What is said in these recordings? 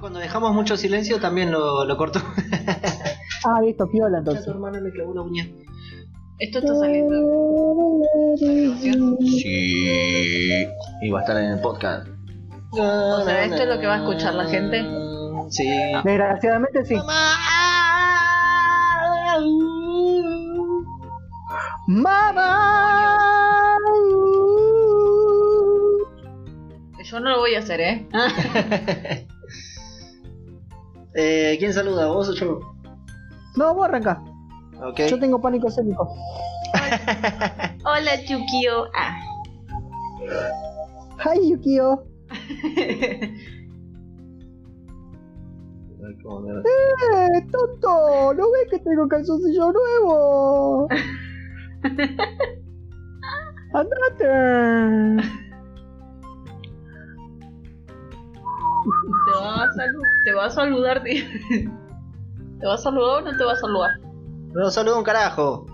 cuando dejamos mucho silencio también lo, lo cortó. Ah, listo, piola A tu entonces. hermana le clavó la uña. Esto está saliendo. Sí. Y va a estar en el podcast. O sea, ¿esto es lo que va a escuchar la gente? Sí. Desgraciadamente sí. ¡Mamá! Yo no lo voy a hacer, ¿eh? eh, ¿Quién saluda? ¿Vos o yo? No, vos arranca. Ok. Yo tengo pánico escénico. Hola, Yukio. Ah. ¡Ay, Yukio! ¡Eh, tonto! ¿No ves que tengo calzoncillo nuevo? ¡Andate! Te va a, salu- te va a saludar. ¿Te va a saludar o no te va a saludar? No saluda un carajo.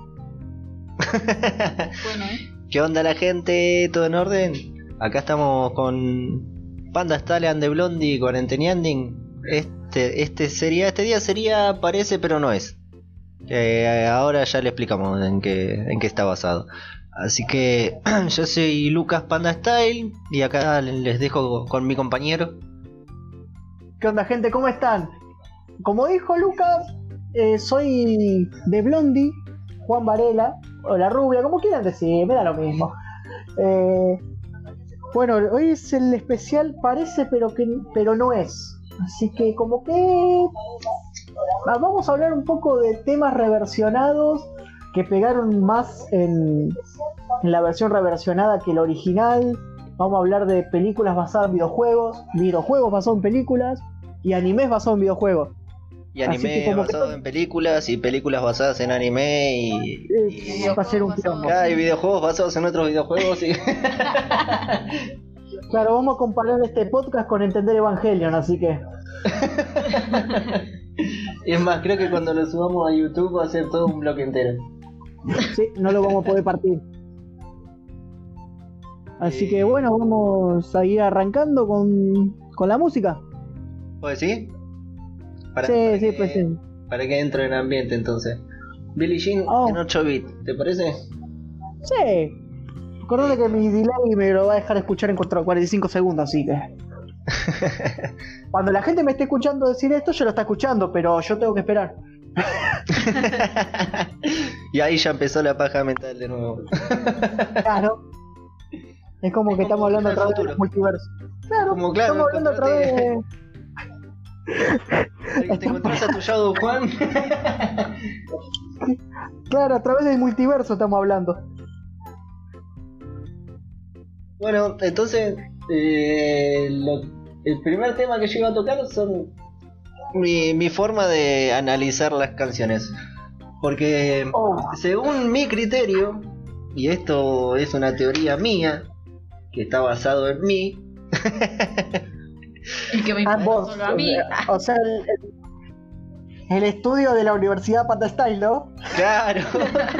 Bueno, ¿eh? ¿Qué onda la gente? ¿Todo en orden? Acá estamos con Panda Stallion de Blondie, Cuarenteneanding. Este, este sería, este día sería, parece, pero no es. Eh, ahora ya le explicamos en qué, en qué está basado. Así que yo soy Lucas Panda Style y acá les dejo con mi compañero. ¿Qué onda, gente? ¿Cómo están? Como dijo Lucas, eh, soy de Blondie, Juan Varela, o la rubia, como quieran decir, me da lo mismo. Eh, bueno, hoy es el especial, parece, pero que pero no es. Así que como que ah, vamos a hablar un poco de temas reversionados que pegaron más en, en la versión reversionada que la original. Vamos a hablar de películas basadas en videojuegos, videojuegos basados en películas y animes basados en videojuegos. Y Así anime que como que basado en películas y películas basadas en anime y, Eh, va a ser un quilombo. Y videojuegos basados en otros videojuegos y... Claro, vamos a comparar este podcast con Entender Evangelion, así que. Y es más, creo que cuando lo subamos a YouTube va a ser todo un bloque entero. Sí, no lo vamos a poder partir. Así que bueno, vamos a ir arrancando con, con la música. Sí, para sí, que, pues sí. Para que entre en ambiente entonces. Billie Jean Oh. en 8 bits, ¿te parece? Sí. Acordate que mi delay me lo va a dejar escuchar en contra 45 segundos, así que. Cuando la gente me esté escuchando decir esto, yo lo está escuchando, pero yo tengo que esperar. y ahí ya empezó la paja mental de nuevo. Claro. Es como Es que como estamos hablando a través del multiverso. Claro, Como, claro, estamos hablando a través de. Te encontrás a tu Shadow Juan. Claro, a través del multiverso estamos hablando. bueno, entonces, eh, lo- el primer tema que yo iba a tocar son mi, mi forma de analizar las canciones. Porque Oh, según mi criterio, y esto es una teoría mía, que está basado en mí, Y que me ah, importa vos, solo a mí. O sea, el, el- el estudio de la Universidad Pata Style, ¿no? claro,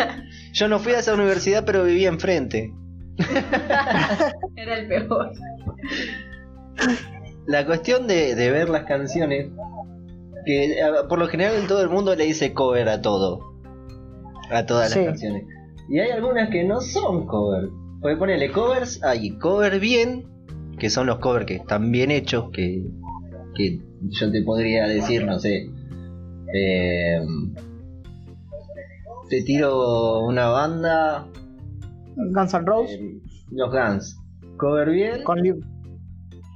yo no fui a esa universidad pero vivía enfrente. Era el peor. La cuestión de, de ver las canciones, que por lo general en todo el mundo le dice cover a todo, a todas Sí. las canciones. Y hay algunas que no son cover. Porque ponele covers, hay cover bien, que son los covers que están bien hechos, que, que yo te podría decir, no sé. eh, te tiro una banda, Guns N' Roses eh, los Guns. Cover bien. con Live,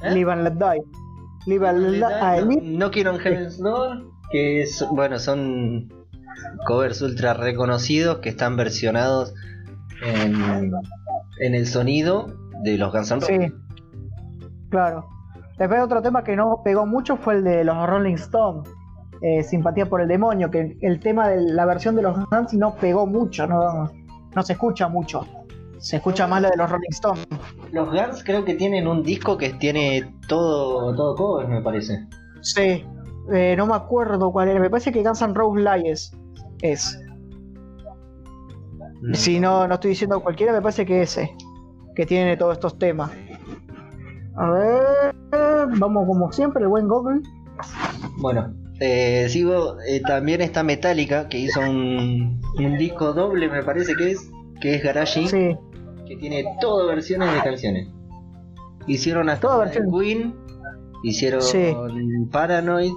¿eh? Live and Let Die. Live and Let Die. no, no quiero en Heaven's Door, que es, bueno, son covers ultra reconocidos que están versionados en, en el sonido de los Guns N' Roses. Sí, claro. Después otro tema que no pegó mucho fue el de los Rolling Stones. eh, Simpatía por el demonio, que el tema de la versión de los Guns no pegó mucho, no, no se escucha mucho. Se escucha más la de los Rolling Stones. Los Guns creo que tienen un disco que tiene todo, todo cover, me parece. Sí, eh, no me acuerdo cuál era. Me parece que Guns N' Roses Lies es. Mm. Si no, no estoy diciendo cualquiera, me parece que ese. Que tiene todos estos temas. A ver, vamos como siempre, el buen Google. Bueno, eh, sigo. eh, también está Metallica, que hizo un, un disco doble, me parece que es, que es Garage Sí, que tiene todas versiones de canciones. Hicieron hasta Todas. Queen, hicieron Sí. Paranoid.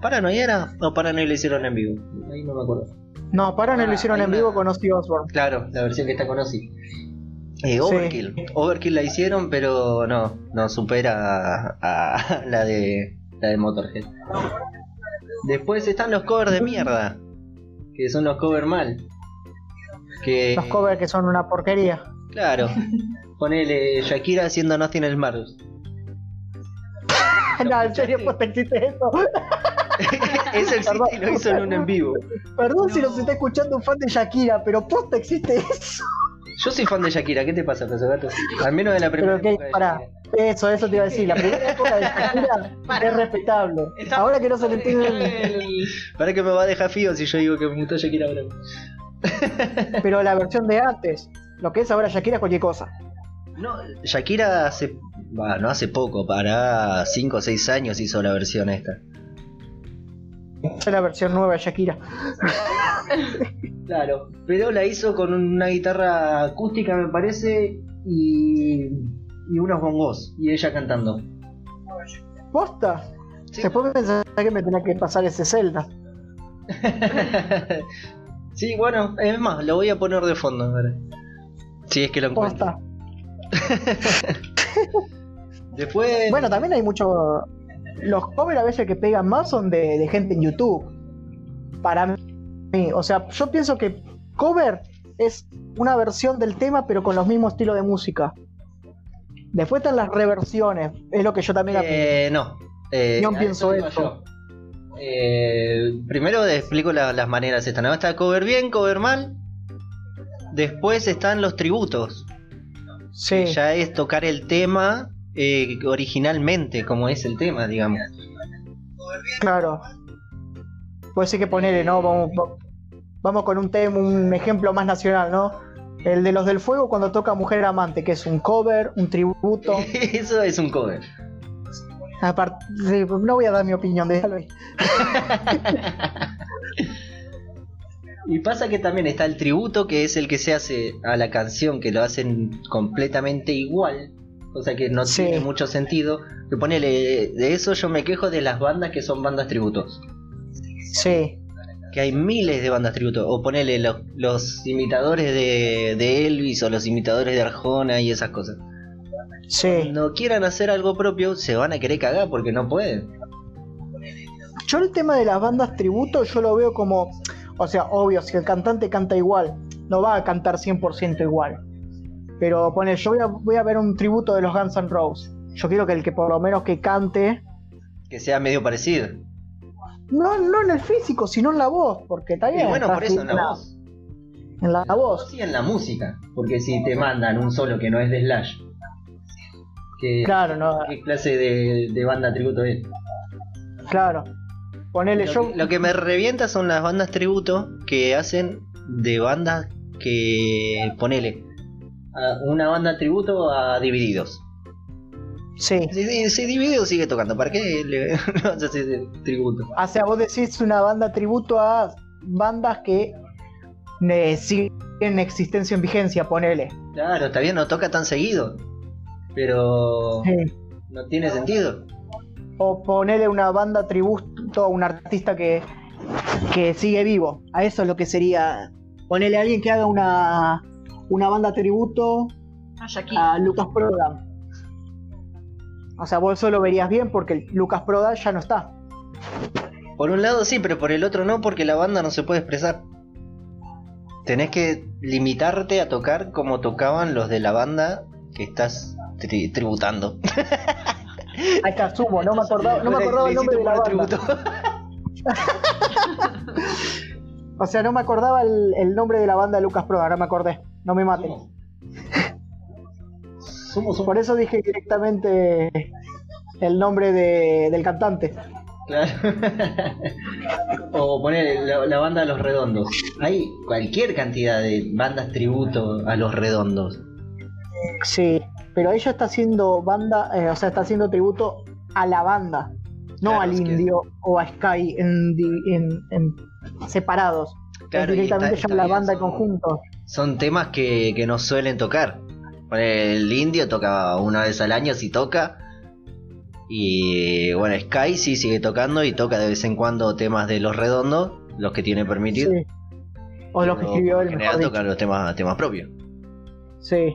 ¿Paranoid era? No, Paranoid lo hicieron en vivo. Ahí no me acuerdo. no, para no Ah, lo hicieron en una- vivo con Ozzy Osbourne. Claro, la versión que está con Ozzy. Eh, Overkill. Overkill la hicieron, pero no, no supera a, a la de la de Motorhead. Después están los covers de mierda, que son los covers mal. Que Los covers que son una porquería. claro, ponele Shakira haciendo Nothing Else Matters. no, en serio, pues existe eso. Eso existe y lo hizo en un en vivo. Perdón si No. nos está escuchando un fan de Shakira, pero posta existe eso. Yo soy fan de Shakira, ¿qué te pasa, Peso Gato? Al menos de la primera Pero que, época de pará, eso, eso te iba a decir. La primera época de Shakira es respetable. Está- Ahora que no se le entiende, El- Para que me va a dejar fío si yo digo que me gustó Shakira ahora. pero la versión de antes, lo que es ahora Shakira es cualquier cosa. No, Shakira hace, bah, no hace poco, para 5 o 6 años hizo la versión esta. Es la versión nueva de Shakira. Claro, pero la hizo con una guitarra acústica, me parece, y, y unos bongos, y ella cantando. Posta. Sí. Después pensé que me tenía que pasar ese Zelda. sí, bueno, es más, lo voy a poner de fondo. Si es que lo encuentro. Posta. Después. Bueno, también hay mucho. Los covers a veces que pegan más son de, de gente en YouTube. Para mí. O sea, yo pienso que cover es una versión del tema, pero con los mismos estilos de música. Después están las reversiones. Es lo que yo también Eh, no. Eh, a pienso eso. Eh, primero explico la- las maneras estas. ¿no? Está cover bien, cover mal. Después están los tributos. Sí. Ya es tocar el tema eh, originalmente, como es el tema, digamos. Claro. Puede ser que ponerle, ¿no? Vamos, va- vamos con un tema, un ejemplo más nacional, ¿no? El de los del fuego cuando toca Mujer Amante, que es un cover, un tributo. Eso es un cover. Aparte, no voy a dar mi opinión, déjalo ahí. Y pasa que también está el tributo, que es el que se hace a la canción, que lo hacen completamente igual, cosa que no Sí. tiene mucho sentido. Que ponele, de eso yo me quejo de las bandas que son bandas tributos. Sí, Que hay miles de bandas tributo. O ponele los, los imitadores de, de Elvis o los imitadores de Arjona y esas cosas. sí. Cuando quieran hacer algo propio, se van a querer cagar porque no pueden. Yo el tema de las bandas tributo, yo lo veo como, o sea, obvio, si el cantante canta igual, no va a cantar 100% igual. Pero pone, yo voy a, voy a ver un tributo de los Guns N' Roses. Yo quiero que el que por lo menos que cante, Que sea medio parecido. no, no en el físico, sino en la voz, porque está Y bien. bueno, está por eso en la voz. En la voz, Sí, en la música. Porque si te mandan un solo que no es de Slash, ¿qué, claro, no, qué clase de, de banda tributo es? claro. Ponele Lo, yo, que, lo que me revienta son las bandas tributo que hacen de bandas que. Ponele. Una banda tributo a Divididos. sí. Si, si, Divididos sigue tocando, ¿para qué le vas a hacer tributo? O sea, vos decís una banda tributo a bandas que eh, siguen en existencia en vigencia, ponele. Claro, está bien, no toca tan seguido. Pero. Sí. No tiene sentido. O ponele una banda tributo a un artista que, que sigue vivo. A eso es lo que sería. Ponele a alguien que haga una, una banda tributo A Shakira. a Lucas Prodan. O sea, vos eso lo verías bien porque Lucas Prodan ya no está. Por un lado sí, pero por el otro no, porque la banda no se puede expresar. Tenés que limitarte a tocar como tocaban los de la banda que estás tri- tributando. Ahí está, sumo, no me acordaba, no me acordaba el nombre de la banda. tributo. O sea, no me acordaba el, el nombre de la banda de Lucas Prodan, ahora me acordé. No me maten. Sumo. Sumo, sumo. Por eso dije directamente el nombre de- del cantante. Claro. o poner la, la banda de los redondos. Hay cualquier cantidad de bandas tributo a los redondos. Sí, pero ella está haciendo banda, eh, o sea, está haciendo tributo a la banda. no Claro, al que- indio o a Sky en, di- en- en separados. Claro, es directamente está- la banda en conjunto. Son temas que, que no suelen tocar. El indio toca una vez al año si toca. Y bueno, Sky sí sigue tocando y toca de vez en cuando temas de los redondos, los que tiene permitido. Sí. O los que escribió por él, general tocan los temas, temas propios. Sí.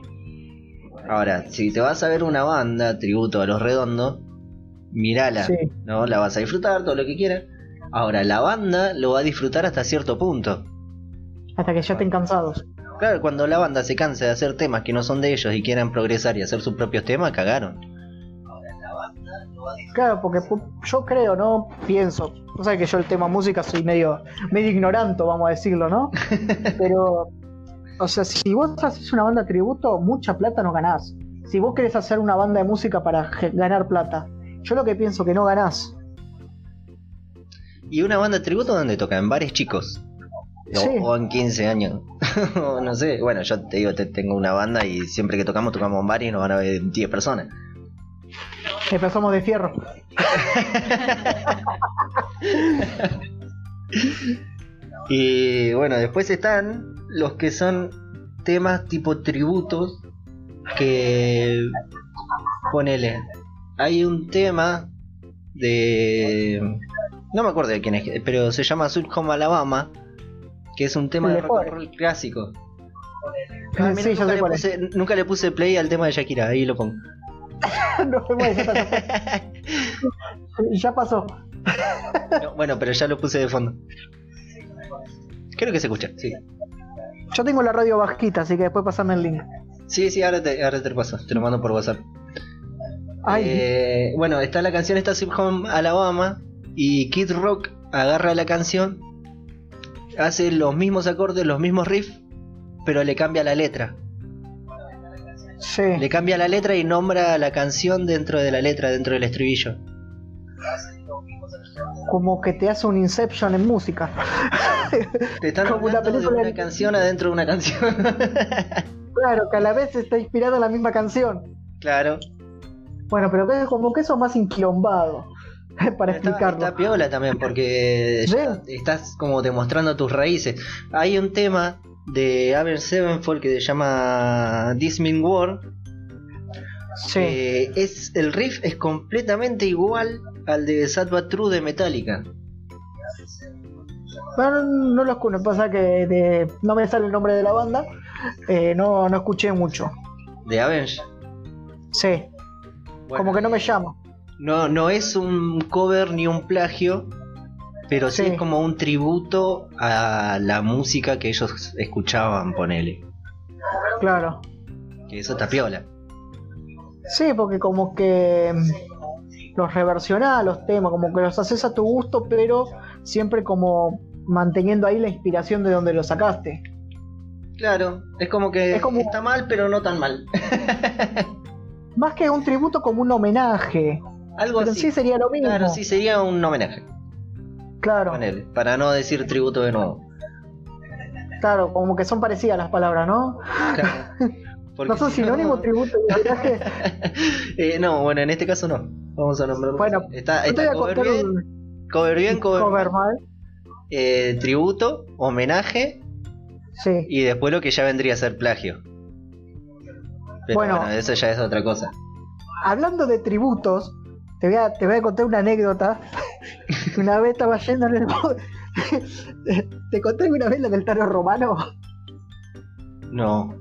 Ahora, si te vas a ver una banda tributo a los redondos, mirala, Sí. ¿no? La vas a disfrutar, todo lo que quieras. Ahora, la banda lo va a disfrutar hasta cierto punto. Hasta que ya estén cansados. Claro, cuando la banda se canse de hacer temas que no son de ellos y quieran progresar y hacer sus propios temas, cagaron. Claro, porque pu- yo creo, ¿no? Pienso. O sea que yo el tema música soy medio, medio ignorante, vamos a decirlo, ¿no? Pero, o sea, si vos haces una banda tributo, mucha plata no ganás. Si vos querés hacer una banda de música para ganar plata, yo lo que pienso que no ganás. Y una banda tributo donde toca en bares chicos. O, Sí. o en 15 años. O no sé, bueno, yo te digo, te- tengo una banda y siempre que tocamos, tocamos en bares y nos van a ver 10 personas. Empezamos de fierro. Y bueno, después están los que son temas tipo tributos que ponele. Hay un tema de no me acuerdo de quién es, pero se llama Sweet Home Alabama, que es un tema de rock and roll clásico. Ah, mira, sí, nunca, le puse, nunca le puse play al tema de Shakira, ahí lo pongo. no, bueno, ya, está, ya pasó. No, bueno, pero ya lo puse de fondo. Creo que se escucha, sí. Yo tengo la radio bajita, así que después pasame el link. Sí, sí, ahora te, ahora te lo paso, te lo mando por WhatsApp. Ay, Eh, bueno, está la canción esta Sweet Home Alabama y Kid Rock agarra la canción, hace los mismos acordes, los mismos riffs, pero le cambia la letra. sí. Le cambia la letra y nombra la canción dentro de la letra, dentro del estribillo. Como que te hace un Inception en música. Te están Como una de canción adentro de una canción. Claro, que a la vez está inspirado en la misma canción. claro. Bueno, pero que, como que eso es más inquilombado para Está, explicarlo. está piola también porque Sí. estás como demostrando tus raíces. Hay un tema de Avenged Sevenfold que se llama This Mean War. Sí, es, el riff es completamente igual al de But True de Metallica. bueno, no lo escucho, pasa que de- no me sale el nombre de la banda, eh, no, no escuché mucho. De Avenged. Sí, Bueno, como que no me eh, llama. No, no es un cover ni un plagio, pero sí, Sí. es como un tributo a la música que ellos escuchaban, ponele. Claro. Que eso está piola. Sí, porque como que mm, los reversionás los temas, como que los haces a tu gusto, pero siempre como manteniendo ahí la inspiración de donde lo sacaste. Claro, es como que Es como- está mal, pero no tan mal. Más que un tributo como un homenaje. Algo Pero así. sí sería lo mismo. Claro, sí sería un homenaje. Claro, para no decir tributo de nuevo. claro, como que son parecidas las palabras, ¿no? Claro. ¿No son si sinónimos tributo y homenaje? Eh, no, bueno, en este caso no. Vamos a nombrar. Bueno, está, cover bien, un cover bien, cover, cover mal. mal. Eh, tributo, homenaje Sí, y después lo que ya vendría a ser plagio. Pero Bueno. bueno, eso ya es otra cosa. hablando de tributos, te voy a, te voy a contar una anécdota. una vez estaba yendo en el... bo- te conté una vez la del Taro Romano. No.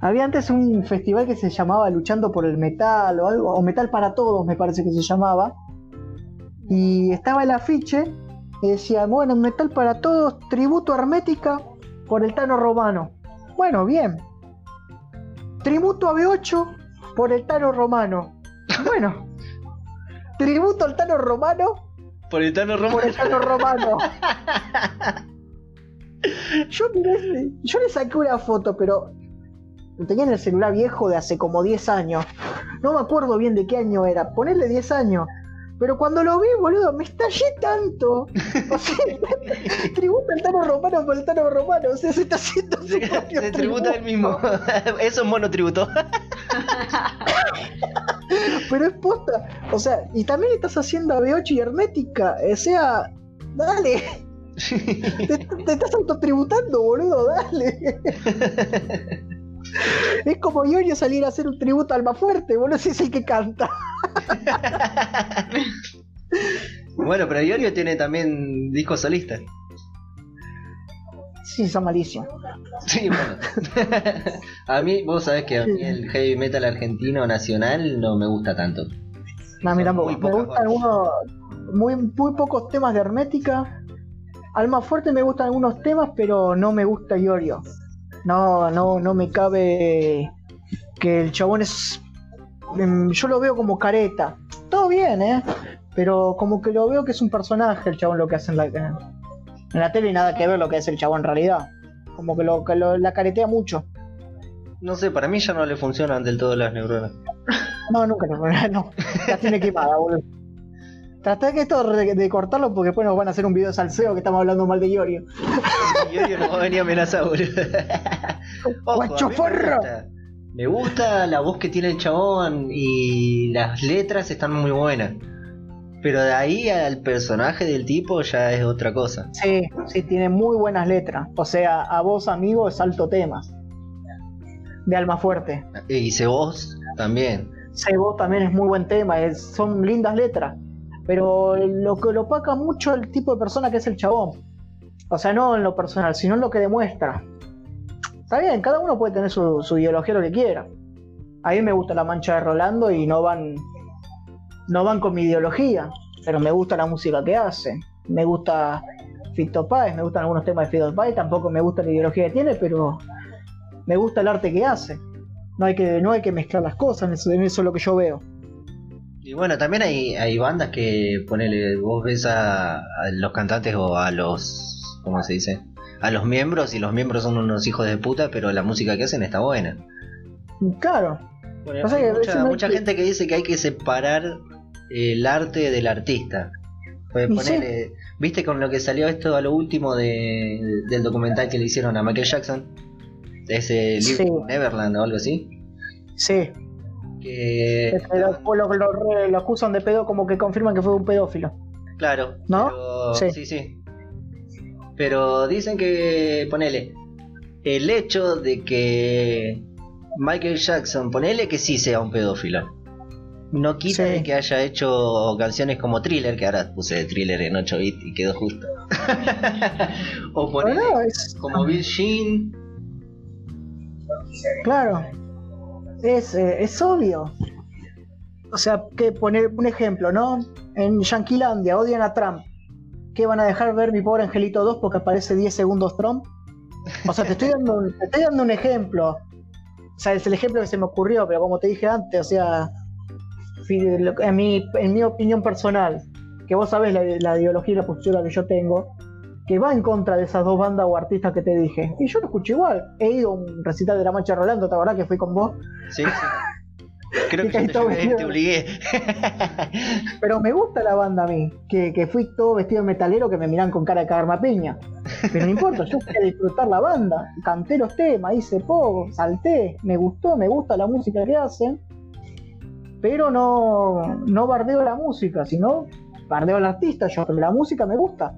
Había antes un festival que se llamaba Luchando por el Metal o algo, o Metal para Todos me parece que se llamaba. Y estaba el afiche y decía, bueno, Metal para Todos, tributo a hermética por el Tano Romano. Bueno, bien. Tributo a B8 por el Tano Romano. Bueno. Tributo al Tano Romano Por el Tano por el Tano Romano. Yo, miré- yo le saqué una foto, pero tenía en el celular viejo de hace como 10 años. No me acuerdo bien de qué año era. Ponerle 10 años. Pero cuando lo vi, boludo, me estallé tanto. O sea, tributo al Tano Romano por el Tano Romano. O sea, se está haciendo su Se, propio se tributa el mismo. Eso es monotributo. Pero es posta. O sea, y también estás haciendo AB8 y hermética. O sea, dale. Te, te estás autotributando, boludo, dale. Es como Iorio salir a hacer un tributo a Alma Fuerte, boludo, ese es el que canta. bueno, pero Iorio tiene también discos solistas. Sí, son malísimos. Sí, bueno. a mí, vos sabés que a mí el heavy metal argentino nacional no me gusta tanto. No, a mí tampoco. Me gustan algunos, muy, muy pocos temas de Hermética. Alma Fuerte me gustan algunos temas, pero no me gusta Iorio. No, no, no me cabe que el chabón es. em, Yo lo veo como careta. Todo bien, ¿eh? Pero como que lo veo que es un personaje el chabón lo que hace en la, en la tele y nada que ver lo que es el chabón en realidad. Como que, lo, que lo- la caretea mucho. No sé, para mí ya no le funcionan del todo las neuronas. No, nunca, no, no. La tiene quemada, boludo. Tratá que esto de, de cortarlo porque después nos van a hacer un video de salseo que estamos hablando mal de Iorio. Iorio no va a venir amenazado, boludo. Ojo, a mí Guacho me forro. Me gusta la voz que tiene el chabón y las letras están muy buenas. Pero de ahí al personaje del tipo ya es otra cosa. Sí, sí, tiene muy buenas letras. O sea, a vos, amigo, es alto temas. De alma fuerte. Y vos también. Sé vos también es muy buen tema, es- son lindas letras. Pero lo que lo opaca mucho el tipo de persona que es el chabón. O sea, no en lo personal, sino en lo que demuestra. Está bien, cada uno puede tener su, su ideología lo que quiera. A mí me gusta la mancha de Rolando y no van. No van con mi ideología. Pero me gusta la música que hace. Me gusta Fito Páez, me gustan algunos temas de Fito Páez, tampoco me gusta la ideología que tiene, pero me gusta el arte que hace. No hay que, no hay que mezclar las cosas, en eso, eso es lo que yo veo. Y bueno, también hay, hay bandas que, ponele, vos ves a, a los cantantes o a los, ¿cómo se dice? A los miembros y los miembros son unos hijos de puta, pero la música que hacen está buena. Claro, Bueno, hay mucha, que- gente que dice que hay que separar el arte del artista. Pues ¿Viste con lo que salió esto a lo último de, del documental que le hicieron a Michael Jackson? Ese Sí. libro Neverland o algo así. sí. Que, después lo, lo, re- lo acusan de pedo como que confirman que fue un pedófilo. Claro, ¿No? pero- Sí. sí, sí. Pero dicen que, ponele, el hecho de que Michael Jackson, ponele que sí sea un pedófilo, no quita Sí. de que haya hecho canciones como Thriller, que ahora puse Thriller en 8 bits y quedó justo. o Pero ponele no, es, como Bill Sheen, claro, es, eh, es obvio. O sea, que poner un ejemplo, ¿no? En Yanquilandia odian a Trump. ¿Qué van a dejar ver mi pobre Angelito 2 porque aparece 10 segundos Trump? O sea, te estoy dando, un- te estoy dando un ejemplo. O sea, es el ejemplo que se me ocurrió, pero como te dije antes, o sea, fi- lo- en mi, en mi opinión personal, que vos sabés la, la ideología y la postura que yo tengo, que va en contra de esas dos bandas o artistas que te dije. Y yo lo escucho igual. He ido a un recital de la Mancha Rolando, ¿te acordás que fui con vos? sí, sí. Creo que Que yo te, llevé, te obligué. Pero me gusta la banda a mí, que, que fui todo vestido de metalero que me miran con cara de cagarme a piña. Pero no importa, yo quería disfrutar la banda, canté los temas, hice poco, salté, me gustó, me gusta la música que hacen, pero no, no bardeo la música, sino bardeo al artista, yo, pero la música me gusta.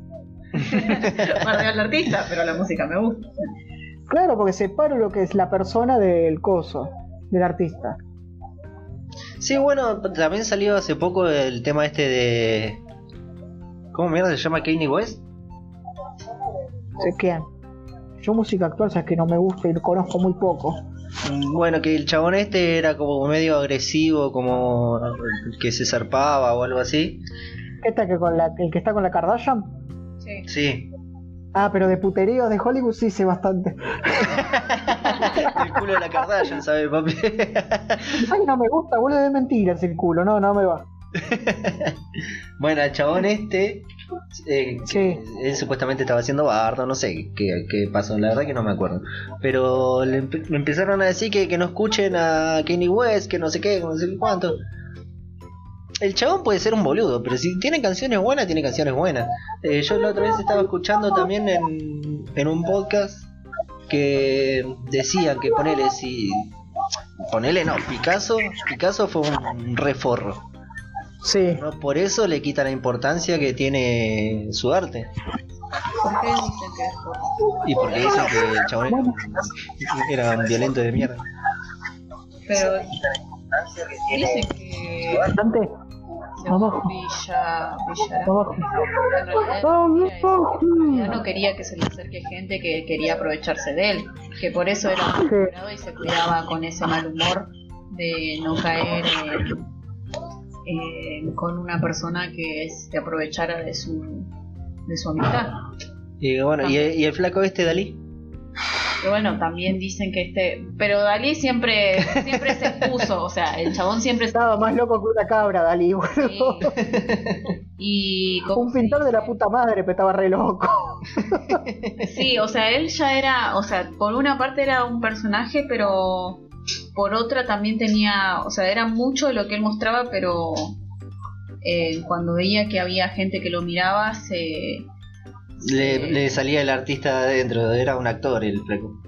Bardeo al artista, pero la música me gusta. Claro, porque separo lo que es la persona del coso, del artista. Sí, bueno, también salió hace poco el tema este de... ¿Cómo mierda se llama Kanye West? Se quedan. Yo música actual, sabes que no me gusta y conozco muy poco. Bueno, que el chabón este era como medio agresivo, como que se zarpaba o algo así. ¿Esta que con la, el que está con la Kardashian? Sí. Sí. Ah, pero de puterío de Hollywood sí sé bastante. el culo de la Kardashian, ¿sabes, papi? Ay, no me gusta, boludo, de mentiras el culo, no, no me va. bueno, el chabón este... eh, Sí. Él supuestamente estaba haciendo bardo, no sé qué, qué pasó, la verdad que no me acuerdo. Pero le, empe- le empezaron a decir que, que no escuchen a Kanye West, que no sé qué, no sé cuánto. El chabón puede ser un boludo, pero si tiene canciones buenas, tiene canciones buenas. Eh, yo la otra vez estaba escuchando también en, en un podcast que decían que ponele si ponele no, Picasso, Picasso fue un reforro. Sí. No por eso le quita la importancia que tiene su arte. ¿Por qué dicen que es por- Y porque dicen que el chabón era un violento de mierda. Pero dicen que Bastante. Abajo. Villa, Villarán, Abajo. en realidad, Oh, no no, quería que se le acerque gente que quería aprovecharse de él, que por eso era muy Sí. y se cuidaba con ese mal humor de no caer en- en- con una persona que se aprovechara de su de su amistad. Y bueno, ¿y, y el flaco este Dalí? Que bueno, también dicen que este, pero Dalí siempre siempre se expuso, o sea, el chabón siempre se Estaba más loco que una cabra, Dalí, boludo. Sí. Y ¿cómo Un pintor de la puta madre, pero estaba re loco. Sí, o sea, él ya era, o sea, por una parte era un personaje, pero por otra también tenía, o sea, era mucho lo que él mostraba, pero eh, cuando veía que había gente que lo miraba, se, Le, le salía el artista de adentro, era un actor el flaco.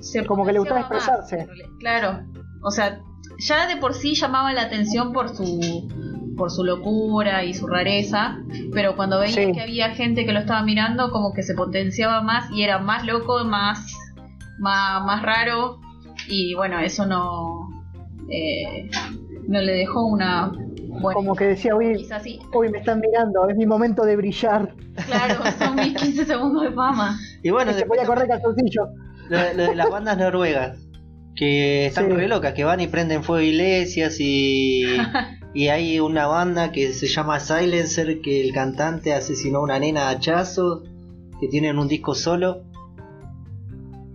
se Como que le gustaba más, expresarse. claro, o sea, ya de por sí llamaba la atención por su por su locura y su rareza, pero cuando veía Sí. que había gente que lo estaba mirando, como que se potenciaba más y era más loco, más más, más raro y bueno, eso no eh, no le dejó una buena Como que decía, quizás sí, uy, me están mirando, es mi momento de brillar. claro, son mis 15 segundos de fama. Y bueno, Se voy a correr calzoncillo. lo, lo de las bandas noruegas, que están Sí. re locas, que van y prenden fuego iglesias y, y hay una banda que se llama Silencer, que el cantante asesinó a una nena a hachazos, que tienen un disco solo.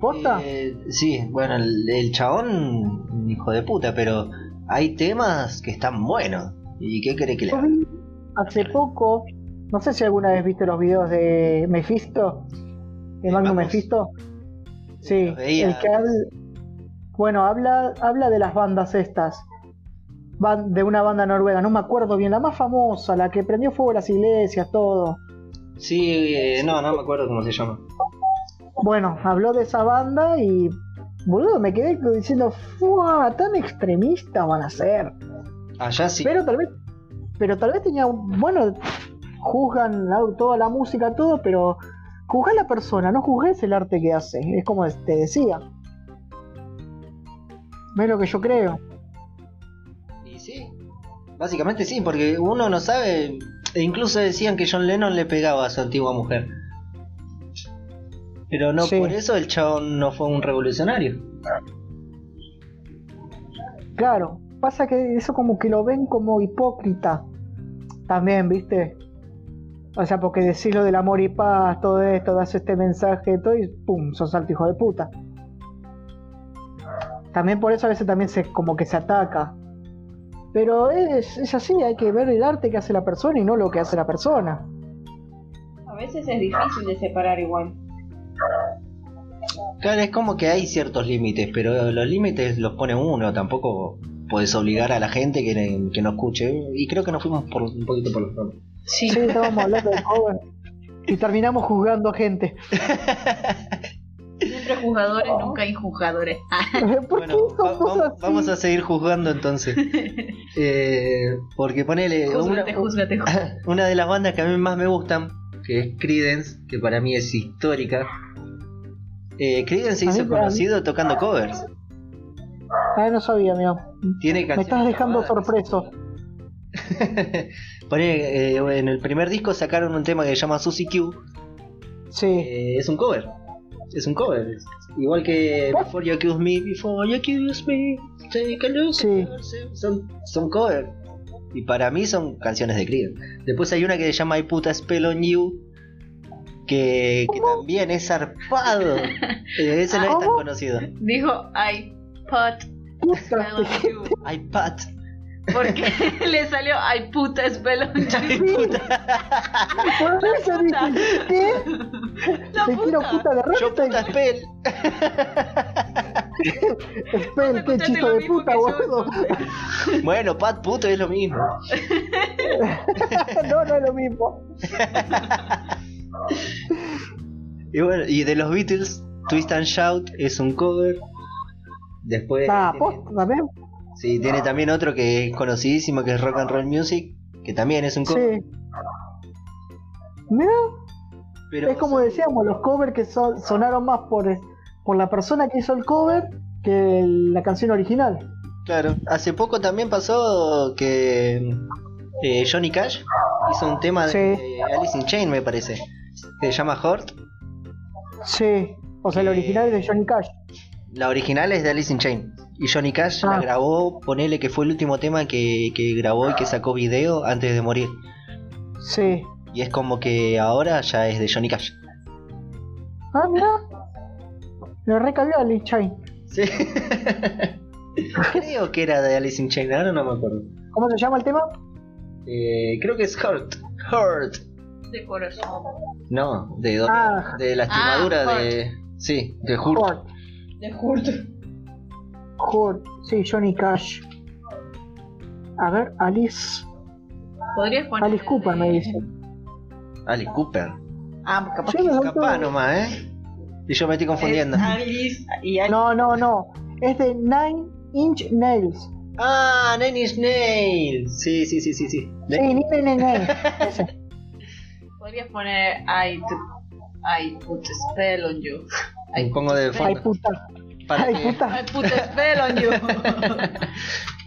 ¿Posta? Eh, sí, bueno, el, el chabón, hijo de puta, pero hay temas que están buenos. ¿Y qué cree que le haga? hace poco, no sé si alguna vez viste los videos de Mephisto, de ¿De Magnum? Mephisto. Sí, el que habla, bueno, habla, habla de las bandas estas, de una banda noruega, no me acuerdo bien, la más famosa, la que prendió fuego las iglesias, todo. Sí, eh, no, no me acuerdo cómo se llama. Bueno, habló de esa banda y, boludo, me quedé diciendo, ¡fua! Tan extremistas van a ser. Allá sí. Pero tal vez, pero tal vez tenía, un- bueno, juzgan la- toda la música, todo, pero juzga a la persona, no juzgues el arte que hace. Es como te decía. ¿Ves lo que yo creo? Y sí, básicamente sí, porque uno no sabe. E incluso decían que John Lennon le pegaba a su antigua mujer. Pero no Sí. por eso el chabón no fue un revolucionario. Claro, pasa que eso como que lo ven como hipócrita. También, ¿viste? O sea, porque decís lo del amor y paz, todo esto, das este mensaje, todo y pum, sos alto hijo de puta. También por eso a veces también se como que se ataca. Pero es, es así, hay que ver el arte que hace la persona y no lo que hace la persona. A veces es difícil de separar igual. Claro, es como que hay ciertos límites, pero los límites los pone uno, tampoco puedes obligar a la gente que, que no escuche. Y creo que nos fuimos por, un poquito por los ramas. Sí. Sí, estábamos hablando de joven y terminamos juzgando gente. Siempre juzgadores, nunca injuzgadores. ¿Por Bueno, va- vamos, así? vamos a seguir juzgando entonces. Eh, porque ponele una, Júzgate, júzgate, júzgate. una de las bandas que a mí más me gustan, que es Creedence, que para mí es histórica. Eh, Creedence se hizo conocido tocando covers. Ah, no sabía, amigo. Tiene Me estás dejando sorpreso. Eh, en el primer disco sacaron un tema que se llama Susie Q. Sí. Eh, es un cover. Es un cover. Igual que Before You Accuse Me, Before You Accuse Me, Take a Look. Sí. Son, son cover. Y para mí son canciones de Creedence. Después hay una que se llama I Put a Spell on You. Que, que también es zarpado. Eh, ese no es tan conocido. Dijo, I put Puta, spell on you. iPad. Porque le salió, I put a spell on you. Por eso dije, ¿qué? La Te quiero puta. puta de Yo rata. puta spell. Espera, qué chico de puta, yo, entonces. Bueno, Pat puto es lo mismo. No, no es lo mismo. Y bueno, y de los Beatles, Twist and Shout es un cover. Después Ah, también. sí, tiene también otro que es conocidísimo que es Rock and Roll Music, que también es un cover. Sí. Mira, Pero es como decíamos, los covers que son- sonaron más por, por la persona que hizo el cover que el- la canción original. Claro, hace poco también pasó que eh, Johnny Cash hizo un tema Sí. de Alice in Chain, me parece, que se llama Hort. Sí, o sea, el Eh, original es de Johnny Cash. La original es de Alice in Chain. Y Johnny Cash la Ah. grabó, ponele que fue el último tema que, que grabó y que sacó video antes de morir. Sí. Y es como que ahora ya es de Johnny Cash. Ah, mira. Le recabió a Lee Chain. Sí. creo que era de Alice in Chain, ahora no me acuerdo. ¿Cómo se llama el tema? Eh, creo que es Hurt. Hurt. De corazón. No, de, do- Ah. de lastimadura Ah, de... Sí, de Hurt. Hurt. De Hurt. Hurt. Sí, Johnny Cash. A ver, Alice. Podrías poner. Alice Cooper me dice. Alice Cooper. Ah, capaz Sí, que es Capaz nomás, ¿eh? Y yo me estoy confundiendo. Alice y Alice. No, no, no. Es de Nine Inch Nails. Ah, Nine Inch Nails. Sí, sí, sí, sí, sí. Sí, Nine Inch Nails. Podrías poner I, I put a spell on you. Ahí pongo de Ay, puta. para Ay, que- puta. I put a spell on you.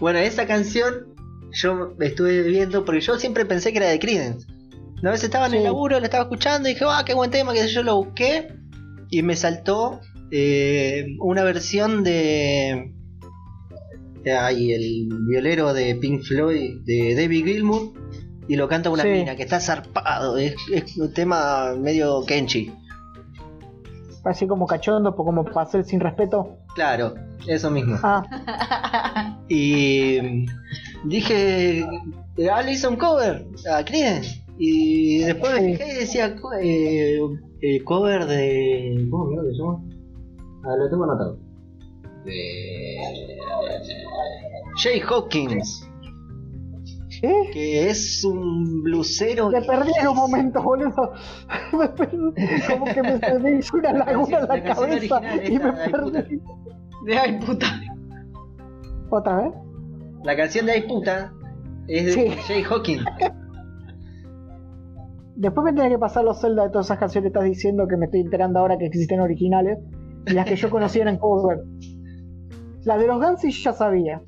Bueno, esa canción yo estuve viendo porque yo siempre pensé que era de Creedence. Una vez estaba en el laburo, lo estaba escuchando y dije, ah, qué buen tema, que yo lo busqué y me saltó eh, una versión de... de- Ay, el violero de Pink Floyd, de David Gilmour, y lo canta una Sí. mina que está zarpado, es, es un tema medio Kenchi. Así como cachondo, como para hacer sin respeto. Claro, eso mismo. Ah, Y dije, Ale hizo un cover a Creedence. Y después me Sí. fijé y decía eh, eh, cover de. ¿Cómo mierda se llama? Ah, lo tengo anotado. De. Jay Hawkins, ¿eh? que es un blusero. Me perdí en un momento, boludo. Me perdí, como que me, me hizo una laguna en la cabeza y me esta, perdí. De ay puta. ¿Otra vez? La canción de Ay puta es de Sí. Jay Hawkins. Después me tenés que pasar los celdas de todas esas canciones que estás diciendo que me estoy enterando ahora que existen originales y las que yo conocía eran cover. La de los Guns ya sabía.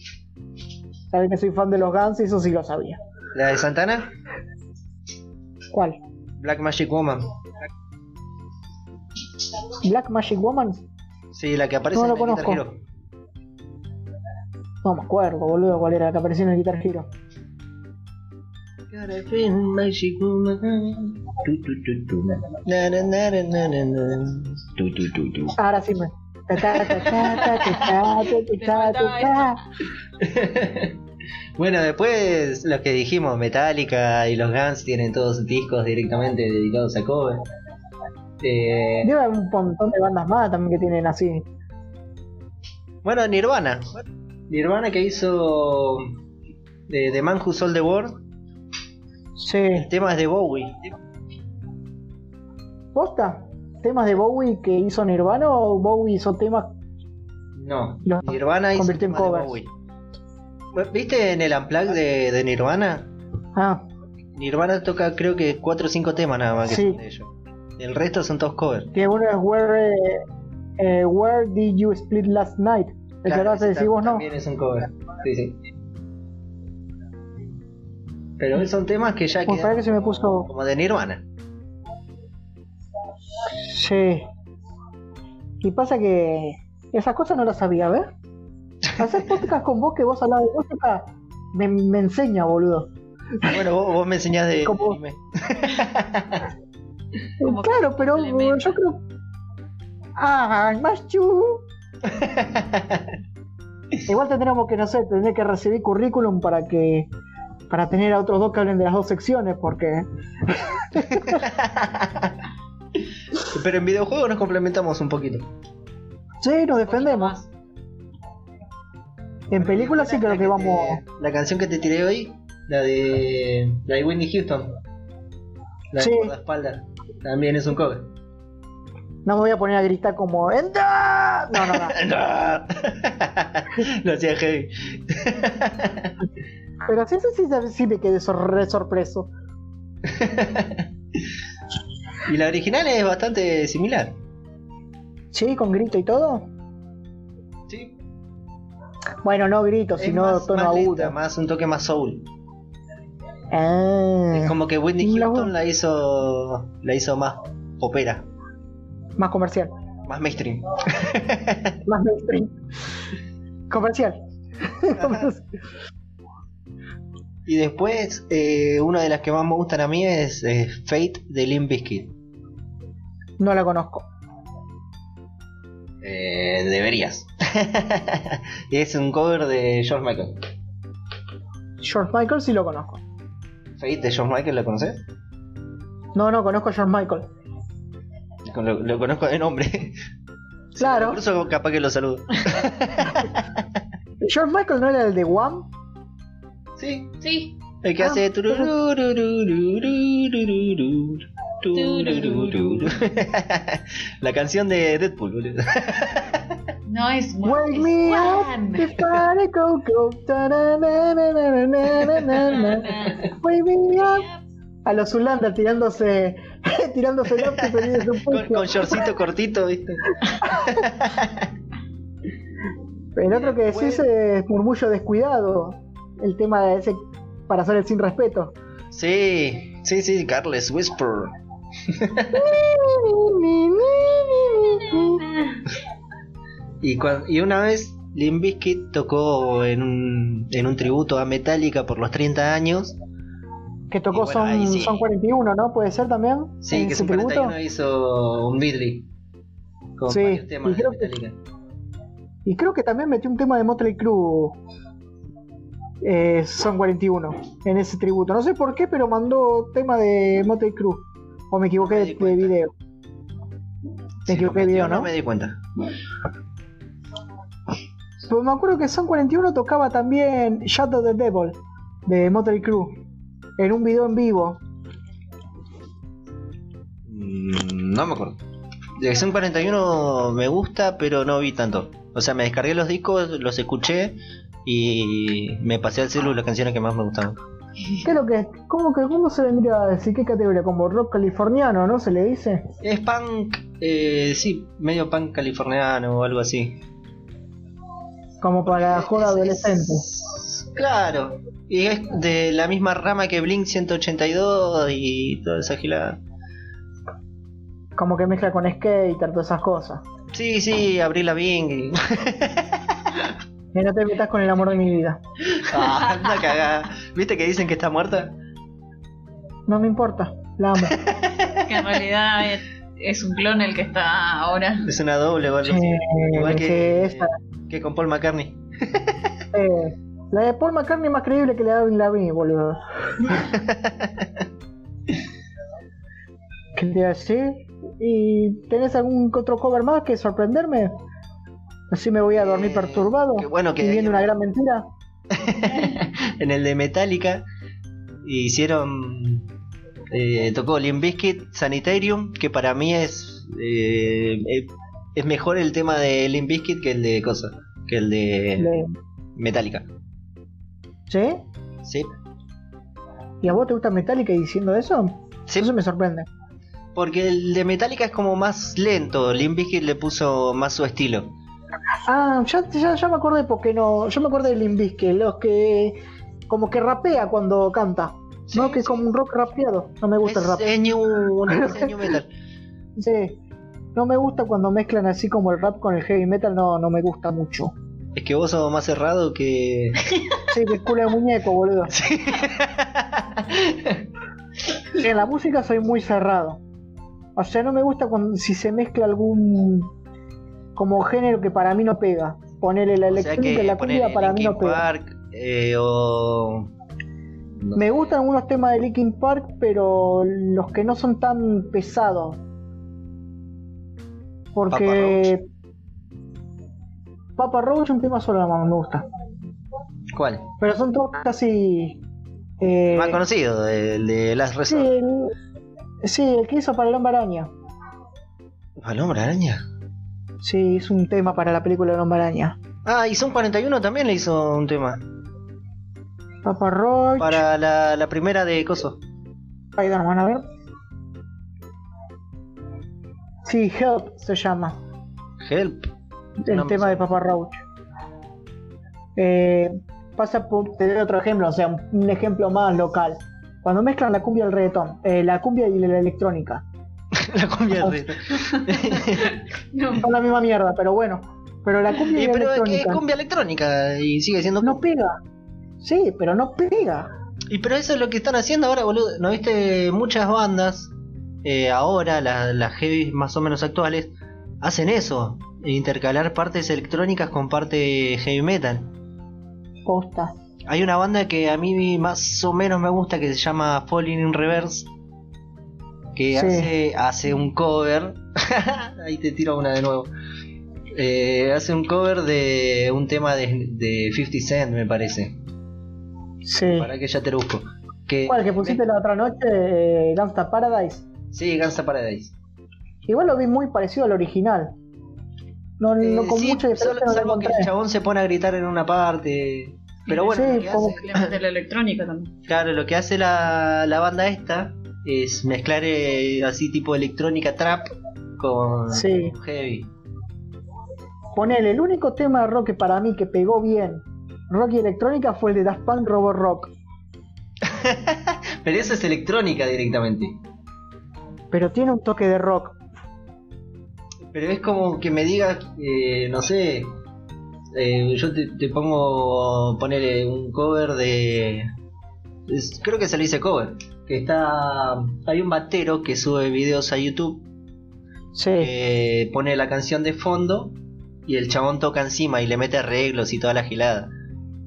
Saben que soy fan de los Guns y eso sí lo sabía. La de Santana, ¿Cuál? Black Magic Woman. ¿Black Magic Woman? Sí, la que aparece No en lo el Guitar conozco. Hero. No me acuerdo, boludo, cuál era la que apareció en el Guitar Hero. Ahora sí me. bueno, después los que dijimos, Metallica y los Guns tienen todos sus discos directamente dedicados a cover. Eh... Lleva un montón de bandas más también que tienen así. Bueno, Nirvana. Nirvana que hizo de The Man Who Sold the World. Sí. El tema es de Bowie. ¿Posta? ¿Temas de Bowie que hizo Nirvana o Bowie hizo temas? No, Nirvana hizo temas de Bowie. ¿Viste en el Unplugged de, de Nirvana? Ah, Nirvana toca creo que 4 o 5 temas nada más que Sí. son de ellos. El resto son todos covers. que uno es Where, eh, where Did You Split Last Night? El que Claro, decir tam- vos no. También es un cover. Sí, sí. Pero son temas que ya Pues quedan que se me puso. como de Nirvana. Sí. Y pasa que esas cosas no las sabía, ¿ves? Hacer podcast con vos que vos hablás de música me, me enseña, boludo. Bueno, vos, vos me enseñás de Como- anime. Claro, pero yo creo. Ah, más chu. Igual tendremos que, no sé, tendré que recibir currículum para que. Para tener a otros dos que hablen de las dos secciones, porque. Pero en videojuegos nos complementamos un poquito. Sí, nos defendemos. En películas sí La creo que vamos. te- la canción que te tiré hoy, la de. La de Whitney Houston. La de Sí. guardaespaldas. También es un cover. No me voy a poner a gritar como ¡Entra! No, no, no. No. Lo hacía heavy. Pero sí, sí, sí, sí me quedé sor- re sorpreso. y la original es bastante similar. Sí, con grito y todo. Bueno, no grito, Es sino más, tono más agudo. lenta, más un toque más soul. Ah, Es como que Whitney Houston la hizo la hizo más popera, Más comercial. más mainstream. Más mainstream. Comercial. Y después, eh, una de las que más me gustan a mí es eh, Fate de Limp Bizkit. no la conozco. Eh, deberías. y es un cover de George Michael. George Michael sí lo conozco. ¿Fate de George Michael lo conoces? No, no, conozco a George Michael. Lo, conozco de nombre. Claro. Por capaz que lo saludo. ¿George Michael no era el de One? Sí. Sí. El que ah, hace. La canción de Deadpool, boludo no es Wake es me up if I go go. Wake me up. A los Zulanda tirándose, tirándose y un Con, pucho. con shortcito cortito, ¿viste? El otro que decís es murmullo descuidado. El tema de ese para hacer el sin respeto. Sí, sí, sí, Carles Whisper. Y, una vez Limp Bizkit tocó en un, en un tributo a Metallica por los 30 años. Que tocó bueno, son, sí. son 41, ¿no? ¿Puede ser también? Sí, ¿En que son 41 hizo un medley. Con Sí, varios temas y de creo que- Metallica. Y creo que también metió un tema de Motley Crue. eh, son 41 en ese tributo. No sé por qué, pero mandó tema de Motley Crue. O me equivoqué No me de, de video. Lo equivoqué de video, ¿no? me di cuenta. Pues me acuerdo que Son 41 tocaba también Shadow the Devil de Motley Crue. En un video en vivo. Mm, no me acuerdo. De Son 41 me gusta, pero no vi tanto. O sea, me descargué los discos, los escuché y me pasé al celular las canciones que más me gustaban. ¿Qué es lo que ¿Cómo, que, ¿Cómo se vendría a decir? ¿Qué categoría? Como rock californiano, ¿no? Se le dice. Es punk, eh, sí, medio punk californiano o algo así. Como para joda Es- adolescente. es- Claro, y es de la misma rama que Blink 182 y toda esa gilada. Como que mezcla con skater, todas esas cosas. Sí, sí, abrí la Bing. Y no te metas con el amor de mi vida. ah, anda cagada. ¿Viste que dicen que está muerta? No me importa, la amo. Que en realidad es, es un clon el que está ahora. Es una doble así. Eh, Igual que, esa, que con Paul McCartney. eh, la de Paul McCartney es más creíble que la de Lavigne, boludo. ¿Qué te decir? ¿Y tenés algún otro cover más que sorprenderme? Así me voy a dormir Eh, perturbado. qué bueno que y viendo hay- una gran mentira. en el de Metallica hicieron eh, tocó Limp Bizkit Sanitarium que para mí es eh, eh, es mejor el tema de Limp Bizkit que el de cosa que el de Le- Metallica ¿Sí? sí ¿Y a vos te gusta Metallica y diciendo eso? sí Eso me sorprende. porque el de Metallica es como más lento Limp Bizkit le puso más su estilo Ah, ya, ya, ya me acordé porque no. Yo me acordé de Limp Bizkit, los que. como que rapea cuando canta. no, Sí, que es sí. como un rock rapeado. No me gusta es, el rap. es new, new metal Sí. No me gusta cuando mezclan así como el rap con el heavy metal, no, no me gusta mucho. es que vos sos más cerrado que Sí, que culo de muñeco, boludo. Sí. En la música soy muy cerrado. O sea, no me gusta cuando si se mezcla algún como género que para mí no pega. Ponerle la O sea electrónica y que la cumbia para mí no pega. Park eh, o no Me gustan algunos temas de Linkin Park, pero los que no son tan pesados. Porque Papa Roach un tema solo nomás me gusta. ¿Cuál? Pero son todos casi. eh, Más conocido, el de Last sí, Resort. el, sí, el que hizo para el hombre araña. ¿Al hombre araña? Sí, hizo un tema para la película de Hombre Araña. Ah, y Son 41 también le hizo un tema. Papa Roach, Para la, la primera de Coso. Spider-Man, a ver. Sí, Help se llama. Help. El No tema de. Papa Roach. Eh, pasa por. Te doy otro ejemplo, o sea, un, ejemplo más local. Cuando mezclan la cumbia y el reggaetón, eh, la cumbia y la electrónica. la cumbia de No. Son la misma mierda, pero bueno. Pero la cumbia y, Y la pero es electrónica cumbia electrónica y sigue siendo no pega. Sí, pero no pega. Y pero eso es lo que están haciendo ahora, boludo. ¿No viste? Muchas bandas, eh, ahora, la- las heavy más o menos actuales, hacen eso. Intercalar partes electrónicas con parte heavy metal. Posta. Hay una banda que a mí más o menos me gusta que se llama Falling in Reverse. Que Sí. hace, hace un cover. Ahí te tiro una de nuevo. Eh, hace un cover de un tema de, de 50 Cent, me parece. Sí. Para que ya te lo busco. Que, ¿Cuál que pusiste la otra noche? Eh, Gangsta Paradise. Sí, Gangsta Paradise. Igual lo vi muy parecido al original. No, no Eh, con sí, mucha diferencia solo- no lo salvo que el chabón se pone a gritar en una parte. Pero bueno, Sí, lo que como- hace- Le mete la electrónica también. claro, lo que hace la, la banda esta es mezclar eh, así tipo electrónica trap con Sí. heavy. Ponele, el único tema de rock que para mí que pegó bien, rock y electrónica, fue el de Daft Punk Robot Rock. Pero eso es electrónica directamente. Pero tiene un toque de rock. Pero es como que me digas, eh, no sé, eh, yo te, te pongo ponerle un cover de... es- creo que se le dice cover. Que está... Hay un batero que sube videos a YouTube Sí. que pone la canción de fondo y el chabón toca encima y le mete arreglos y toda la gilada.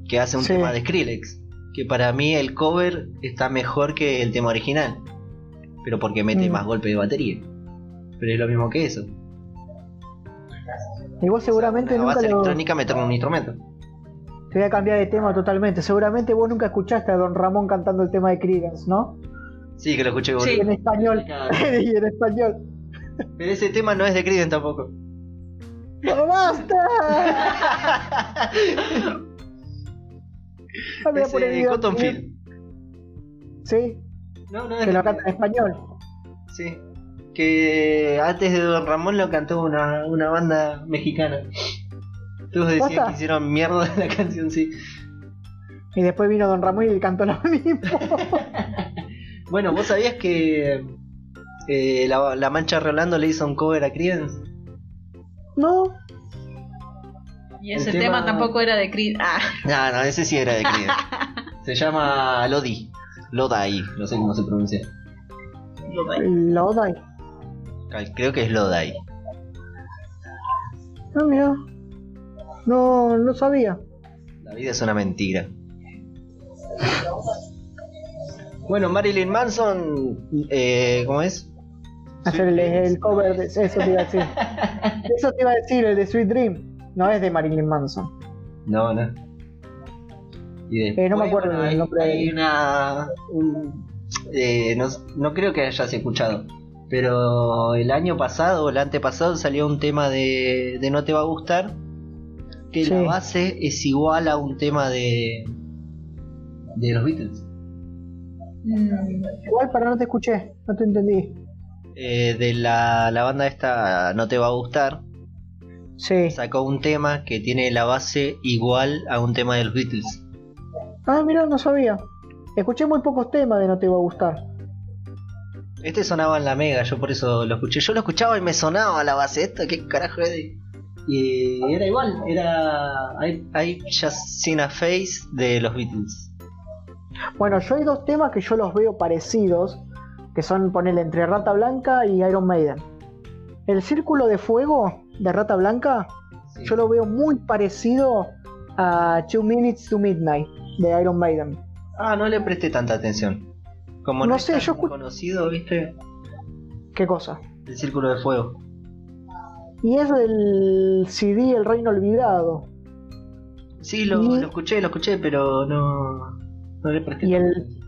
Que hace un Sí. tema de Skrillex. Que para mí el cover está mejor que el tema original. Pero porque mete Mm. más golpe de batería. Pero es lo mismo que eso. Y vos seguramente la nunca base lo... electrónica meter un instrumento. Te voy a cambiar de tema totalmente. Seguramente vos nunca escuchaste a Don Ramón cantando el tema de Creedence, ¿no? Sí, que lo escuché Sí. Y en español. y en español. Pero ese tema no es de Creedence tampoco. ¡No basta! Es eh. Sí, No, no es que lo canta en Creedence. español. Sí. Que antes de Don Ramón lo cantó una, una banda mexicana. Todos decían ¿Posta? que hicieron mierda la canción, sí. Y después vino Don Ramón y cantó lo mismo. Bueno, ¿vos sabías que eh, la, la Mancha Rolando le hizo un cover a Creedence? no, Y ese tema- tema... tampoco era de Creed. Ah, No, no, ese sí era de Creedence. Se llama Lodi. Lodai, no sé cómo se pronuncia. lo doy. lo doy. Ay, Creo que es Lodai. Ah, mira. No, no sabía. La vida es una mentira. Bueno, Marilyn Manson, eh, ¿cómo es? Hacer el, el cover de eso te iba a decir. Eso te iba a decir, el de Sweet Dream. No es de Marilyn Manson. No, no. Y después, Eh, no me acuerdo bueno, el hay, nombre hay de- una... un- eh, no, no creo que hayas escuchado, pero el año pasado o el antepasado salió un tema de, de No Te Va a Gustar, que la base es igual a un tema de, de los Beatles. Mm, Igual, para no te escuché, no te entendí. Eh, de la, la banda esta No Te Va a Gustar, Sí. sacó un tema que tiene la base igual a un tema de los Beatles. Ah, mira, no sabía. Escuché muy pocos temas de No Te Va a Gustar. Este sonaba en la Mega, yo por eso lo escuché. Yo lo escuchaba y me sonaba la base esta, ¿qué carajo es? de- Y era igual, era I, I Just Seen a Face de los Beatles. Bueno, yo hay dos temas que yo los veo parecidos, que son ponerle entre Rata Blanca y Iron Maiden. El Círculo de Fuego de Rata Blanca, Sí. yo lo veo muy parecido a Two Minutes to Midnight de Iron Maiden. Ah, no le presté tanta atención. Como no, No sé, yo conocido, ¿viste? ¿Qué cosa? El Círculo de Fuego. Y es del CD El Reino Olvidado. Sí, lo, Y- lo escuché, lo escuché, pero no, no le presté Y tanta el- atención.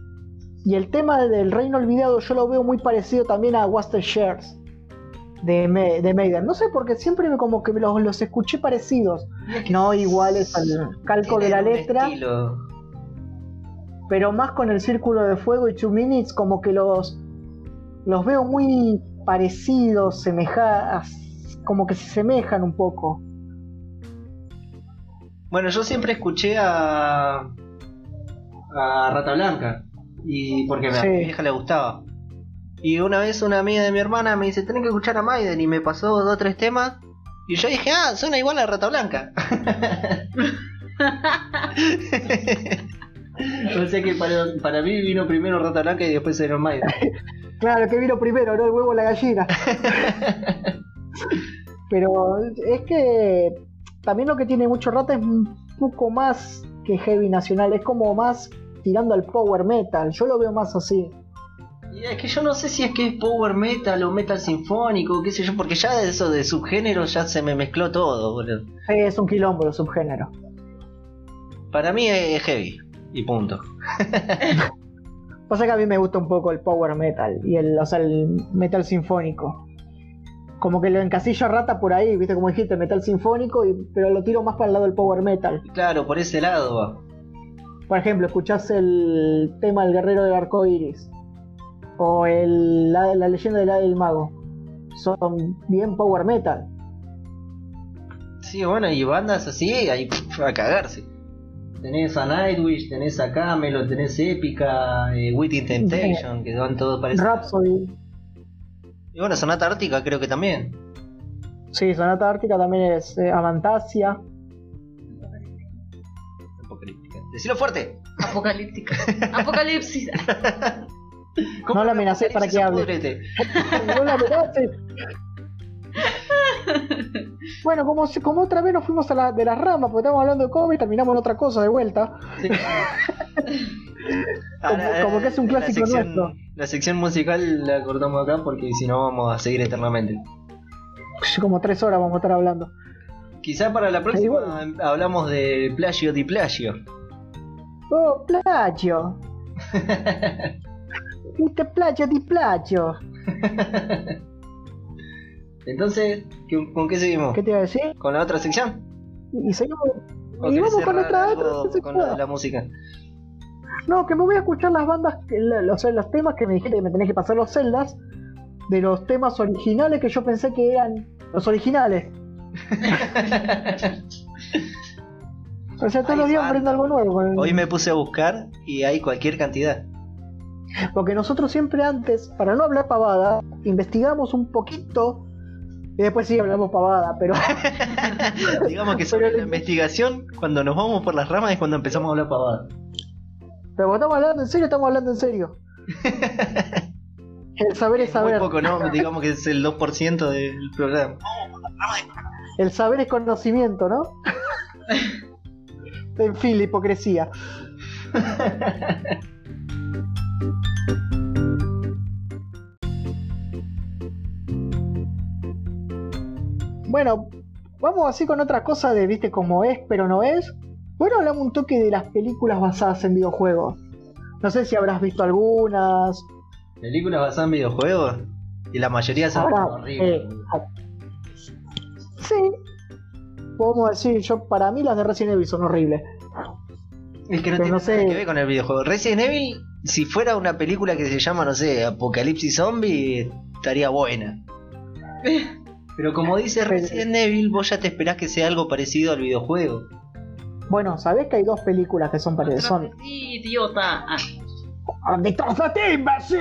Y el tema del Reino Olvidado yo lo veo muy parecido también a Western Shares. de, Me- de Maiden. No sé, porque siempre me- como que los, los escuché parecidos. No iguales al calco de la letra, estilo. Pero más con el círculo de fuego y Two Minutes, como que los, los veo muy parecidos, semeja, como que se semejan un poco. Bueno, yo siempre escuché a. a Rata Blanca. Y porque a Sí. mi vieja le gustaba. Y una vez una amiga de mi hermana me dice, tenés que escuchar a Maiden. Y me pasó dos o tres temas. Y yo dije, ah, suena igual a Rata Blanca. o sea que para, para mí vino primero Rata Blanca y después era Maiden. Claro, que vino primero, ¿no? El huevo la gallina. Pero es que también lo que tiene mucho rata es un poco más que heavy nacional, es como más tirando al power metal. Yo lo veo más así. Y es que yo no sé si es que es power metal o metal sinfónico, qué sé yo, porque ya de eso de subgéneros ya se me mezcló todo, boludo. Es un quilombo el subgénero. Para mí es heavy. Y punto. Pasa que a mí me gusta un poco el power metal y el, o sea, el metal sinfónico. Como que lo encasillo a rata por ahí, viste como dijiste, metal sinfónico, y, pero lo tiro más para el lado del power metal. Claro, por ese lado va. Por ejemplo, escuchás el tema del guerrero del arco iris o el, la, la leyenda del del mago. Son bien power metal. Sí, bueno, y bandas así, ahí pff, a cagarse. Tenés a Nightwish, tenés a Camelot, tenés Épica, eh, Within Temptation, que van todos parecidos. Rhapsody. Y bueno, Sonata Ártica creo que también. Sí, Sonata Ártica también es eh, Amantasia. Apocalíptica. Decilo fuerte. Apocalíptica. Apocalipsis. ¿Cómo No la amenacé para que hable. Púdrete. No la amenaces. Bueno, como, otra vez nos fuimos a la, de las ramas, porque estamos hablando de cómics, terminamos en otra cosa de vuelta. Sí. Como- como que es un la clásico sección- nuestro. La sección musical la cortamos acá porque si no vamos a seguir eternamente. Como tres horas vamos a estar hablando. Quizá para la próxima hablamos de plagio di plagio. Oh, plagio. Viste, plagio di plagio. Entonces, ¿qué- ¿con qué seguimos? ¿Qué te iba a decir? ¿Con la otra sección? Y seguimos. ¿O Y vamos con otra, otra, no se con de pueda. la música? No, que me voy a escuchar las bandas, la- o sea, los temas que me dijiste que me tenés que pasar los celdas, de los temas originales que yo pensé que eran los originales. O sea, todos los días aprendo algo nuevo. con el- Hoy me puse a buscar y hay cualquier cantidad. Porque nosotros siempre antes, para no hablar pavada, investigamos un poquito y después sí hablamos pavada, pero Digamos que sobre Pero- la investigación, cuando nos vamos por las ramas es cuando empezamos a hablar pavada. pero cuando estamos hablando en serio, estamos hablando en serio. El saber es Es muy saber. poco, ¿no? Digamos que es el 2% del programa. El saber es conocimiento, ¿no? en fin, la hipocresía. Bueno, vamos así con otra cosa de, viste, como es, pero no es. Bueno, hablamos un toque de las películas basadas en videojuegos. No sé si habrás visto algunas. Películas basadas en videojuegos y la mayoría son horribles. eh, sí. Podemos decir, yo para mí las de Resident Evil son horribles. Es que no pero tiene no nada sé. que ver con el videojuego. Resident Evil, si fuera una película que se llama, no sé, Apocalipsis Zombie, estaría buena. Pero como dice Resident Evil, vos ya te esperás que sea algo parecido al videojuego. Bueno, ¿sabés que hay dos películas que son parecidas? Son Sí, idiota. Ah, ¿Dónde estás a ti, imbécil?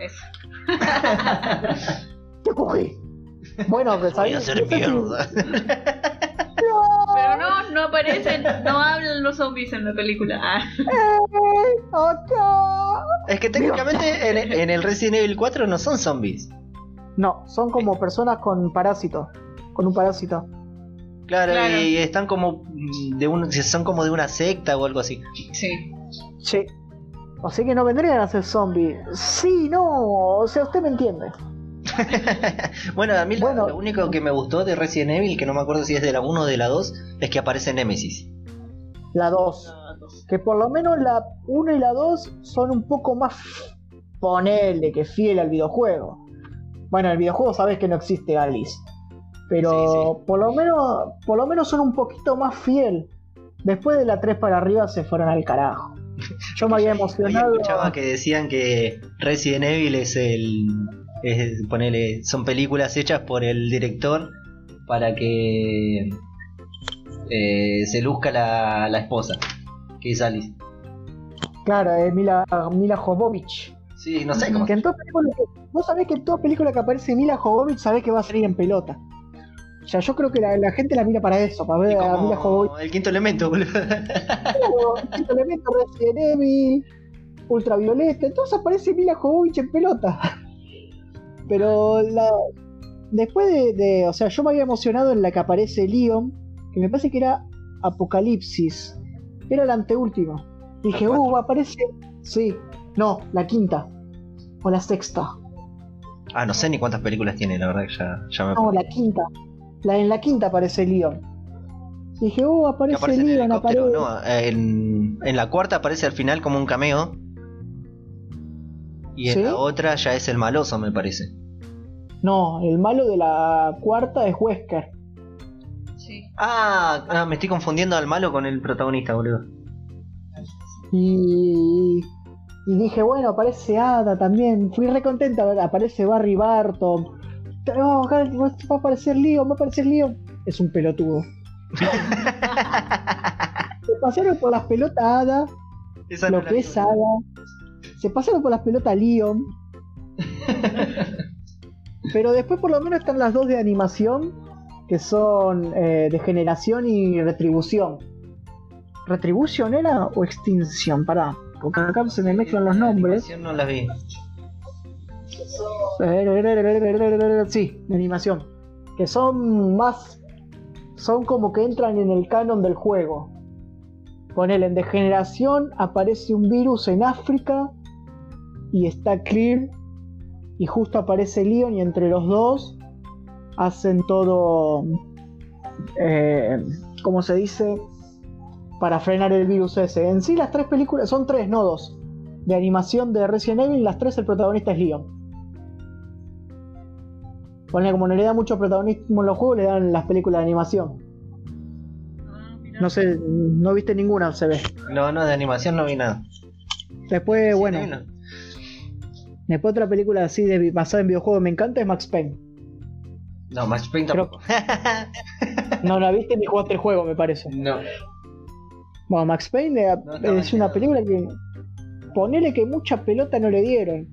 eso. Te cogí. Bueno, pues Voy ahí. a hacer mierda. Pero no, no aparecen, no hablan los zombies en la película. Ah. Es que técnicamente en, en el Resident Evil 4 no son zombies. No, son como personas con parásitos. Con un parásito. Claro, Claro. y están como de un, son como de una secta o algo así. Sí. Sí. O sea que no vendrían a ser zombies. Sí, no. O sea, usted me entiende. bueno, a mí lo- Bueno. lo único que me gustó de Resident Evil, que no me acuerdo si es de la 1 o de la 2, es que aparece Nemesis. La 2. Que por lo menos la 1 y la 2 son un poco más. Ponele que fiel al videojuego. Bueno, en el videojuego sabes que no existe Alice. Pero Sí, sí. por lo menos por lo menos son un poquito más fiel. Después de la 3 para arriba se fueron al carajo. Yo me había emocionado. escuchaba que decían que Resident Evil es el. Es, ponele, son películas hechas por el director para que eh, se luzca la, la esposa, que es Alice. Claro, es Mila, Mila Jovovich. Sí, no sé cómo. Que en vos sabés que en toda película que aparece Mila Jovovich sabés que va a salir en pelota. O sea, yo creo que la, la gente la mira para eso, para ver a Mila Jovovich. el quinto elemento, boludo. Claro, quinto elemento Resident Evil, Ultravioleta, entonces aparece Mila Jovovich en pelota. Pero la, después de, de- o sea, yo me había emocionado en la que aparece Leon, que me parece que era Apocalipsis, era la anteúltima. Dije, ¿La uh, aparece, sí, no, la quinta, o la sexta, Ah, no sé ni cuántas películas tiene, la verdad que ya, ya me no, la quinta, la, en la quinta aparece Leon. Dije, Que aparece, aparece en el Leon, aparece... no, en, en la cuarta aparece al final como un cameo. Y en ¿Sí? la otra ya es el maloso, me parece. No, el malo de la cuarta es Wesker. Sí. Ah, ah, me estoy confundiendo al malo con el protagonista, boludo. Y, y dije, bueno, aparece Ada también. Fui recontenta, aparece Barry Barton. Oh, va a aparecer Leon, va a aparecer Leon. Es un pelotudo. Se pasaron por las pelotas Ada, Esa no lo la que es. Ada. Se pasaron por las pelotas Leon. Pero después por lo menos están las dos de animación, que son eh, de generación y retribución. ¿Retribution era o extinción? Pará, porque acá se me mezclan los La nombres. animación no las vi. Sí, de animación. Que son más. Son como que entran en el canon del juego. Ponele en Degeneración, aparece un virus en África y está Clear. Y justo aparece Leon y entre los dos hacen todo. Eh, ¿Cómo se dice? Para frenar el virus ese. En sí, las tres películas son tres, no dos. De animación de Resident Evil, las tres el protagonista es Leon. Ponle como no le da mucho protagonismo en los juegos, le dan las películas de animación. No sé, no viste ninguna, se ve. No, no, de animación no vi nada. Después, Sí, bueno, no después otra película así de, basada en videojuegos me encanta es Max Payne. No, Max Payne Creo- tampoco. No la viste ni jugaste el juego, me parece. no. Bueno, Max Payne eh, No es una película que. Ponele que mucha pelota no le dieron.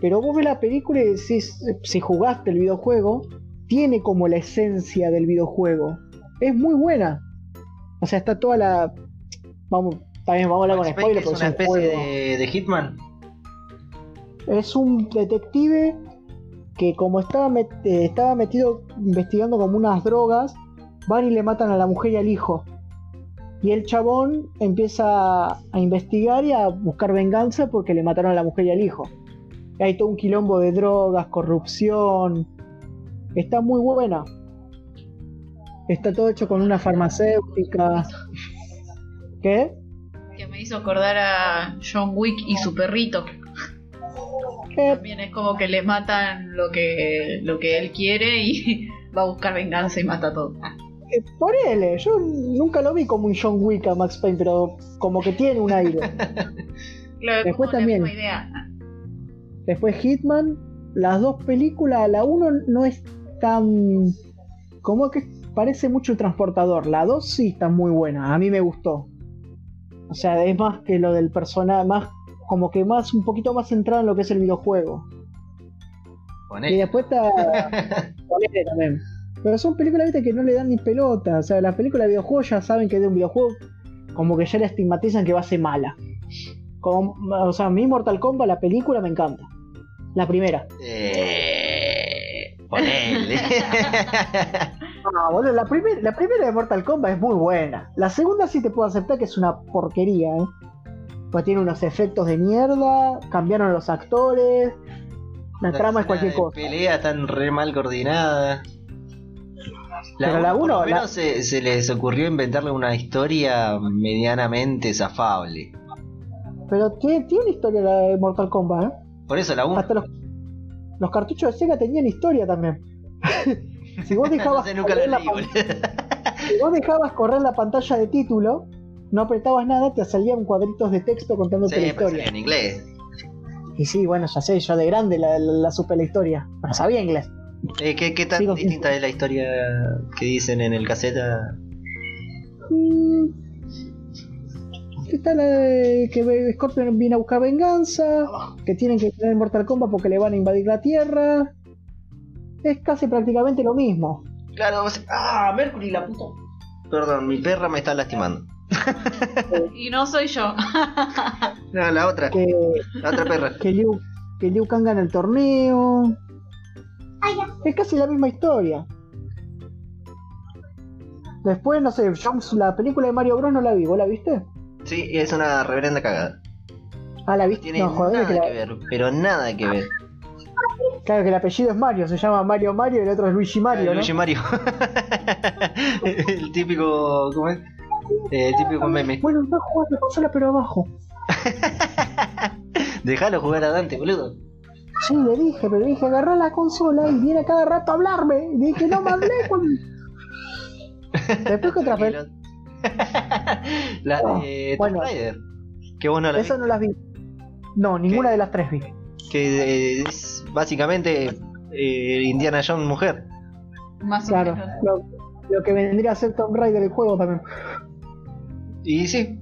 Pero vos ves la película y decís, si jugaste el videojuego, tiene como la esencia del videojuego. Es muy buena. O sea, está toda la. Vamos, también vamos a hablar con Max spoilers es una es un especie juego. de, de Hitman. Es un detective que como estaba, met- eh, estaba metido investigando como unas drogas, van y le matan a la mujer y al hijo. Y el chabón empieza a investigar y a buscar venganza porque le mataron a la mujer y al hijo. Y hay todo un quilombo de drogas, corrupción. Está muy buena. Está todo hecho con una farmacéutica. ¿Qué? Que me hizo acordar a John Wick y su perrito. También es como que le matan lo que, lo que él quiere y va a buscar venganza y mata todo. Eh, ponele, yo nunca lo vi como un John Wick a Max Payne, pero como que tiene un aire. Claro, Después como también. idea. Después Hitman, las dos películas, la uno no es tan... como que parece mucho el transportador, la dos sí está muy buena, a mí me gustó. O sea, es más que lo del personaje, más como que más un poquito más centrado en lo que es el videojuego. Y después está... Ponele también. Pero son películas ¿viste? que no le dan ni pelota. O sea, las películas de videojuegos ya saben que es de un videojuego, como que ya le estigmatizan que va a ser mala. Como, o sea, a mí Mortal Kombat, la película me encanta. La primera. Eh, ponele. Ah, boludo, la, primer- la primera de Mortal Kombat es muy buena. La segunda sí te puedo aceptar que es una porquería, ¿eh? Pues tiene unos efectos de mierda, cambiaron los actores, la Las trama es cualquier cosa. pelea están re mal coordinadas. La Pero la se, se les ocurrió inventarle una historia medianamente zafable. Pero tiene, tiene historia la de Mortal Kombat, ¿eh? Por eso la 1. Hasta los, los cartuchos de Sega tenían historia también. si vos No dejabas sé, correr la leí, si vos dejabas correr la pantalla de título, no apretabas nada, te salían cuadritos de texto contándote Sí, la historia. en inglés. Y sí, bueno, ya sé, yo de grande la, la, la supe la historia. Pero sabía inglés. Eh, ¿qué, ¿Qué tan Sigo- distinta es la historia que dicen en el caseta? Mm. Está la de que Scorpion viene a buscar venganza, que tienen que tener Mortal Kombat porque le van a invadir la Tierra. Es casi prácticamente lo mismo. Claro, vos- ah, Mercury, la puta. Perdón, mi perra me está lastimando. Y no soy yo. No, la otra, Que, la otra perra. que, Liu, que Liu Kang gana el torneo. Es casi la misma historia. Después, no sé, la película de Mario Bros no la vi, ¿vos la viste? Sí, es una reverenda cagada. Ah, la viste. Tiene No, joder, nada que que, la- ver, pero nada que ver. claro que el apellido es Mario, se llama Mario Mario y el otro es Luigi Mario, ¿no? Luigi Mario. el típico. ¿Cómo es? Eh, El típico meme. Bueno, está jugando consola pero abajo. Déjalo jugar a Dante, boludo. Sí, le dije, pero le dije, agarrá la consola y viene cada rato a hablarme. Y le dije, no me hablé con... Después que otra vez, la Oh, de bueno. Tomb Raider. Que vos no la esa viste, no las vi. No, ninguna de las tres vi. Que eh, es básicamente eh, Indiana Jones mujer. Más o Claro, menos. lo, lo que vendría a ser Tomb Raider el juego también. Y sí.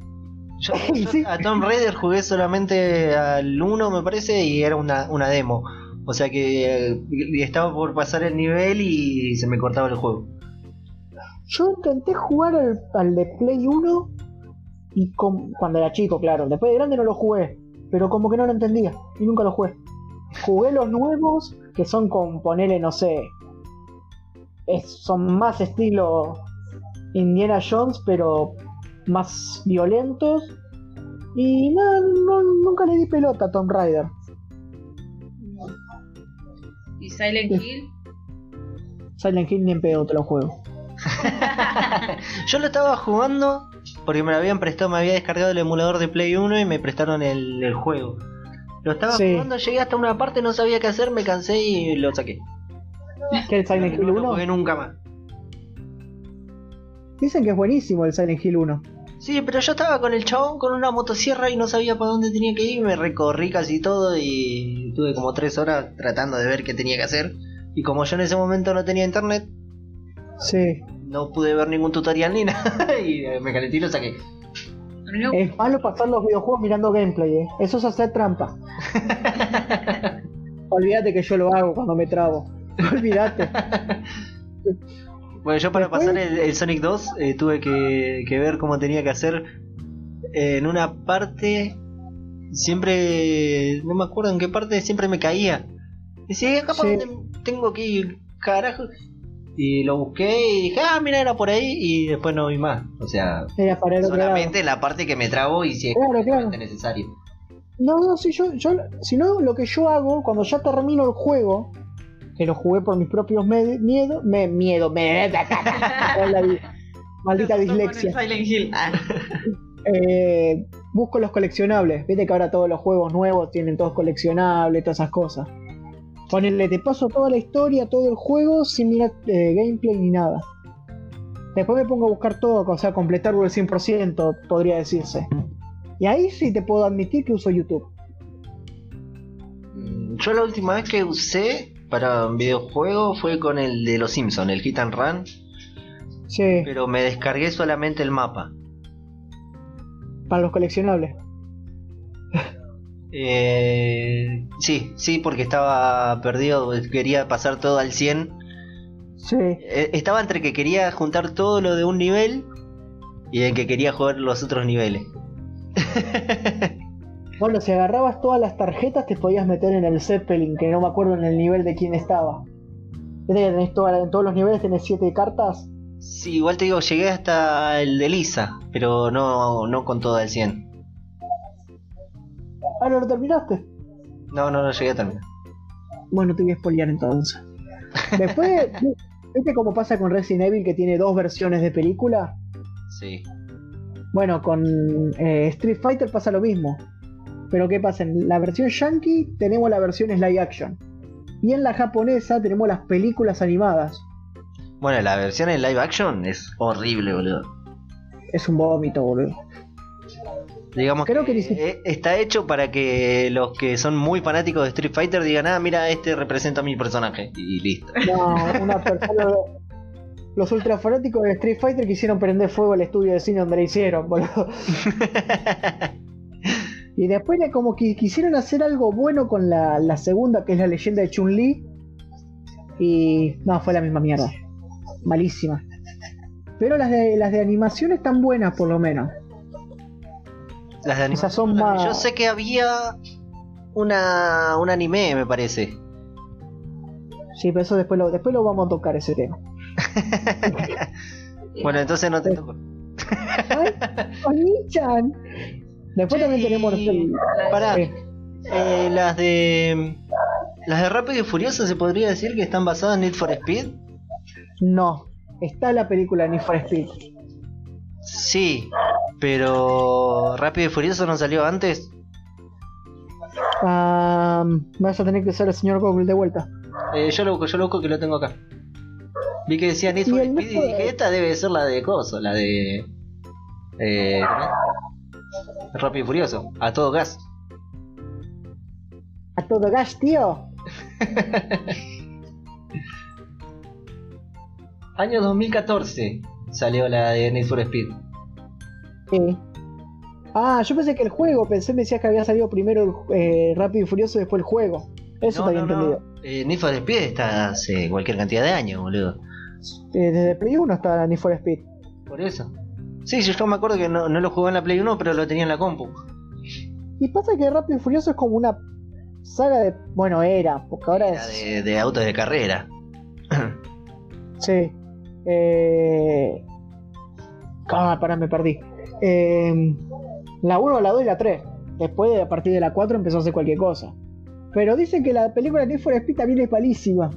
Yo, Y yo sí. a Tomb Raider jugué solamente al 1 me parece y era una, una demo. O sea que eh, estaba por pasar el nivel y se me cortaba el juego. Yo intenté jugar al, al de Play 1 y cuando era chico, claro. Después de grande no lo jugué, pero como que no lo entendía y nunca lo jugué. Jugué los nuevos que son con ponerle, no sé, es- son más estilo Indiana Jones, pero más violentos. Y nada, no, nunca le di pelota a Tomb Raider. Y Silent Hill. Silent Hill ni en pedo te lo juego. Yo lo estaba jugando porque me lo habían prestado, me había descargado el emulador de Play 1 y me prestaron el, el juego. Lo estaba Sí. jugando, llegué hasta una parte, no sabía qué hacer, me cansé y lo saqué. ¿Qué el Silent Hill No lo 1? jugué nunca más. Dicen que es buenísimo el Silent Hill 1. Sí, pero yo estaba con el chabón con una motosierra y no sabía para dónde tenía que ir, me recorrí casi todo y tuve como tres horas tratando de ver qué tenía que hacer. Y como yo en ese momento no tenía internet, Sí. no pude ver ningún tutorial ni nada y me calenté y lo saqué. Es malo pasar los videojuegos mirando gameplay, ¿eh? Eso es hacer trampa. Olvídate que yo lo hago cuando me trabo. Olvídate. Bueno, yo para Después- pasar el, el Sonic 2 eh, tuve que, que ver cómo tenía que hacer. Eh, en una parte, siempre, no me acuerdo en qué parte, siempre me caía. Decía, acá Sí. dónde tengo que ir, carajo. Y lo busqué y dije, ah, mira, era por ahí. Y después no vi más. O sea, Era para solamente la parte que me trabo y si es Claro, necesario. No, no, si yo, yo, si no, lo que yo hago cuando ya termino el juego, que lo jugué por mis propios me- miedo, me, miedo, me, maldita dislexia. Silent Hill. Ah, Eh, busco los coleccionables. Viste que ahora todos los juegos nuevos tienen todos coleccionables, todas esas cosas. Ponele, te paso toda la historia, todo el juego sin mirar eh, gameplay ni nada. Después me pongo a buscar todo, o sea, completarlo al 100%, podría decirse. Y ahí sí te puedo admitir que uso YouTube. Mm, Yo la última vez que usé para un videojuego fue con el de los Simpsons, el Hit and Run. Sí, Pero me descargué solamente el mapa. para los coleccionables. Eh, sí, sí, porque estaba perdido, quería pasar todo al 100. Sí. Eh, estaba entre que quería juntar todo lo de un nivel y en que quería jugar los otros niveles. Bueno, si agarrabas todas las tarjetas te podías meter en el Zeppelin, que no me acuerdo en el nivel de quién estaba. Viste que tenés toda- en todos los niveles tenés siete cartas. Sí, igual te digo, llegué hasta el de Lisa, pero no, no con todo al 100. Ah, ¿no lo terminaste? No, no, no llegué a terminar. Bueno, te voy a spoilear entonces. Después, ¿viste cómo pasa con Resident Evil que tiene dos versiones de película? Sí. Bueno, con eh, Street Fighter pasa lo mismo. Pero ¿qué pasa? En la versión yankee tenemos la versión live action. Y en la japonesa tenemos las películas animadas. Bueno, la versión en live action es horrible, boludo. Es un vómito, boludo. Digamos Creo que, que eh, está hecho para que los que son muy fanáticos de Street Fighter digan, ah, mira, este representa a mi personaje. Y listo. No, una persona. Los ultra fanáticos de Street Fighter quisieron prender fuego al estudio de cine donde la hicieron, boludo. Y después como que quisieron hacer algo bueno con la, la segunda, que es la leyenda de Chun-Li. Y no, fue la misma mierda. Malísima. Pero las de, las de animación están buenas por lo menos. Las de Esas son animación, más- Yo sé que había una un anime, me parece. Sí, pero eso después lo, después lo vamos a tocar ese tema. Bueno, entonces no te toco. ¡Ay, Oni-chan! Después también Sí. tenemos el- Pará, eh, eh, las de. Las de Rápido y Furioso se podría decir que están basadas en Need for Speed. no, está la película Need for Speed. Sí, pero Rápido y Furioso no salió antes. Ah, vas a tener que usar el señor Google de vuelta. Eh, yo lo busco, yo lo busco que lo tengo acá. Vi que decía Need for Speed y dije, esta debe ser la de Coso, la de. Eh. Rápido y Furioso, a todo gas. A todo gas, tío. Año 2014 salió la de Need for Speed. Sí. Ah, yo pensé que el juego, pensé me decías que había salido primero el eh, Rápido y Furioso y después el juego. Eso no, no. entendido. Eh, Need for Speed está hace cualquier cantidad de años, boludo. Eh, desde Play 1 está Need for Speed. Por eso. Sí, yo, yo me acuerdo que no, no lo jugué en la Play 1, pero lo tenía en la compu. Y pasa que Rápido y Furioso es como una saga de. Bueno, era, porque ahora Era es. de, de autos de carrera. Sí. Eh... Ah, pará, me perdí. Eh, La 1, la 2 y la 3. Después, a partir de la 4, empezó a hacer cualquier cosa. Pero dicen que la película Need for Speed también es malísima.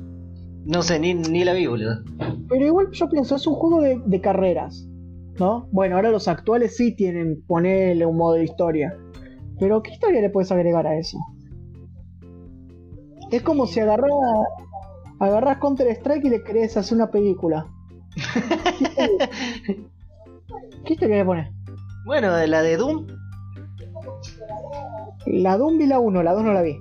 No sé, ni, ni la vi, boludo. Pero igual yo pienso, es un juego de, de carreras. ¿No? Bueno, ahora los actuales sí tienen ponerle un modo de historia. Pero ¿qué historia le puedes agregar a eso? Es como si agarrás agarrás Counter Strike y le querés hacer una película. ¿Qué historia, ¿Qué historia le pones? Bueno, de la de Doom, La Doom vi la 1, la 2 no la vi.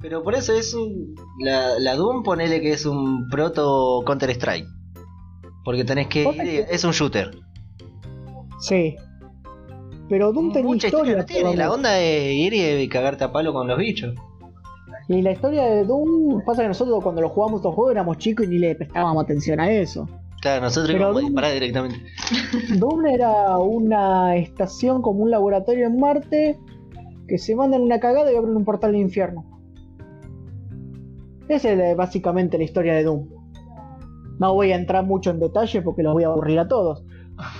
pero por eso es un. La, la Doom, ponele que es un proto Counter Strike. Porque tenés que ir. Es un shooter. Sí. Pero Doom tenía Mucha historia no tiene. La onda es ir y cagarte a palo con los bichos. Y la historia de Doom, pasa que nosotros cuando lo jugamos estos juegos éramos chicos y ni le prestábamos atención a eso. Claro, nosotros Pero íbamos a Doom- disparar directamente. Doom era una estación como un laboratorio en Marte que se mandan una cagada y abren un portal al infierno. Esa es básicamente la historia de Doom. No voy a entrar mucho en detalle porque los voy a aburrir a todos.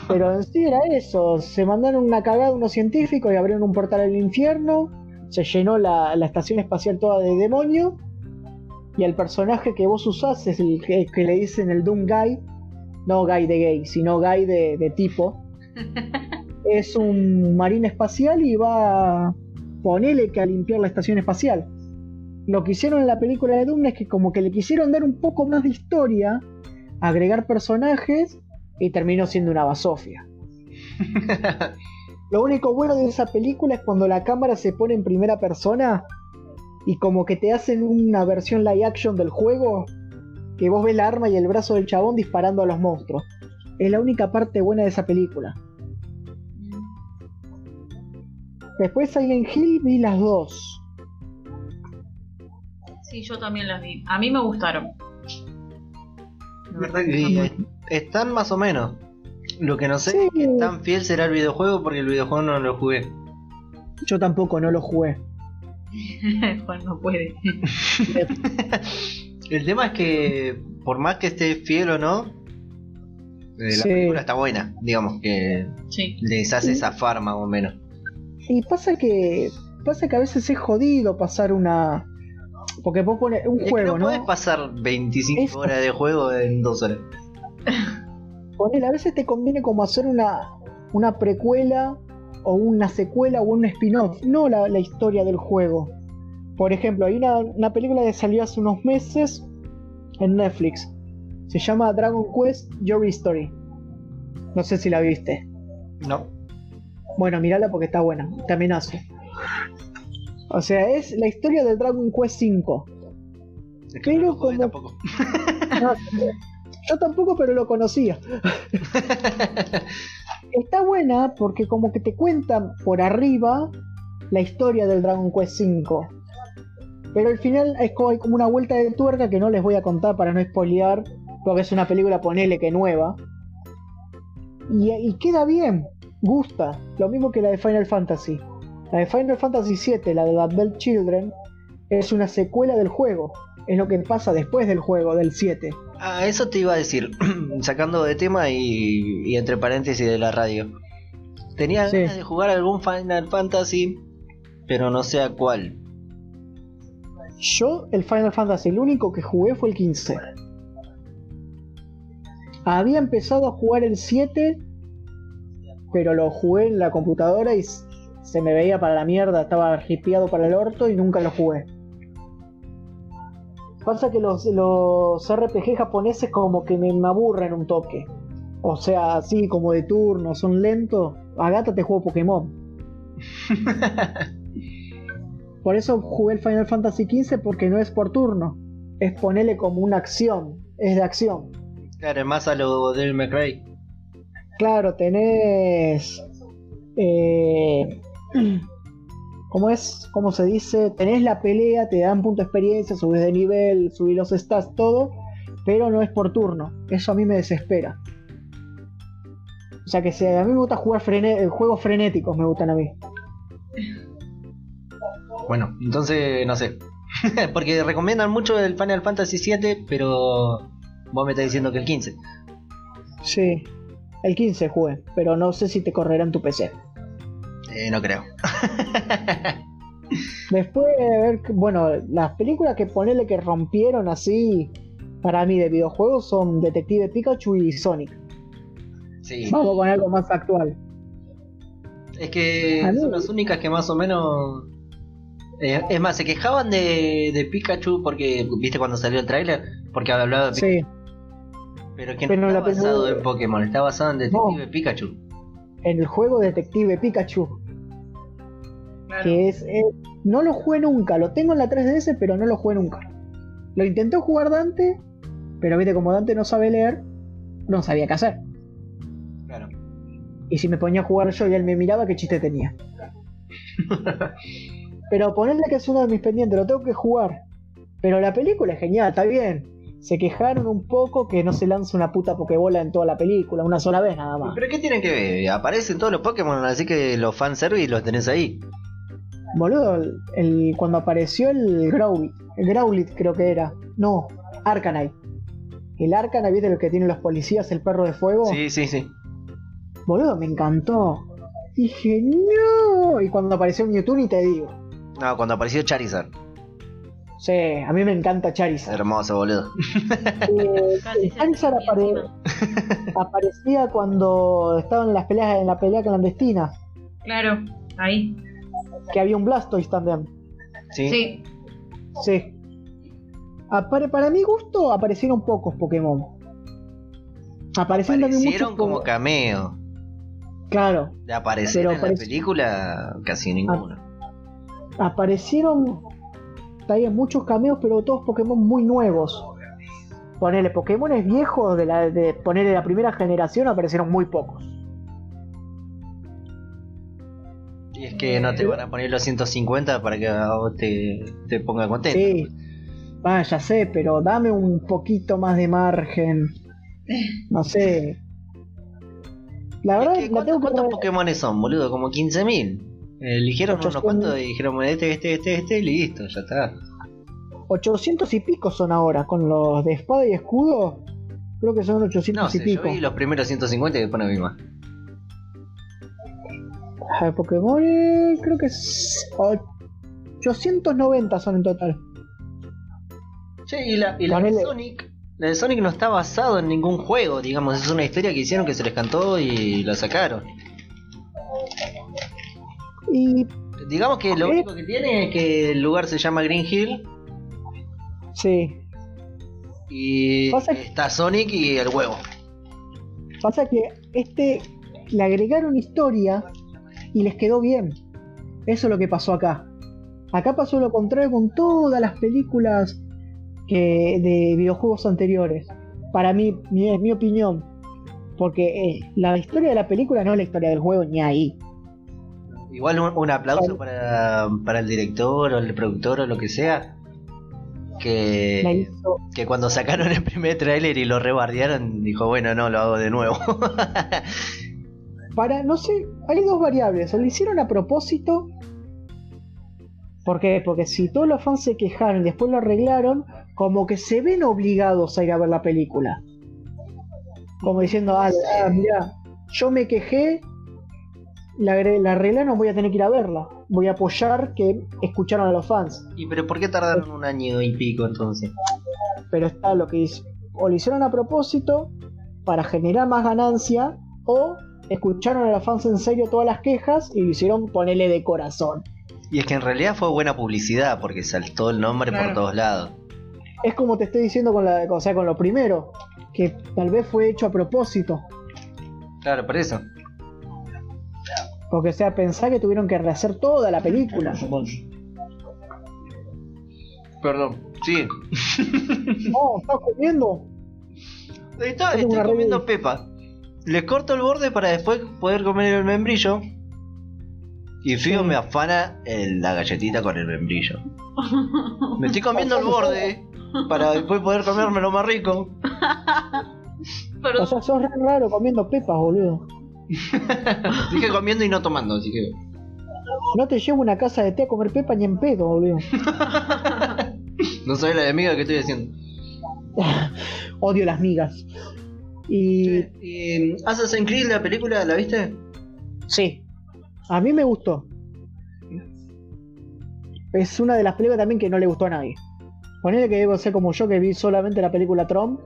Pero en sí era eso. Se mandaron una cagada unos científicos y abrieron un portal al infierno. Se llenó la, la estación espacial toda de demonios. Y el personaje que vos usás es el que, que le dicen el Doom Guy. No Guy de gay, sino Guy de, de tipo. es un marín espacial y va a ponerle que a limpiar la estación espacial. Lo que hicieron en la película de Doom es que como que le quisieron dar un poco más de historia, agregar personajes y terminó siendo una basofia. Lo único bueno de esa película es cuando la cámara se pone en primera persona y como que te hacen una versión live action del juego que vos ves la arma y el brazo del chabón disparando a los monstruos. Es la única parte buena de esa película. Después Silent Hill vi las dos. Sí, yo también las vi. A mí me gustaron. Y, están más o menos. Lo que no sé Sí. es qué tan fiel será el videojuego porque el videojuego no lo jugué. Yo tampoco no lo jugué. Juan no puede. El tema es que, por más que esté fiel o no, eh, la Sí. película está buena. Digamos que Sí. les hace zafar más o menos. Y pasa que pasa que a veces es jodido pasar una porque vos pones un Es que juego, no ¿no? puedes pasar 25 Eso. horas de juego en 2 horas. Ponele, a veces te conviene como hacer una una precuela o una secuela o un spin-off, no la, la historia del juego. Por ejemplo, hay una, una película que salió hace unos meses en Netflix. Se llama Dragon Quest Your History. No sé si la viste. No. Bueno, mírala porque está buena. Te amenazo. O sea, es la historia de Dragon Quest V. Es Pero no lo como- tampoco. No, yo tampoco, pero lo conocía. Está buena porque como que te cuentan por arriba la historia del Dragon Quest V. Pero al final es como, hay como una vuelta de tuerca que no les voy a contar para no spoilear, porque es una película, ponele que nueva. Y, y queda bien, gusta. Lo mismo que la de Final Fantasy. La de Final Fantasy VII, la de Adult Children, es una secuela del juego. Es lo que pasa después del juego, del 7. Ah, eso te iba a decir, sacando de tema y, y entre paréntesis de la radio. Tenía Sí. ganas de jugar algún Final Fantasy, pero no sé a cuál. Yo, el Final Fantasy, el único que jugué fue el 15. Había empezado a jugar el 7, pero lo jugué en la computadora y se me veía para la mierda, estaba hipeado para el orto y nunca lo jugué. Pasa que los, los RPG japoneses como que me, me aburren un toque. O sea, así como de turno, son lentos. A gata te juego Pokémon. Por eso jugué el Final Fantasy XV porque no es por turno. Es ponerle como una acción. Es de acción. Claro, más a lo del McRae. Claro, tenés. Eh, ¿Cómo es? ¿Cómo se dice? Tenés la pelea, te dan punto de experiencia, subes de nivel, subís los stats, todo. Pero no es por turno. Eso a mí me desespera. O sea que si a mí me gusta jugar frene- juegos frenéticos, me gustan a mí. Bueno, entonces no sé. Porque recomiendan mucho el Final Fantasy VII, pero vos me estás diciendo que el 15. Sí, el 15 jugué, pero no sé si te correrá en tu PC. Eh, no creo. Después de ver, bueno, las películas que ponele que rompieron así para mí de videojuegos son Detective Pikachu y Sonic. Sí. Vamos con algo más actual. Es que mí- son las únicas que más o menos... eh, es más, se quejaban de, de Pikachu porque, viste cuando salió el tráiler, porque hablaba de Pikachu. Sí, Pero que Pero no la está basado película- en Pokémon, está basado en Detective Pikachu. en el juego Detective Pikachu, Claro. que es... eh, no lo jugué nunca, lo tengo en la 3DS, pero no lo jugué nunca. Lo intenté jugar Dante, pero viste, como Dante no sabe leer, no sabía qué hacer. Claro. Y si me ponía a jugar yo y él me miraba, qué chiste tenía. Pero ponerle que es uno de mis pendientes, lo tengo que jugar. Pero la película es genial, está bien. Se quejaron un poco que no se lanza una puta pokebola en toda la película, una sola vez nada más. ¿Pero qué tienen que ver? Aparecen todos los Pokémon, así que los fanservice los tenés ahí. Boludo, el, el- cuando apareció el Growlit, el Growlit creo que era. No, Arcanine. El Arcanine, ¿viste el que tienen los policías, el perro de fuego? Sí, sí, sí. Boludo, me encantó. Dije, no. Y cuando apareció Mewtwo, ni te digo. No, cuando apareció Charizard. Sí, a mí me encanta Charizard. Hermoso, boludo. Eh, Charizard apare- aparecía cuando estaban en las peleas en la pelea clandestina. Claro, ahí. Que había un Blastoise también. Sí. Sí. Sí. Apare- para mi gusto aparecieron pocos Pokémon. Aparecieron también Aparecieron muchos como po- cameo. Claro, De aparecer en la película, casi ninguno. aparecieron también muchos cameos, pero todos Pokémon muy nuevos. Ponele, Pokémon es viejo de la de ponerle la primera generación aparecieron muy pocos. Y es que no te van a poner los 150 para que a vos te, te ponga contento. Sí, ah, ya sé, pero dame un poquito más de margen. No sé. La Es verdad, que la ¿cuántos, tengo que cuántos Pokémon son, boludo? Como 15.000. Eligieron unos 800.000. cuantos y dijeron, este, este, este, este, y listo, ya está. 800 y pico son ahora, con los de espada y escudo. Creo que son 800 No y sé, yo pico. vi los primeros 150 y después no vi más. Ah, Pokémon, eh, creo que es 890 son en total. Che, y la, y la de Sonic. La de Sonic no está basado en ningún juego, digamos, es una historia que hicieron que se les cantó y la sacaron. Y digamos que lo ¿Eh? único que tiene es que el lugar se llama Green Hill Sí. y Pasa que- está Sonic y el huevo. Pasa que este le agregaron historia y les quedó bien. Eso es lo que pasó acá. Acá pasó lo contrario con todas las películas que, de videojuegos anteriores. Para mí, mi, es mi opinión. Porque eh, la historia de la película no es la historia del juego ni ahí. Igual un, un aplauso para, para el director o el productor o lo que sea. Que, que cuando sacaron el primer tráiler y lo rebardearon, dijo, bueno, no, lo hago de nuevo. Para, no sé, hay dos variables. O lo hicieron a propósito. ¿Por qué? Porque si todos los fans se quejaron y después lo arreglaron, como que se ven obligados a ir a ver la película. Como diciendo, ah, ah, mira, yo me quejé, la, la arreglaron, voy a tener que ir a verla. Voy a apoyar que escucharon a los fans. ¿Y pero por qué tardaron un año y pico entonces? Pero está lo que dice. O lo hicieron a propósito para generar más ganancia, o escucharon a los fans en serio todas las quejas y lo hicieron ponerle de corazón. Y es que en realidad fue buena publicidad porque saltó el nombre por todos lados. Es como te estoy diciendo con, la, o sea, con lo primero, que tal vez fue hecho a propósito. Claro, por eso. Porque, o sea, pensá que tuvieron que rehacer toda la película. Perdón, sí. No, estás comiendo. Estoy una comiendo pepa. Les corto el borde para después poder comer el membrillo. Y Sí. me afana el- la galletita con el membrillo. Me estoy comiendo el borde para después poder comérmelo más rico. Pero O sea, sos re raro comiendo pepas, boludo. Dije comiendo y no tomando, así que. No te llevo a una casa de té a comer pepa ni en pedo, boludo. No soy la enemiga que estoy haciendo. Odio las migas. Y ¿Y Assassin's Creed, la película, la viste? sí, a mí me gustó. Es una de las películas también que no le gustó a nadie. Ponele que debo ser como yo que vi solamente la película Tron.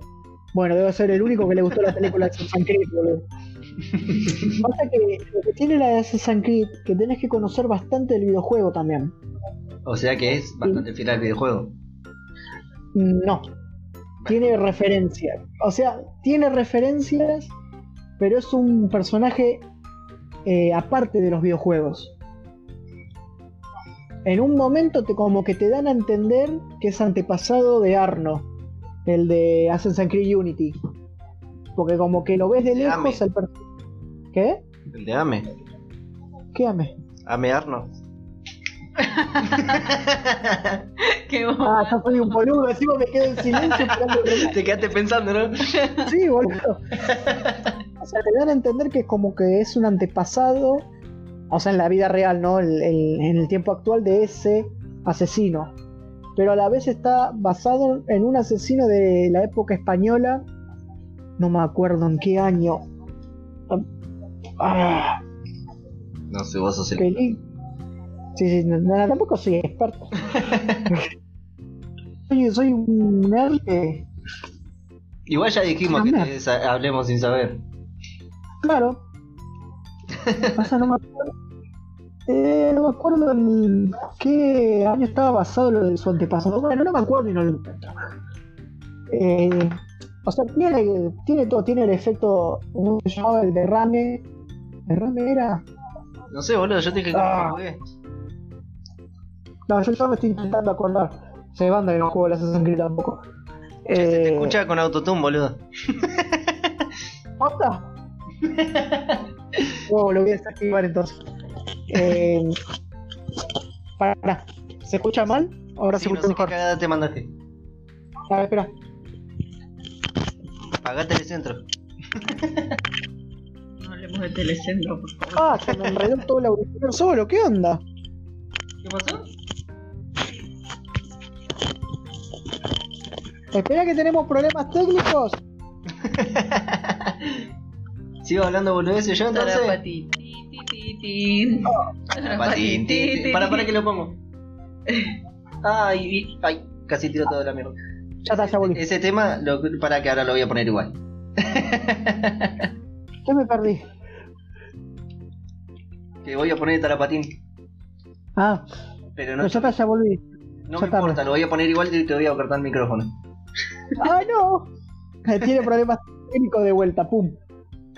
Bueno, debo ser el único que le gustó la película de Assassin's Creed, boludo. Pasa que lo que tiene la de Assassin's Creed, que tenés que conocer bastante del videojuego también. O sea que es bastante fiel al videojuego. No. Tiene referencias. O sea, tiene referencias, pero es un personaje eh, aparte de los videojuegos. En un momento te, como que te dan a entender que es antepasado de Arno, el de Assassin's Creed Unity. Porque como que lo ves de lejos el ¿Qué? El de Ame. ¿Qué ame? Ame Arno. qué Ah, yo soy un boludo, encima me quedo en silencio. Te quedaste pensando, ¿no? Sí, boludo. O sea, te dan a entender que como que es un antepasado, o sea, en la vida real, ¿no? El- el- en el tiempo actual de ese asesino. Pero a la vez está basado en un asesino de la época española. No me acuerdo en qué año. Ah, No sé, vos sos el. peli- Sí, sí, no, no, tampoco soy experto. soy, soy un nerd que Igual ya dijimos que te hablemos sin saber. Claro. Pasa, no me acuerdo. Eh, no me acuerdo en qué año estaba basado lo de su antepasado. Bueno, no me acuerdo y no lo encuentro. Eh, o sea, tiene, tiene todo, tiene el efecto, ¿cómo se llamaba? El derrame. ¿Derrame era? No sé, boludo, yo te dije que Ah. no jugué. No, yo, yo me estoy intentando acordar. Se banda que no juego las Assassin's Creed tampoco. Se te Eh, escucha con autotune, boludo. ¿Posta? Oh, lo voy a desactivar entonces. Eh, para, ¿se escucha mal? Ahora Sí, se no escucha sé qué mejor. cagada te mandaste. A ver, espera. Pagate el centro. No hablemos de telecentro, por favor. Ah, se me enredó todo el auricular solo, ¿qué onda? ¿Qué pasó? Espera que tenemos problemas técnicos. Sigo hablando boludeces yo entonces. Para, para que lo pongo. Ay, ay, casi tiro todo la mierda. Ya está, ya volví. Ese tema, lo, para que ahora lo voy a poner igual. ¿Qué me perdí? Que voy a poner tarapatín. Ah, Pero pero no, ya está, ya volví. no ya me tarde. importa, lo voy a poner igual y te voy a cortar el micrófono. ¡Ah, no! Tiene problemas técnicos de vuelta, pum.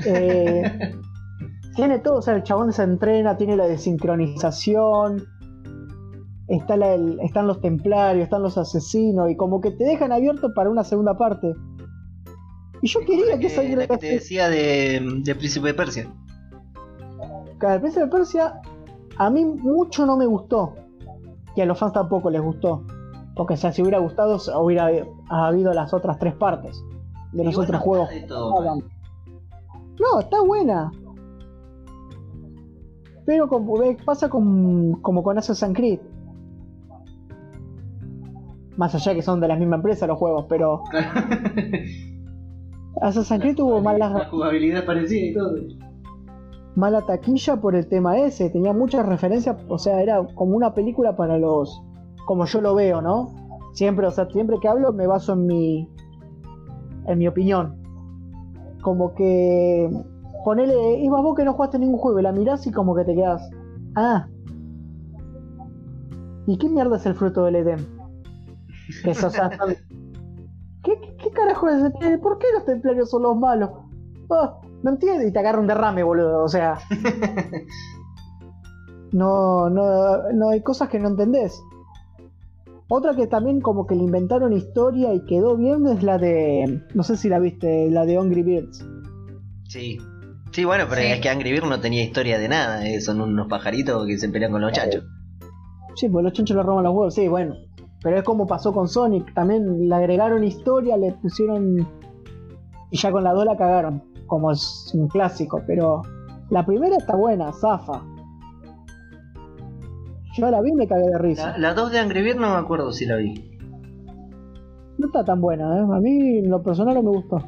Eh, tiene todo, o sea, el chabón se entrena, tiene la desincronización, está la- el- están los templarios, están los asesinos, y como que te dejan abierto para una segunda parte. Y yo quería que saliera la que te decía de, de Príncipe de Persia. Cada Príncipe de Persia, a mí mucho no me gustó. Y a los fans tampoco les gustó. Porque o sea, si hubiera gustado, hubiera habido las otras tres partes de los otros juegos. No, está buena. Pero como pasa con, como con Assassin's Creed. Más allá que son de la misma empresa los juegos, pero Assassin's Creed tuvo La mala, jugabilidad parecida y todo. mala taquilla por el tema ese. Tenía muchas referencias, o sea, era como una película para los. Como yo lo veo, ¿no? Siempre, o sea, siempre que hablo me baso en mi. En mi opinión. Como que. Ponele. Ibas vos que no jugaste ningún juego y la mirás y como que te quedas. Ah. ¿Y qué mierda es el fruto del Edén? Eso, o sea, ¿Qué, qué, qué carajo es? Eh, ¿Por qué los templarios son los malos? Ah, no entiendo. Y te agarra un derrame, boludo. O sea. No, no, no hay cosas que no entendés. Otra que también como que le inventaron historia y quedó bien es la de, no sé si la viste, la de Angry Birds. Sí. Sí, bueno, pero Sí. es que Angry Birds no tenía historia de nada. eh, Son unos pajaritos que se pelean con los chanchos. Sí, pues los chanchos le roban los huevos, sí, bueno. Pero es como pasó con Sonic, también le agregaron historia, le pusieron... Y ya con la 2 la cagaron, como es un clásico, pero la primera está buena, zafa. Yo la vi y me cagué de risa. La, la 2 de Angry Birds no me acuerdo si la vi. No está tan buena, ¿eh? A mí en lo personal no me gustó.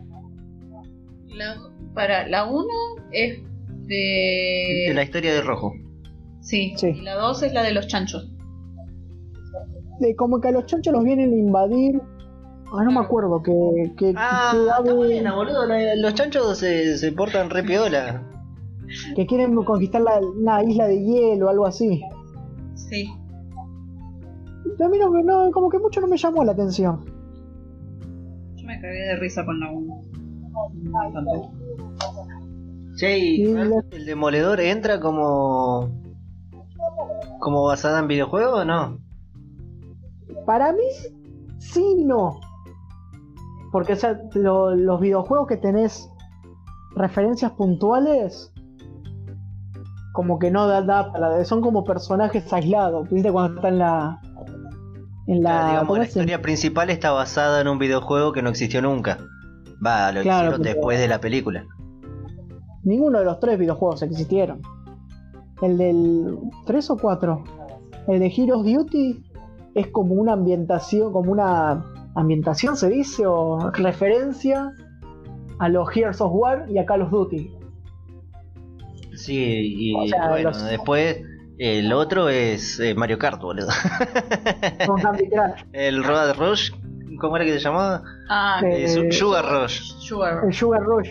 La, para la 1 es de. De la historia de Rojo. Sí, Sí. y la 2 es la de los chanchos. de como que a los chanchos los vienen a invadir. Ah, no me acuerdo que. que, Ah, que, está buena, boludo. Los chanchos se, se portan re piola. que quieren conquistar la, una isla de hielo o algo así. Sí. A mí no, me- no, como que mucho no me llamó la atención. Yo me cagué de risa con la 1. Che, y la- ¿el demoledor entra como. como basada en videojuegos o no? Para mí, sí y no. Porque o sea, lo- los videojuegos que tenés referencias puntuales, como que no da, da para- son como personajes aislados. ¿Viste cuando está en la. En la. Digamos, ¿cómo la es? historia principal está basada en un videojuego que no existió nunca. Va, lo Claro, hicieron después de la película. Ninguno de los tres videojuegos existieron. El del 3 o 4. El de Heroes Duty es como una ambientación, como una ambientación se dice, o referencia a los Heroes of War y a Call of Duty. Sí, y O sea, bueno, los- después el otro es eh, Mario Kart, boludo. Con Candy Crush. el Road Rush, ¿cómo era que se llamaba? Ah, Eh, Eh, Su- Sugar Rush. Sugar. El Sugar Rush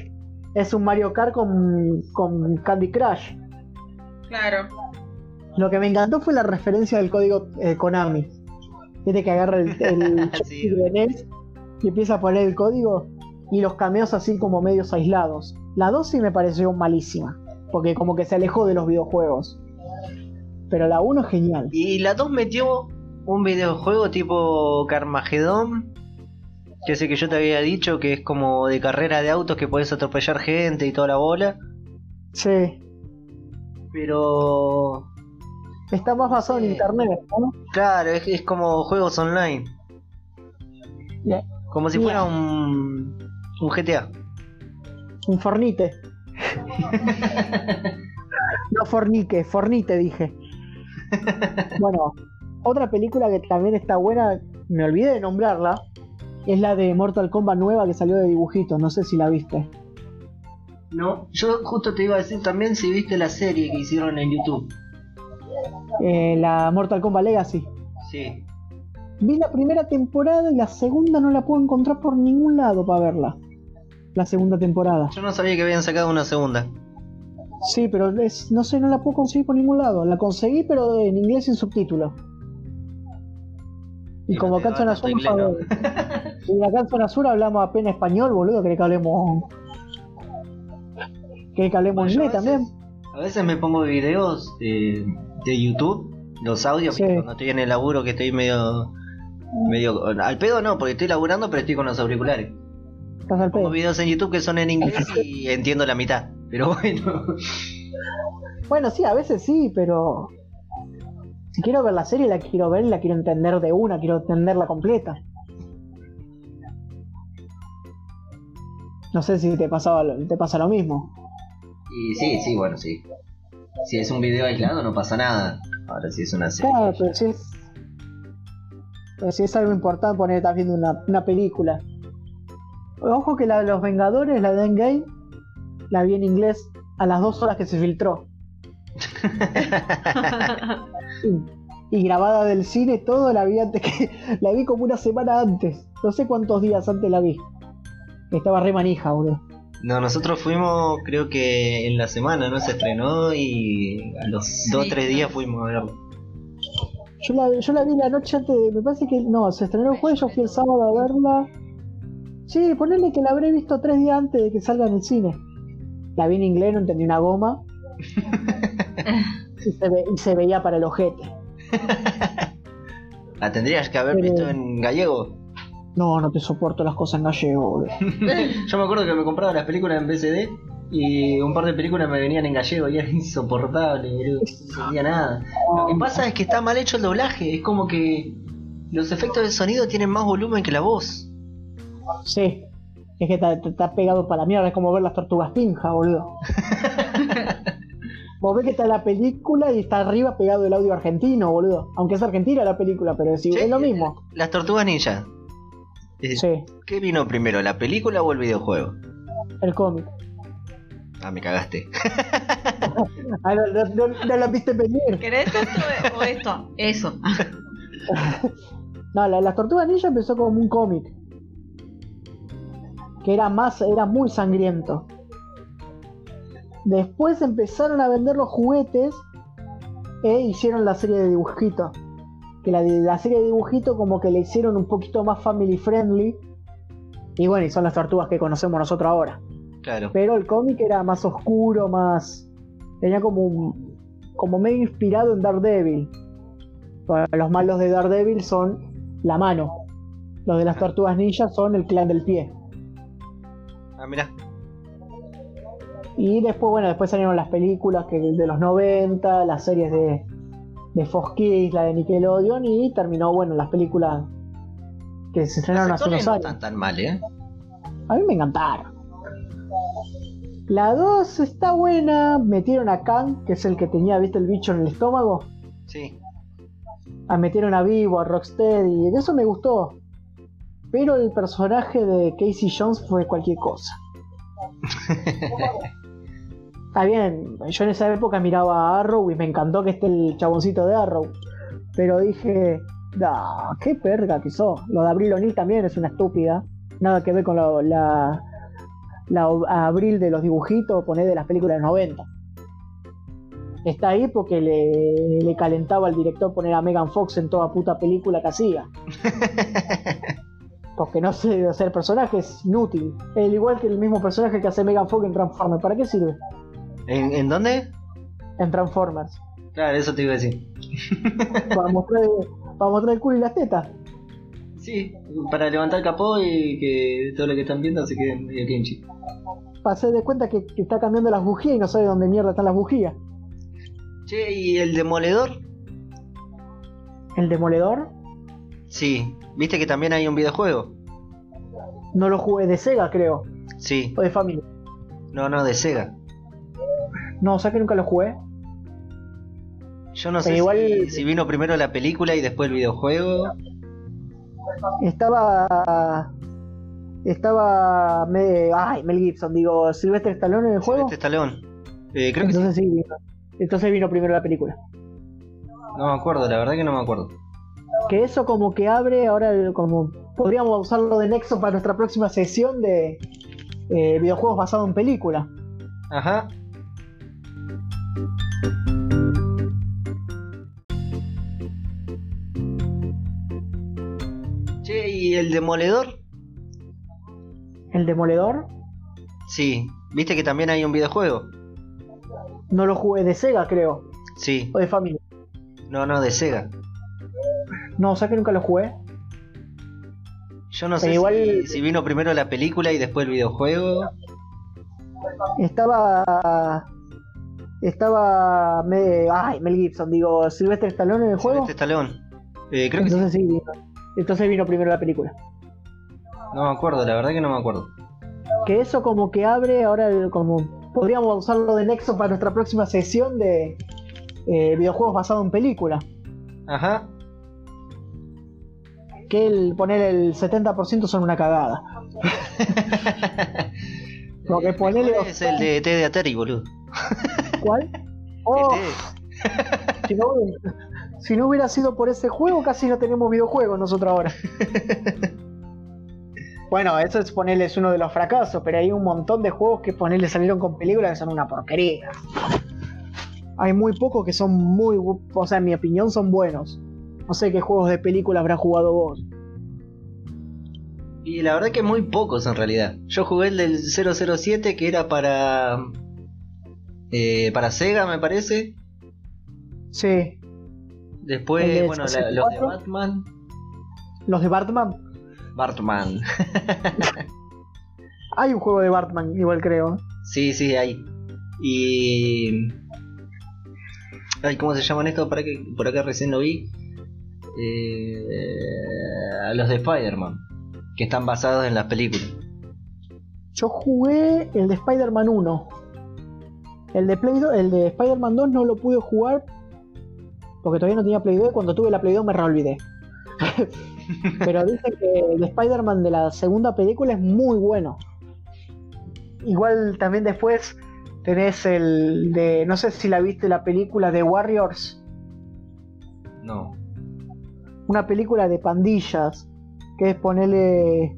es un Mario Kart con, con Candy Crush. Claro. Lo que me encantó fue la referencia del código eh, Konami. Viste que agarra el, el Sí. NES y empieza a poner el código y los cameos así como medios aislados. La 2 sí me pareció malísima, porque como que se alejó de los videojuegos. Pero la 1 es genial. Y la 2 metió un videojuego tipo Carmageddon. Que sé que yo te había dicho que es como de carrera de autos que puedes atropellar gente y toda la bola. Sí, Pero está más basado en Sí. internet, ¿no? claro, es, es como juegos online. Como si fuera un, un GTA. Un fornite. no fornique, fornite dije. bueno, otra película que también está buena, me olvidé de nombrarla, es la de Mortal Kombat nueva que salió de dibujito, no sé si la viste. No, yo justo te iba a decir también si viste la serie que hicieron en YouTube. Eh, la Mortal Kombat Legacy. Sí. Vi la primera temporada y la segunda no la puedo encontrar por ningún lado para verla. La segunda temporada. Yo no sabía que habían sacado una segunda. Sí, pero es, no sé, no la puedo conseguir por ningún lado. La conseguí, pero en inglés sin subtítulos. Y Y como inglés, sabe- y en zona sur hablamos apenas español, boludo, ¿querés que hablemos? ¿Querés que hablemos inglés también? A veces me pongo videos de, de YouTube, los audios, Sí. cuando estoy en el laburo que estoy medio. medio Al pedo no, porque estoy laburando, pero estoy con los auriculares. Pongo pedo. videos en YouTube que son en inglés y entiendo la mitad. Pero bueno. Bueno, sí, a veces sí, pero si quiero ver la serie, la quiero ver y la quiero entender de una, quiero entenderla completa. No sé si te pasaba, te pasa lo mismo. Y sí, sí, bueno, sí. Si es un video aislado no pasa nada. Ahora si es una serie. Claro, pero si es, pero si es algo importante, poner estás viendo una, una película. Ojo que la de los Vengadores, la de Endgame, la vi en inglés a las dos horas que se filtró. Y, y grabada del cine, todo la vi antes que. La vi como una semana antes. No sé cuántos días antes la vi. Estaba re manija, boludo. No, nosotros fuimos, creo que en la semana, ¿no? Se estrenó y a los Sí. dos o tres días fuimos a verlo. Yo la, yo la vi la noche antes de. Me parece que. No, se estrenó el jueves, yo fui el sábado a verla. Sí, ponerle que la habré visto tres días antes de que salga en el cine. La vi en inglés, no entendí una goma. y, se ve- y se veía para el ojete. La tendrías que haber Pero- visto en gallego. No, no te soporto las cosas en gallego. Yo me acuerdo que me compraba las películas en BCD y un par de películas me venían en gallego y era insoportable, boludo. No entendía nada. Lo que pasa es que está mal hecho el doblaje, es como que los efectos de sonido tienen más volumen que la voz. Sí. Es que está, pegado para la mierda, es como ver las tortugas pinja, boludo. Vos ves que está la película y está arriba pegado el audio argentino, boludo. Aunque es argentina la película, pero es, Sí, es lo mismo. Las tortugas ninja. Eh, Sí, ¿Qué vino primero, la película o el videojuego? el cómic. Ah, me cagaste. Ah, no, no, no- no lo viste venir. ¿Querés esto o esto? Eso. No, la, las tortugas ninja empezó como un cómic. Que era más, era muy sangriento. Después empezaron a vender los juguetes e hicieron la serie de dibujitos. Que la, la serie de dibujitos como que le hicieron un poquito más family friendly. Y bueno, y son las tortugas que conocemos nosotros ahora. Claro. Pero el cómic era más oscuro, más. tenía como un. como medio inspirado en Daredevil. Bueno, los malos de Daredevil son la mano. Los de las tortugas ninjas son el clan del pie. Ah, mira. Y después, bueno, después salieron las películas que de los 90, las series de, de Fox Kids, la de Nickelodeon, y terminó, bueno, las películas que se estrenaron hace unos actuales no años. están tan mal, ¿eh? A mí me encantaron. La 2 está buena. Metieron a Kang, que es el que tenía, viste, el bicho en el estómago. Sí. A metieron a Vivo, a Rocksteady. Eso me gustó. Pero el personaje de Casey Jones fue cualquier cosa. Está bien, yo en esa época miraba a Arrow y me encantó que esté el chaboncito de Arrow. Pero dije, da, qué perga que sos. Lo de Abril O'Neill también es una estúpida. Nada que ver con la, la, Abril de los dibujitos, poner de las películas de los 90. Está ahí porque le, le calentaba al director poner a Megan Fox en toda puta película que hacía. Porque no sé hacer personajes inútil. El igual que el mismo personaje que hace Megan Fox en Transformers. ¿Para qué sirve? ¿En, en dónde? En Transformers. Claro, eso te iba a decir. Para mostrar, para mostrar el culo y las tetas. Sí, para levantar el capó y que todo lo que están viendo se quede medio. Para hacer de cuenta que, que está cambiando las bujías y no sabe dónde mierda están las bujías. Che, ¿y el demoledor? El demoledor Sí. ¿Viste que también hay un videojuego? no lo jugué de Sega, creo. Sí. O de familia. No, no, de Sega. No, o sea que nunca lo jugué. Yo no sé Pero igual- si, si vino primero la película y después el videojuego. Estaba. Estaba. Me, ay, Mel Gibson, digo, Silvestre Stallone en el juego. Este Stallone. Eh, creo que sí. Entonces sí, vino. Entonces vino primero la película. No me acuerdo, la verdad que no me acuerdo. Que eso como que abre ahora el- como. Podríamos usarlo de nexo para nuestra próxima sesión de eh, videojuegos basados en película. Ajá. Che, ¿y el demoledor? El Demoledor, Sí, viste que también hay un videojuego. no lo jugué de Sega, creo, Sí, o de Family. no, no, de Sega. No, o sea que nunca lo jugué. Yo no sé igual- si, si vino primero la película y después el videojuego. Estaba. Estaba. Me, ay, Mel Gibson, digo, Sylvester Stallone en el juego. Este Stallone. Eh, creo que sí. Entonces sí vino. Entonces vino primero la película. No me acuerdo, la verdad que no me acuerdo. Que eso como que abre ahora el- como podríamos usarlo de nexo para nuestra próxima sesión de eh, videojuegos basados en película. Ajá. Que el poner el 70% son una cagada. Lo que ponele ¿Cuál es el de T de Atari, boludo. ¿Cuál? Oh, si, no, si no hubiera sido por ese juego, casi no tenemos videojuegos nosotros ahora. Bueno, eso es ponerle es uno de los fracasos, pero hay un montón de juegos que ponerle salieron con películas que son una porquería. Hay muy pocos que son muy, o sea, en mi opinión son buenos. No sé qué juegos de película habrás jugado vos. Y la verdad que muy pocos en realidad. Yo jugué el del 007 que era para. eh, para Sega, me parece. Sí, Después, ¿El de bueno, la- los de 64? Batman. los de Batman. Batman. Hay un juego de Batman, igual creo. sí, sí, hay. Y. Ay, ¿cómo se llaman estos? Para que por acá recién lo vi. Eh, los de Spider-Man. Que están basados en las películas. Yo jugué el de Spider-Man 1. El de Play 2, el de Spider-Man 2 no lo pude jugar porque todavía no tenía Play 2 y cuando tuve la Play 2 me reolvidé. Pero dicen que el de Spider-Man de la segunda película es muy bueno. Igual también después tenés el de, no sé si la viste la película de Warriors, No. Una película de pandillas, que es ponerle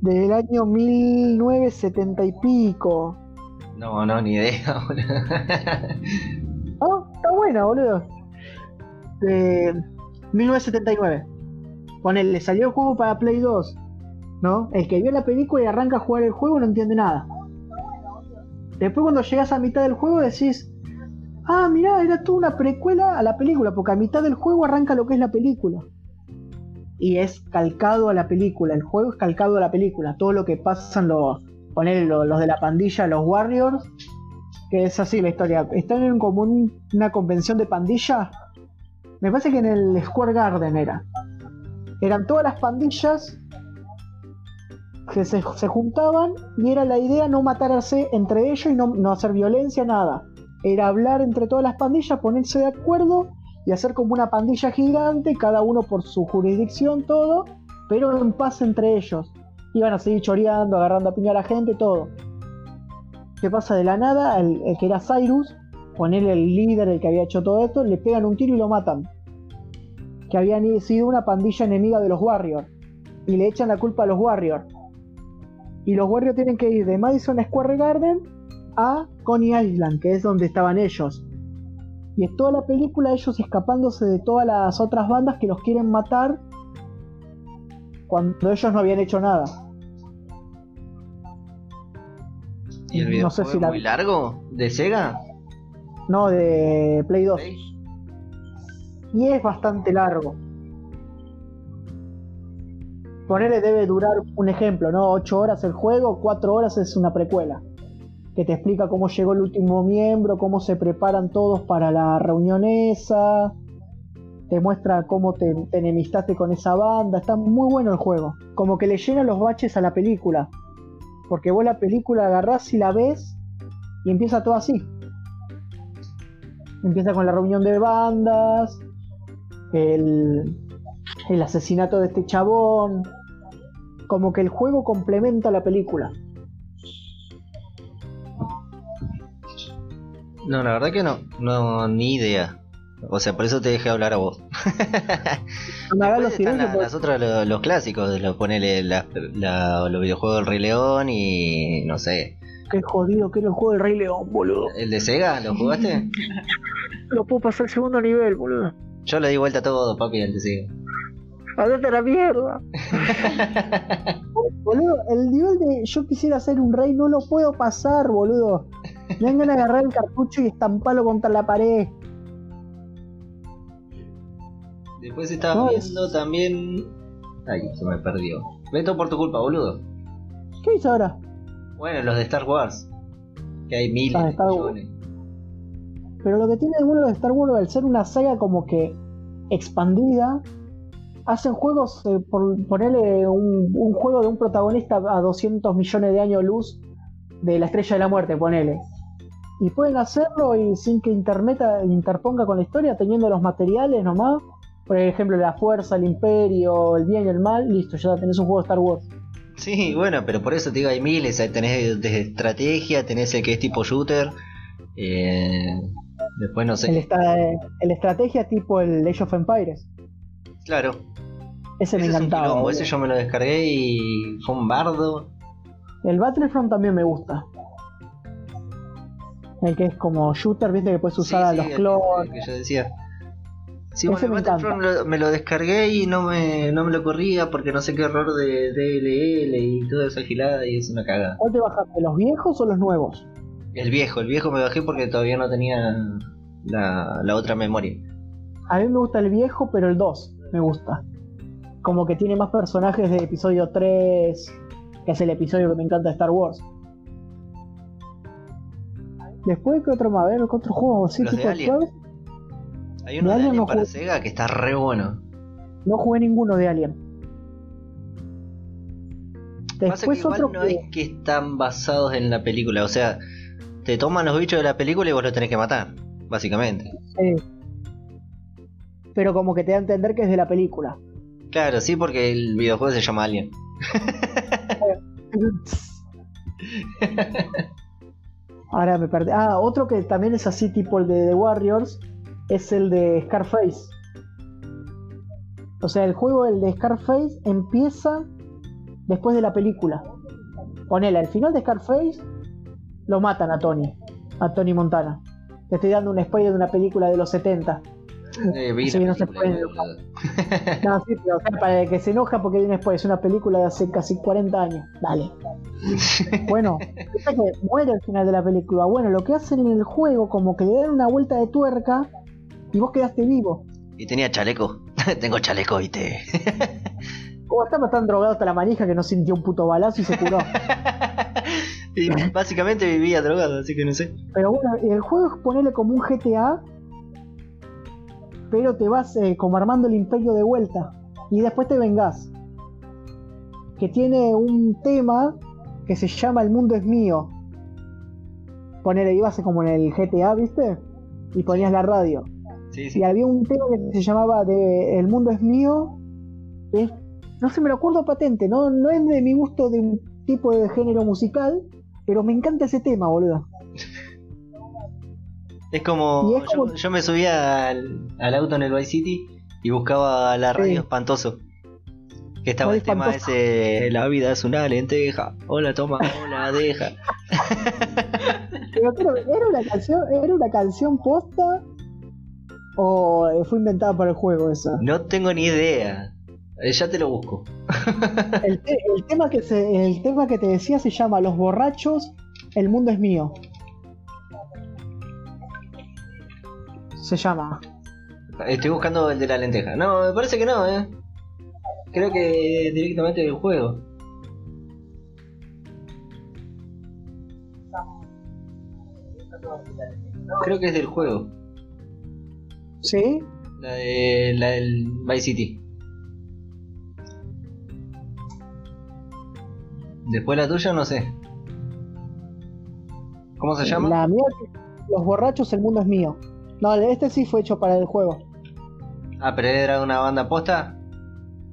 del año 1970 y pico. No, no, ni idea. boludo. Ah, está buena, boludo. De 1979. Ponele, salió el juego para Play 2. ¿No? El que vio la película y arranca a jugar el juego no entiende nada. Después cuando llegas a mitad del juego decís, ah, mirá, era toda una precuela a la película, porque a mitad del juego arranca lo que es la película. Y es calcado a la película, el juego es calcado a la película. Todo lo que pasan los, ponele, los, de la pandilla, los Warriors, que es así la historia. Están en como un- una convención de pandilla. Me parece que en el Square Garden era. Eran todas las pandillas que se, juntaban y era la idea no matarse entre ellos y no hacer violencia, nada. Era hablar entre todas las pandillas, ponerse de acuerdo y hacer como una pandilla gigante, cada uno por su jurisdicción, todo, pero en paz entre ellos. Iban a seguir choreando, agarrando a piña a la gente, todo. ¿Qué pasa de la nada? El, que era Cyrus, ponerle el líder, el que había hecho todo esto, le pegan un tiro y lo matan. Que habían sido una pandilla enemiga de los Warriors. Y le echan la culpa a los Warriors. Y los Warriors tienen que ir de Madison Square Garden a Coney Island, que es donde estaban ellos. Y es toda la película ellos escapándose de todas las otras bandas que los quieren matar cuando ellos no habían hecho nada. ¿Y el No sé si la- muy largo? ¿De Sega? No, de Play 2. Y es bastante largo. Ponerle debe durar un ejemplo, ¿no? 8 horas el juego, 4 horas es una precuela. Que te explica cómo llegó el último miembro, cómo se preparan todos para la reunión esa. Te muestra cómo te, te enemistaste con esa banda. Está muy bueno el juego. Como que le llena los baches a la película. Porque vos la película agarrás y la ves y empieza todo así. Empieza con la reunión de bandas, el, el asesinato de este chabón. Como que el juego complementa la película. No, la verdad que no. No, ni idea. O sea, por eso te dejé hablar a vos. No los están la- las otras, lo- los, clásicos, los, ponele la- la- los videojuegos del Rey León y no sé, qué jodido que era el juego del Rey León, boludo. ¿El de Sega? ¿Lo jugaste? Lo puedo pasar al segundo nivel, boludo. Yo le di vuelta a todo, papi, al de Sega. ¡Andate la mierda! boludo, el nivel de yo quisiera ser un rey no lo puedo pasar, boludo. Me dan ganas de agarrar el cartucho y estamparlo contra la pared. Después estaba No, es- viendo también. Ay, se me perdió. Veto por tu culpa, boludo. ¿Qué hizo ahora? Bueno, los de Star Wars. Que hay miles, Ah, Star Wars. millones. Pero lo que tiene de bueno de Star Wars al ser una saga como que expandida, hacen juegos, eh, por ponerle un, un juego de un protagonista a 200 millones de años luz de la estrella de la muerte, ponele. Y pueden hacerlo y sin que Internet interponga con la historia, teniendo los materiales nomás. Por ejemplo, la fuerza, el imperio, el bien y el mal, listo, ya tenés un juego de Star Wars. Sí, bueno, pero por eso te digo, hay miles. Tenés de estrategia, tenés el que es tipo shooter. Eh, después no El, sé. esta- el estrategia tipo el Age of Empires. Claro, Ese me ese es un encantaba. quilombo. boludo. Ese yo me lo descargué y fue un bardo. El Battlefront también me gusta. El que es como shooter, viste que puedes usar Sí, a sí, los el- clones. que yo decía. Sí, bueno, me lo- me lo descargué y no me, no me lo corría porque no sé qué error de DLL y toda esa gilada y es una cagada. ¿Cuál te bajaste, los viejos o los nuevos? El viejo, el viejo me bajé porque todavía no tenía la, la otra memoria. A mí me gusta el viejo, pero el 2 me gusta. Como que tiene más personajes de episodio 3, que es el episodio que me encanta de Star Wars. Después, ¿qué otro? A ver, ¿qué otro juego? ¿Sí, Los de Alien. actual? Hay uno De Alien no para jugué. Sega que está re bueno. No jugué ninguno de Alien. Pasa que Después igual otro no que- es que están basados en la película, o sea, te toman los bichos de la película y vos los tenés que matar, básicamente. Sí. Pero como que te da a entender que es de la película. Claro, sí, porque el videojuego se llama Alien. Ahora me perdí. Ah, otro que también es así, tipo el de The Warriors, es el de Scarface. O sea, el juego, el de Scarface, empieza después de la película. Ponele, al final de Scarface lo matan a Tony, a Tony Montana. Te estoy dando un spoiler de una película de los 70. Eh, vi Sí, no se puede. No, sí, pero o sea, para el que se enoja porque viene después, es una película de hace casi 40 años. Dale. Bueno, que muere al final de la película. Bueno, lo que hacen en el juego, como que le dan una vuelta de tuerca y vos quedaste vivo. Y tenía chaleco. Tengo chaleco, viste. Como estaba tan drogado hasta la manija que no sintió un puto balazo y se curó. y básicamente vivía drogado, así que no sé. Pero bueno, el juego es ponerle como un GTA, pero te vas eh, como armando el imperio de vuelta y después te vengás. Que tiene un tema que se llama El mundo es mío. Ponele, ibas como en el GTA, ¿viste? Y ponías la radio. Sí, Y había un tema que se llamaba de El mundo es mío. es- no se me lo acuerdo patente, ¿no? no es de mi gusto de un tipo de género musical, pero me encanta ese tema, boludo. Es como, es como- Yo, yo me subía al, al auto en el Vice City y buscaba la radio Sí. espantoso. Que estaba el tema espantoso. ese, la vida es una lenteja. Hola, toma, hola, deja. Pero creo, ¿era una canción, era una canción posta? ¿O fue inventada para el juego esa? No tengo ni idea. Eh, Ya te lo busco. El, te- el tema que se, el tema que te decía se llama Los borrachos, el mundo es mío. Se llama. Estoy buscando el de la lenteja. No, me parece que no, eh. Creo que directamente del juego. Creo que es del juego. ¿Sí? La de la del Vice City. Después la tuya no sé. ¿Cómo se llama? La mía, Los borrachos, el mundo es mío. No, este sí fue hecho para el juego. Ah, pero era una banda posta.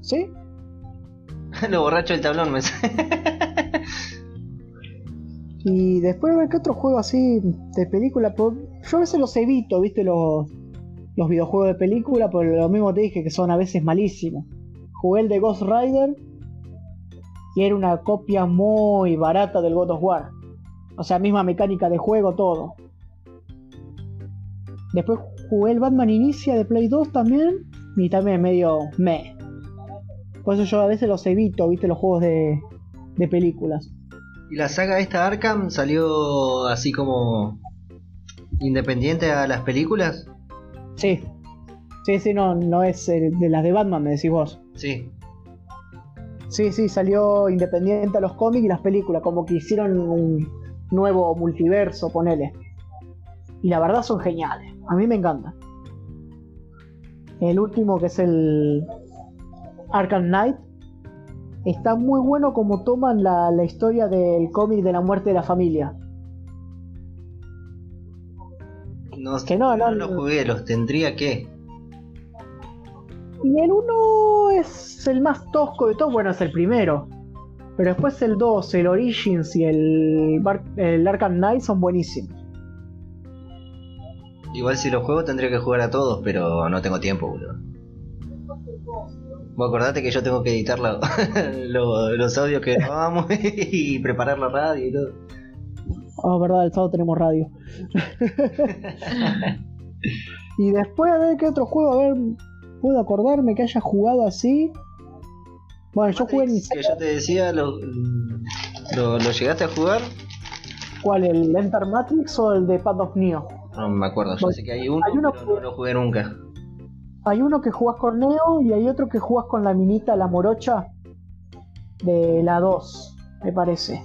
¿Sí? Lo borracho del tablón me Y después, ver qué otro juego así de película. Por- Yo a veces los evito, ¿viste? Los, los videojuegos de película, por lo mismo te dije que son a veces malísimos. Jugué el de Ghost Rider y era una copia muy barata del God of War. O sea, misma mecánica de juego, todo. Después jugué el Batman Inicia de Play 2 también. Y también medio me. Por eso yo a veces los evito, viste, los juegos de, de películas. ¿Y la saga esta Arkham salió así como independiente a las películas? Sí. Sí, sí, no, no es de las de Batman, me decís vos. Sí. Sí, sí, salió independiente a los cómics y las películas, como que hicieron un nuevo multiverso, ponele. Y la verdad son geniales, a mí me encanta. El último que es el Arkham Knight, está muy bueno como toman la, la historia del cómic de la muerte de la familia. No, Que no, no, los jugué, los tendría que. Y el 1 es el más tosco de todos, bueno, es el primero. Pero después el 2, el Origins y el, Bar- el Arkham Knight son buenísimos. Igual si los juego tendría que jugar a todos, pero no tengo tiempo, boludo. Vos acordate que yo tengo que editar la- lo- los audios que grabamos y preparar la radio y todo. Ah, verdad, el sábado tenemos radio. y después a ver qué otro juego, a ver, puedo acordarme que haya jugado así. Bueno, yo jugué en que yo te decía, lo, lo, lo llegaste a jugar. ¿Cuál? ¿El Enter Matrix o el de Path of Neo? No me acuerdo, yo Bueno, sé que hay uno, hay uno pero no lo jugué nunca. Hay uno que jugás con Neo y hay otro que jugás con la minita, la morocha de la 2, me parece.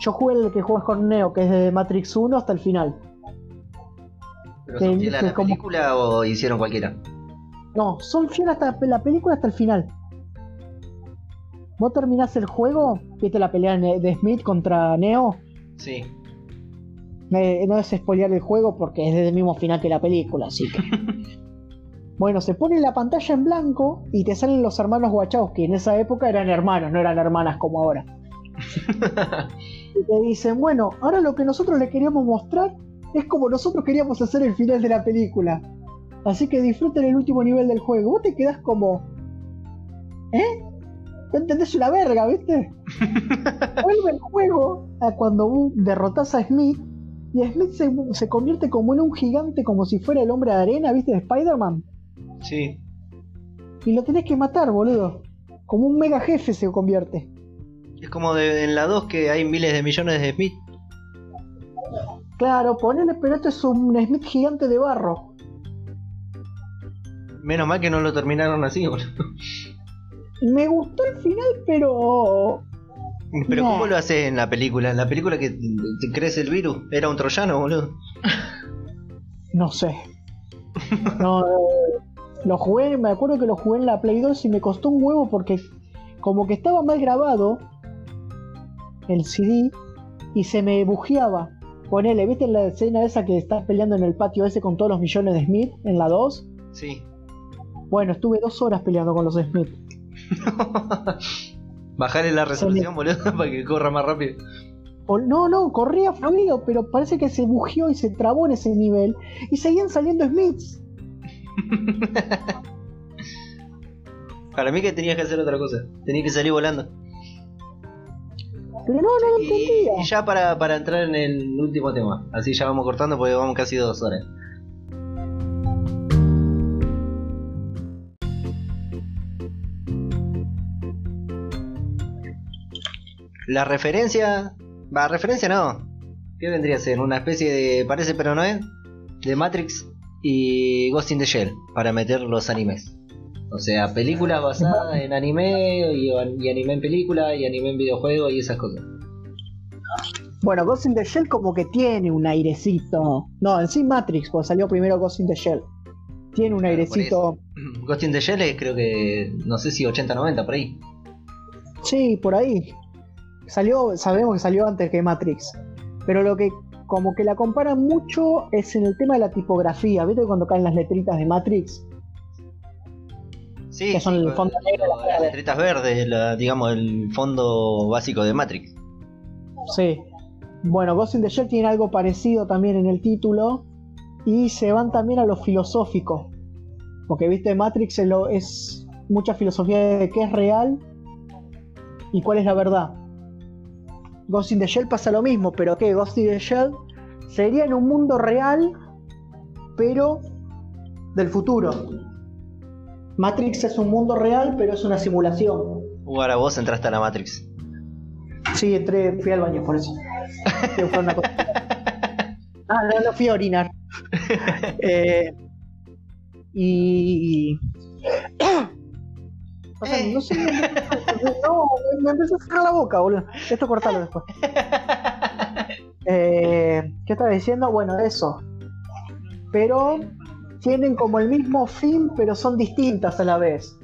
Yo jugué el que jugás con Neo, que es de Matrix 1 hasta el final. ¿Pero Que son fieles a dice la como- película o hicieron cualquiera? No, son fieles hasta la película hasta el final. Vos terminás el juego, viste la pelea de de Smith contra Neo. Sí. Eh, no es spoilear el juego porque es del mismo final que la película, así que. bueno, se pone la pantalla en blanco y te salen los hermanos Wachowski. En esa época eran hermanos, no eran hermanas como ahora. y te dicen, bueno, ahora lo que nosotros le queríamos mostrar es como nosotros queríamos hacer el final de la película. Así que disfruten el último nivel del juego. Vos te quedás como. ¿Eh? No entendés una verga, ¿viste? Vuelve el juego a cuando vos derrotás a Smith y Smith se, se convierte como en un gigante, como si fuera el hombre de arena, ¿viste? De Spider-Man. Sí. Y lo tenés que matar, boludo. Como un mega jefe se convierte. Es como de, en la 2 que hay miles de millones de Smith. Claro, ponele, pero esto es un Smith gigante de barro. Menos mal que no lo terminaron así, boludo. Me gustó el final, pero. Pero No. ¿cómo lo haces en la película? En la película que te crece el virus. Era un troyano, boludo. No sé. No, eh, lo jugué, me acuerdo que lo jugué en la Play 2 y me costó un huevo porque como que estaba mal grabado el CD y se me bujeaba. Ponele, ¿viste la escena esa que estás peleando en el patio ese con todos los millones de Smith en la 2? Sí. Bueno, estuve dos horas peleando con los Smith. Bajarle la resolución, boludo, para que corra más rápido. O- no, no, corría fluido, pero parece que se bujeó y se trabó en ese nivel y seguían saliendo Smiths. Para mí que tenías que hacer otra cosa. Tenías que salir volando. Pero no, no lo entendía. y ya para, para entrar en el último tema. Así ya vamos cortando porque vamos casi dos horas. La referencia. Va, referencia no. ¿Qué vendría a ser? Una especie de. Parece pero no es. De Matrix y Ghost in the Shell. Para meter los animes. O sea, películas basadas en anime y, y anime en película y anime en videojuego y esas cosas. Bueno, Ghost in the Shell como que tiene un airecito. No, en sí Matrix, porque salió primero Ghost in the Shell. Tiene un Claro, airecito. Ghost in the Shell es creo que, no sé si 80-90 por ahí. Sí, por ahí. Salió, sabemos que salió antes que Matrix. Pero lo que como que la comparan mucho es en el tema de la tipografía. ¿Viste cuando caen las letritas de Matrix? Sí, Que son el fondo negro las verde. letritas verdes, la- digamos el fondo básico de Matrix. Sí. Bueno, Ghost in the Shell tiene algo parecido también en el título. Y se van también a lo filosófico. Porque, viste, Matrix es, lo- es mucha filosofía de qué es real y cuál es la verdad. Ghost in the Shell pasa lo mismo, pero que Ghost in the Shell sería en un mundo real, pero del futuro. Matrix es un mundo real, pero es una simulación. Uh, ahora vos entraste a la Matrix. Sí, entré, fui al baño por eso. Una cosa. Ah, no, no fui a orinar. Eh, y. O sea, no sé. No, me empezó a cerrar la boca, boludo. Esto cortalo después. Eh, ¿Qué estaba diciendo? Bueno, eso. Pero tienen como el mismo fin, pero son distintas a la vez.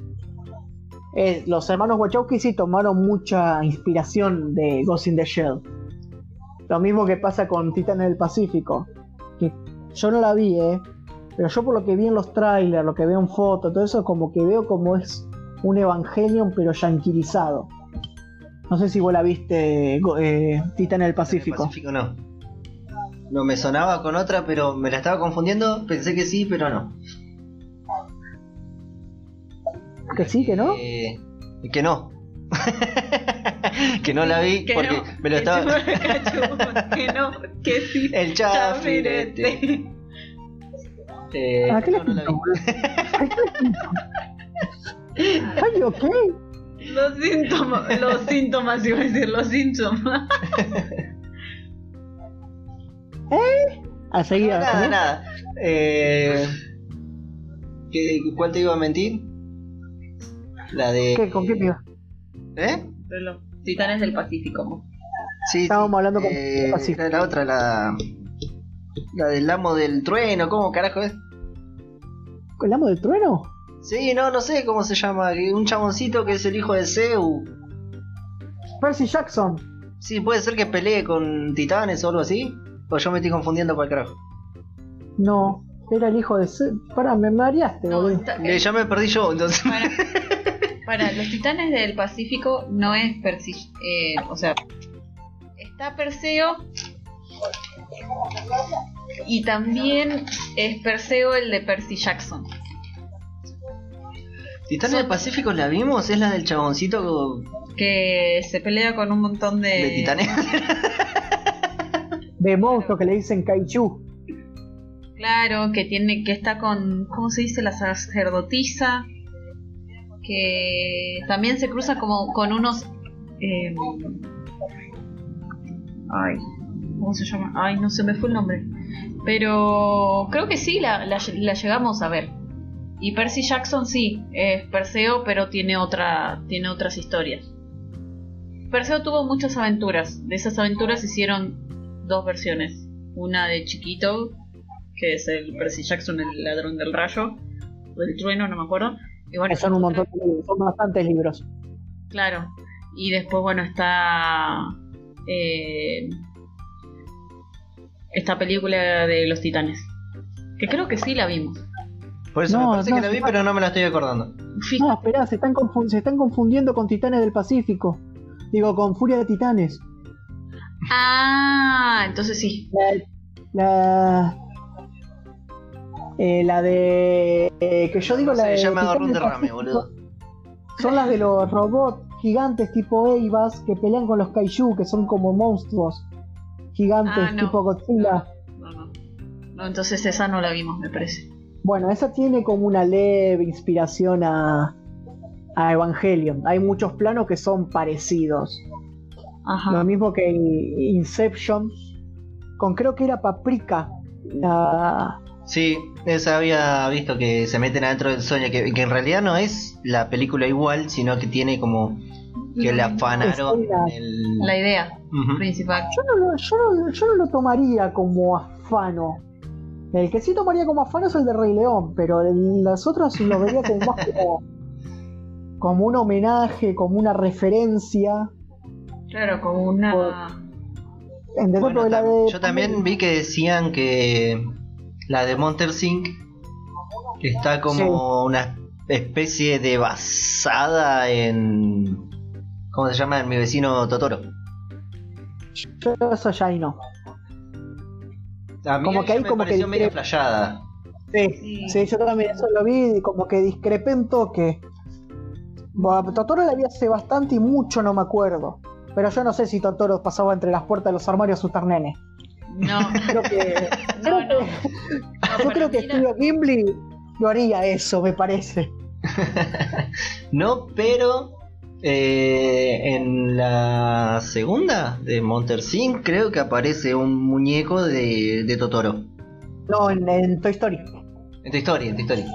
Eh, los hermanos Wachowski sí tomaron mucha inspiración de Ghost in the Shell. Lo mismo que pasa con Titanes del Pacífico. Que yo no la vi, ¿eh? Pero yo por lo que vi en los trailers, lo que veo en fotos, todo eso, como que veo como es un Evangelion, pero yanquilizado. No sé si vos la viste, eh, Titanes del Pacífico. Pacífico no. No me sonaba con otra, pero me la estaba confundiendo. Pensé que sí, pero no. Que sí, que no. Eh, que no. que no la vi Que porque no, me lo que estaba. que no, que sí. El chafirete. Eh, ¿A qué le no, no la vi. Ay, ¿qué le Ay, ok. Los síntomas, los síntomas, iba a decir, los síntomas. A seguir. No, a nada, nada. Eh, ¿qué- ¿Cuál te iba a mentir? La de. ¿Qué? ¿Con qué te iba? ¿Eh? De los titanes del Pacífico. Sí, Estábamos sí. hablando con- Eh, la, la otra, la. La del amo del trueno, ¿cómo carajo es? ¿El amo del trueno? Sí, no, no sé cómo se llama. Un chaboncito que es el hijo de Zeus. Percy Jackson. Sí, puede ser que pelee con titanes o algo así. O yo me estoy confundiendo por el carajo. No, era el hijo de. Ce- Pará, me mareaste, No, boludo. Eh, ya me perdí yo, entonces. para, para los titanes del Pacífico no es Percy. eh, o sea, está Perseo. Y también es Perseo el de Percy Jackson. Titanes del Pacífico la vimos, es la del chaboncito Que se pelea con un montón de. de titanes. De monstruo que le dicen Kaiju. Claro, que tiene, que está con, ¿cómo se dice? La sacerdotisa. Que también se cruza como con unos. eh, ay, ¿cómo se llama? Ay, no se me fue el nombre. Pero creo que sí, la, la- la llegamos a ver. Y Percy Jackson sí, es Perseo, pero tiene otra, tiene otras historias. Perseo tuvo muchas aventuras. De esas aventuras hicieron dos versiones. Una de chiquito, que es el Percy Jackson, el ladrón del rayo, o del trueno, no me acuerdo. Y bueno, Que son un montón de libros, son bastantes libros. Claro. Y después, bueno, está. eh, esta película de los titanes. Que creo que sí la vimos. Por eso No, me parece no, que la vi, pero no me la estoy acordando. No, esperá, se están, se están confundiendo con Titanes del Pacífico. Digo, con Furia de Titanes. Ah, entonces sí. La. La, eh, la de. eh, que yo digo No la sé, de. ya me agarró un Titanes del derrame, Pacífico, boludo. Son las de los robots gigantes tipo Eivas que pelean con los Kaiju, que son como monstruos gigantes Ah, no. tipo Godzilla. No, no. No, entonces esa no la vimos, me parece. Bueno, esa tiene como una leve inspiración a, a Evangelion. Hay muchos planos que son parecidos. Lo Ajá. mismo que Inception, con creo que era Paprika. La... Sí, esa había visto que se meten adentro del sueño, que, que en realidad no es la película igual, sino que tiene como que le afanaron el... La idea principal. Yo, no lo, yo, no, yo no lo tomaría como afano. El que sí tomaría como afano es el de Rey León, pero el- los otros lo vería como más como, como un homenaje, como una referencia. Claro, como una. ¿Entendés? Bueno, la de- yo también vi que decían que la de Monster Inc. está como una especie de basada en... ¿Cómo se llama? En mi vecino Totoro. Yo eso ya ahí no. A mí Como que hay me como que medio. Sí, Sí. sí, yo también eso lo vi y como que discrepé un toque. Bueno, Totoro la vi hace bastante y mucho no me acuerdo. Pero yo no sé si Totoro pasaba entre las puertas de los armarios a asustar nenes. No, Creo que. no, no. creo que- No, yo creo que Studio Ghibli lo haría eso, me parece. No, pero eh, en la segunda de Monster Inc. creo que aparece un muñeco de, de Totoro. No, en, en Toy Story. En tu historia, en tu historia.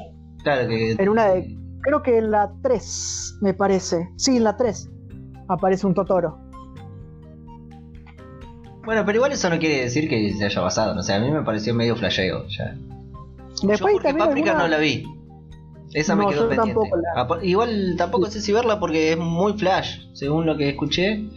Claro que En una de. Creo que en la 3, me parece. Sí, en la 3 aparece un Totoro. Bueno, pero igual eso no quiere decir que se haya basado, no sé, a mí me pareció medio flasheo ya. Después yo porque también Paprika alguna- no la vi. Esa me quedó pendiente. tampoco la- Apa- Igual tampoco sé si verla porque es muy flash, según lo que escuché.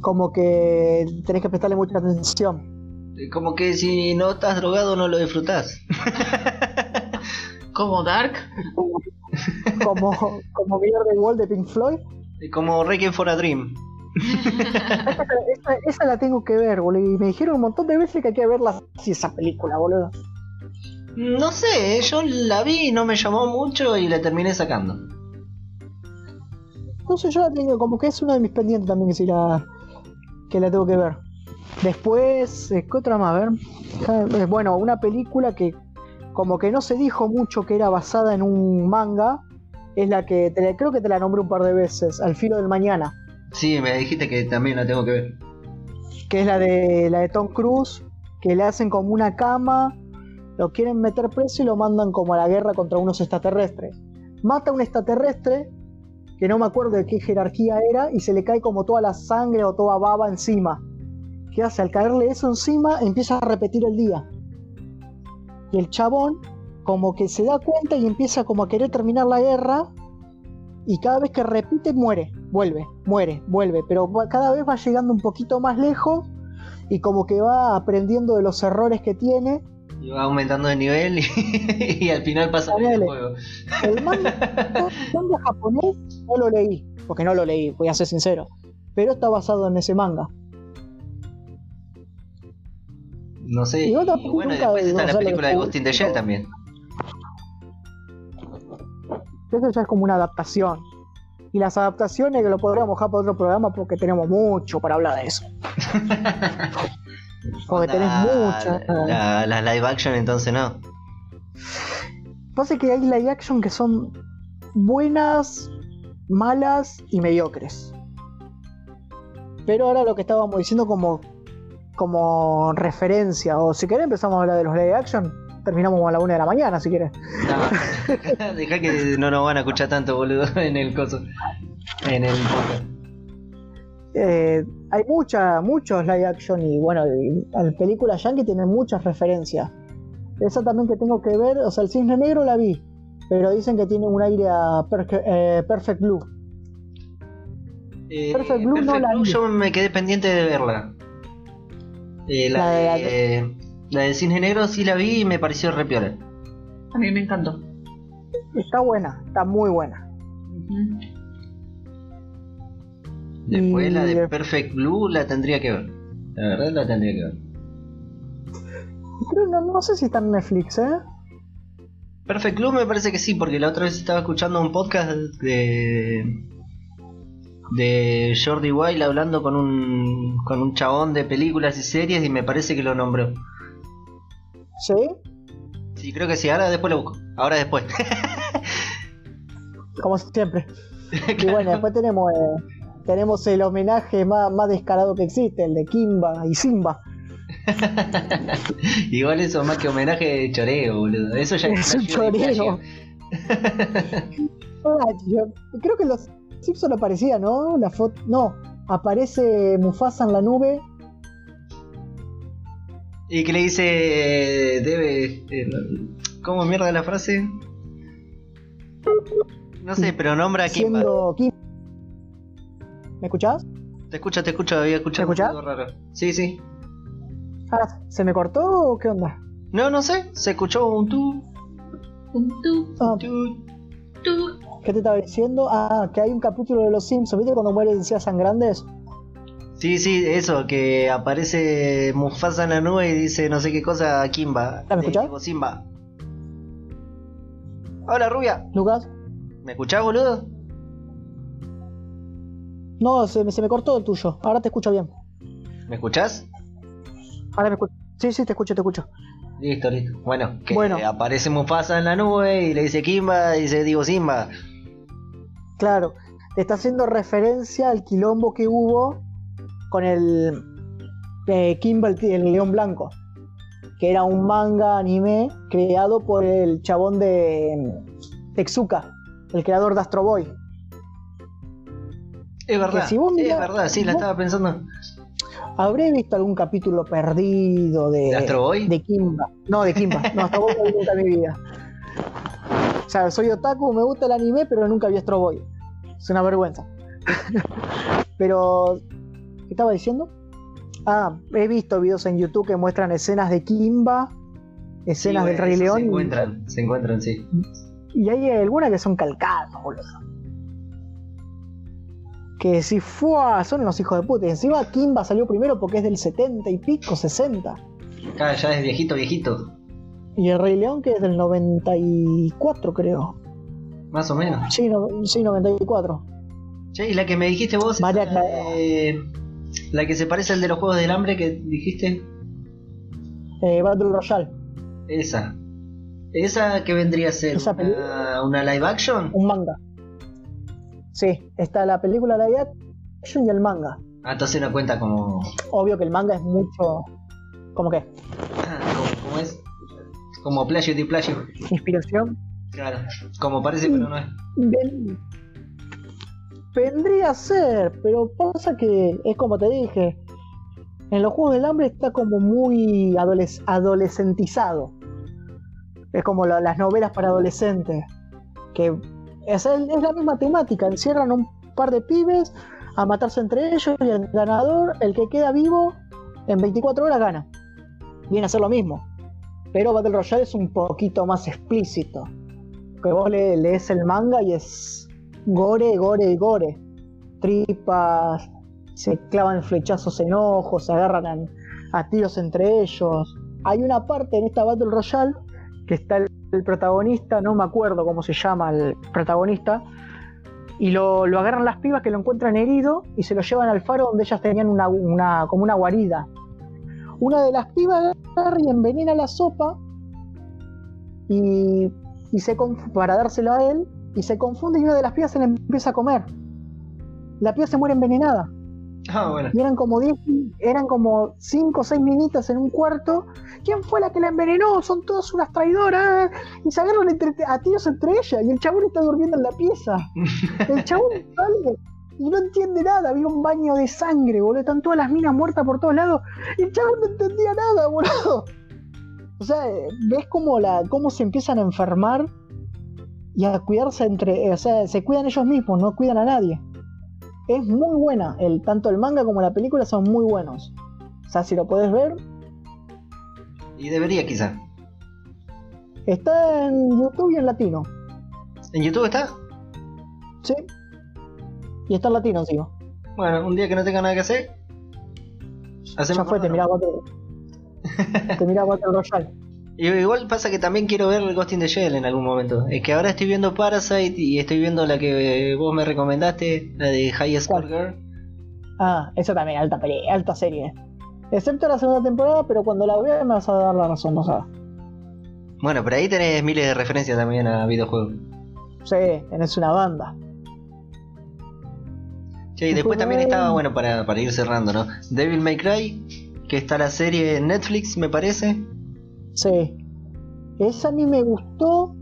Como que tenés que prestarle mucha atención. eh, Como que si no estás drogado no lo disfrutás. Como Dark. Como, como de Wall de Pink Floyd. Como Requiem for a Dream. Esa, esa- esa la tengo que ver, boludo. Y me dijeron un montón de veces que hay que verla así, esa película, boludo. No sé, yo la vi no me llamó mucho y la terminé sacando. No sé, yo la tengo, como que es uno de mis pendientes también que si la, que la tengo que ver. Después, eh, ¿qué otra más? A ver. Eh, Bueno, una película que como que no se dijo mucho que era basada en un manga, es la que te la- creo que te la nombré un par de veces, Al filo del mañana, Sí, me dijiste que también la tengo que ver. que es la de la de Tom Cruise, que le hacen como una cama, lo quieren meter preso y lo mandan como a la guerra contra unos extraterrestres. Mata a un extraterrestre, que no me acuerdo de qué jerarquía era, y se le cae como toda la sangre o toda baba encima. ¿Qué hace? Al caerle eso encima, empieza a repetir el día. Y el chabón, como que se da cuenta y empieza como a querer terminar la guerra, y cada vez que repite, muere, vuelve, muere, vuelve, pero cada vez va llegando un poquito más lejos y como que va aprendiendo de los errores que tiene. Y va aumentando de nivel y, y al final pasa el juego. El manga, manga japonés no lo leí, porque no lo leí, voy a ser sincero, pero está basado en ese manga. No sé. Y Y, bueno, después está la película de Ghost in the Shell también. Eso ya es como una adaptación. Y las adaptaciones que lo podríamos dejar para otro programa porque tenemos mucho para hablar de eso. Porque tenés muchas. La, la live action entonces no. Pasa que hay live action que son buenas, malas y mediocres. Pero ahora lo que estábamos diciendo como, como referencia, o si querés empezamos a hablar de los live action, terminamos a la una de la mañana si querés. No, deja que no nos van a escuchar tanto, boludo, en el coso. En el. Eh, hay mucha, muchos live action y bueno, las películas yankee tienen muchas referencias. Esa también que tengo que ver, o sea, el cisne negro la vi, pero dicen que tiene un aire a eh, Perfect Blue. Eh, Perfect Blue no la Blue vi. yo me quedé pendiente de verla. Eh, la, La de- de, la del Cisne Negro sí la vi y me pareció re piola. A mí me encantó. Está buena, está muy buena. Ujú. Después Y la de de- Perfect Blue la tendría que ver. La verdad la tendría que ver. Pero no, no sé si está en Netflix, ¿eh? Perfect Blue me parece que sí, porque la otra vez estaba escuchando un podcast de de Jordi Wild hablando con un con un chabón de películas y series y me parece que lo nombró. Sí. Sí, creo que sí, ahora después lo busco. Ahora después. Como siempre. Y bueno, después tenemos eh, tenemos el homenaje más, más descarado que existe, el de Kimba y Simba. Igual eso más que homenaje de choreo, boludo. Eso ya Es un choreo. Ah, creo que los Simpson aparecía, ¿no? La foto. No, aparece Mufasa en la nube. Y que le dice eh, debe eh, ¿Cómo mierda la frase? No sé, pero nombra a Kimba. siendo Kim. ¿Me escuchás? Te escucho, te escucho, había escuchado algo raro. Sí, sí. Ah, ¿Se me cortó o qué onda? No, no sé, se escuchó un tú, Un tu, Ah, tú. tu. ¿Qué te estaba diciendo? Ah, que hay un capítulo de los Simpsons, ¿viste cuando mueren encías tan grandes? Sí, sí, eso, que aparece Mufasa en la nube y dice no sé qué cosa a Kimba. ¿Me Le escuchás? digo, Simba. Hola, rubia. Lucas, ¿Me escuchás, boludo? No, se, me- se me cortó el tuyo. Ahora te escucho bien. ¿Me escuchás? Ahora me escucho. Sí, sí, te escucho, te escucho. Listo, listo. Bueno, que Bueno. aparece Mufasa en la nube y le dice Kimba y dice digo Simba. Claro, está haciendo referencia al quilombo que hubo con el eh, Kimba, el, el león blanco, que era un manga anime creado por el chabón de mm, Texuka, el creador de Astro Boy. Es verdad, si vos es verdad, sí, la vos- estaba pensando. ¿Habré visto algún capítulo perdido de, ¿De Astro Boy? de Kimba? No, de Kimba. No, no vi nunca en mi vida. O sea, soy otaku, me gusta el anime, pero nunca vi Astro Boy. Es una vergüenza. pero, ¿qué estaba diciendo? Ah, he visto videos en YouTube que muestran escenas de Kimba, escenas Sí, del bueno, Rey eso León. Se encuentran, se encuentran, sí. y hay algunas que son calcadas, boludo. Que si fue, son los hijos de puta. Y encima Kimba salió primero porque es del 70 y pico, 60. Acá ya es viejito, viejito. Y el Rey León que es del 94, creo. Más o menos. Sí, no, sí 94. Che, y la que me dijiste vos, María la que se parece al de los Juegos del Hambre que dijiste, Eh, Battle Royale. esa. ¿Esa que vendría a ser? Esa Una, una live action? Un manga. Sí, está la película live action y el manga. Ah, entonces no cuenta como... Obvio que el manga es mucho. ¿Cómo que? ah, como, como es? Como plagio de plagio. Inspiración. Claro, como parece pero no es. Ven- Vendría a ser, pero pasa que es como te dije. En los Juegos del Hambre está como muy adoles- adolescentizado. Es como la- las novelas para adolescentes. Que es, la misma temática. Encierran un par de pibes a matarse entre ellos y el ganador, el que queda vivo, en 24 horas gana. Viene a ser lo mismo. Pero Battle Royale es un poquito más explícito que vos le- lees el manga y es gore, gore, gore. Tripas, se clavan flechazos en ojos, se agarran a, a tiros entre ellos. Hay una parte en esta Battle Royale que está el, el protagonista, no me acuerdo cómo se llama el protagonista, y lo, agarran las pibas que lo encuentran herido y se lo llevan al faro donde ellas tenían una, como una guarida. Una de las pibas agarra y envenena la sopa y se para dárselo a él y se confunde y una de las pibas se le empieza a comer. La piba se muere envenenada. Ah, bueno. Y eran como 10, eran como 5 o 6 minitas en un cuarto. ¿Quién fue la que la envenenó? Son todas unas traidoras. Y se agarran entre- a tiros entre ellas. Y el chabón está durmiendo en la pieza. El chabón sale y no entiende nada. Había un baño de sangre, boludo. Están todas las minas muertas por todos lados. Y el chabón no entendía nada, boludo. O sea, eh, ves cómo, la, cómo se empiezan a enfermar y a cuidarse entre. eh, O sea, se cuidan ellos mismos, no cuidan a nadie. Es muy buena. El, tanto el manga como la película son muy buenos. O sea, si lo puedes ver, Y debería quizá. está en YouTube y en latino. ¿En YouTube está? ¿Sí? Y está en latino encima. Bueno, un día que no tenga nada que hacer. Ya fue, te. Battle. te mirá Battle Royale. Y Igual pasa que también quiero ver Ghost in the Shell en algún momento. Es que ahora estoy viendo Parasite y estoy viendo la que vos me recomendaste, la de High Score ¿Cuál? Girl. Ah, esa también, alta peli, alta serie. Excepto la segunda temporada, pero cuando la veas me vas a dar la razón, sabes. Bueno, pero ahí tenés miles de referencias también a videojuegos. Sí, tenés una banda. Che, y después también estaba, bueno, para, para ir cerrando, ¿no? Devil May Cry, que está la serie en Netflix, me parece. Sí. Esa a mí me gustó,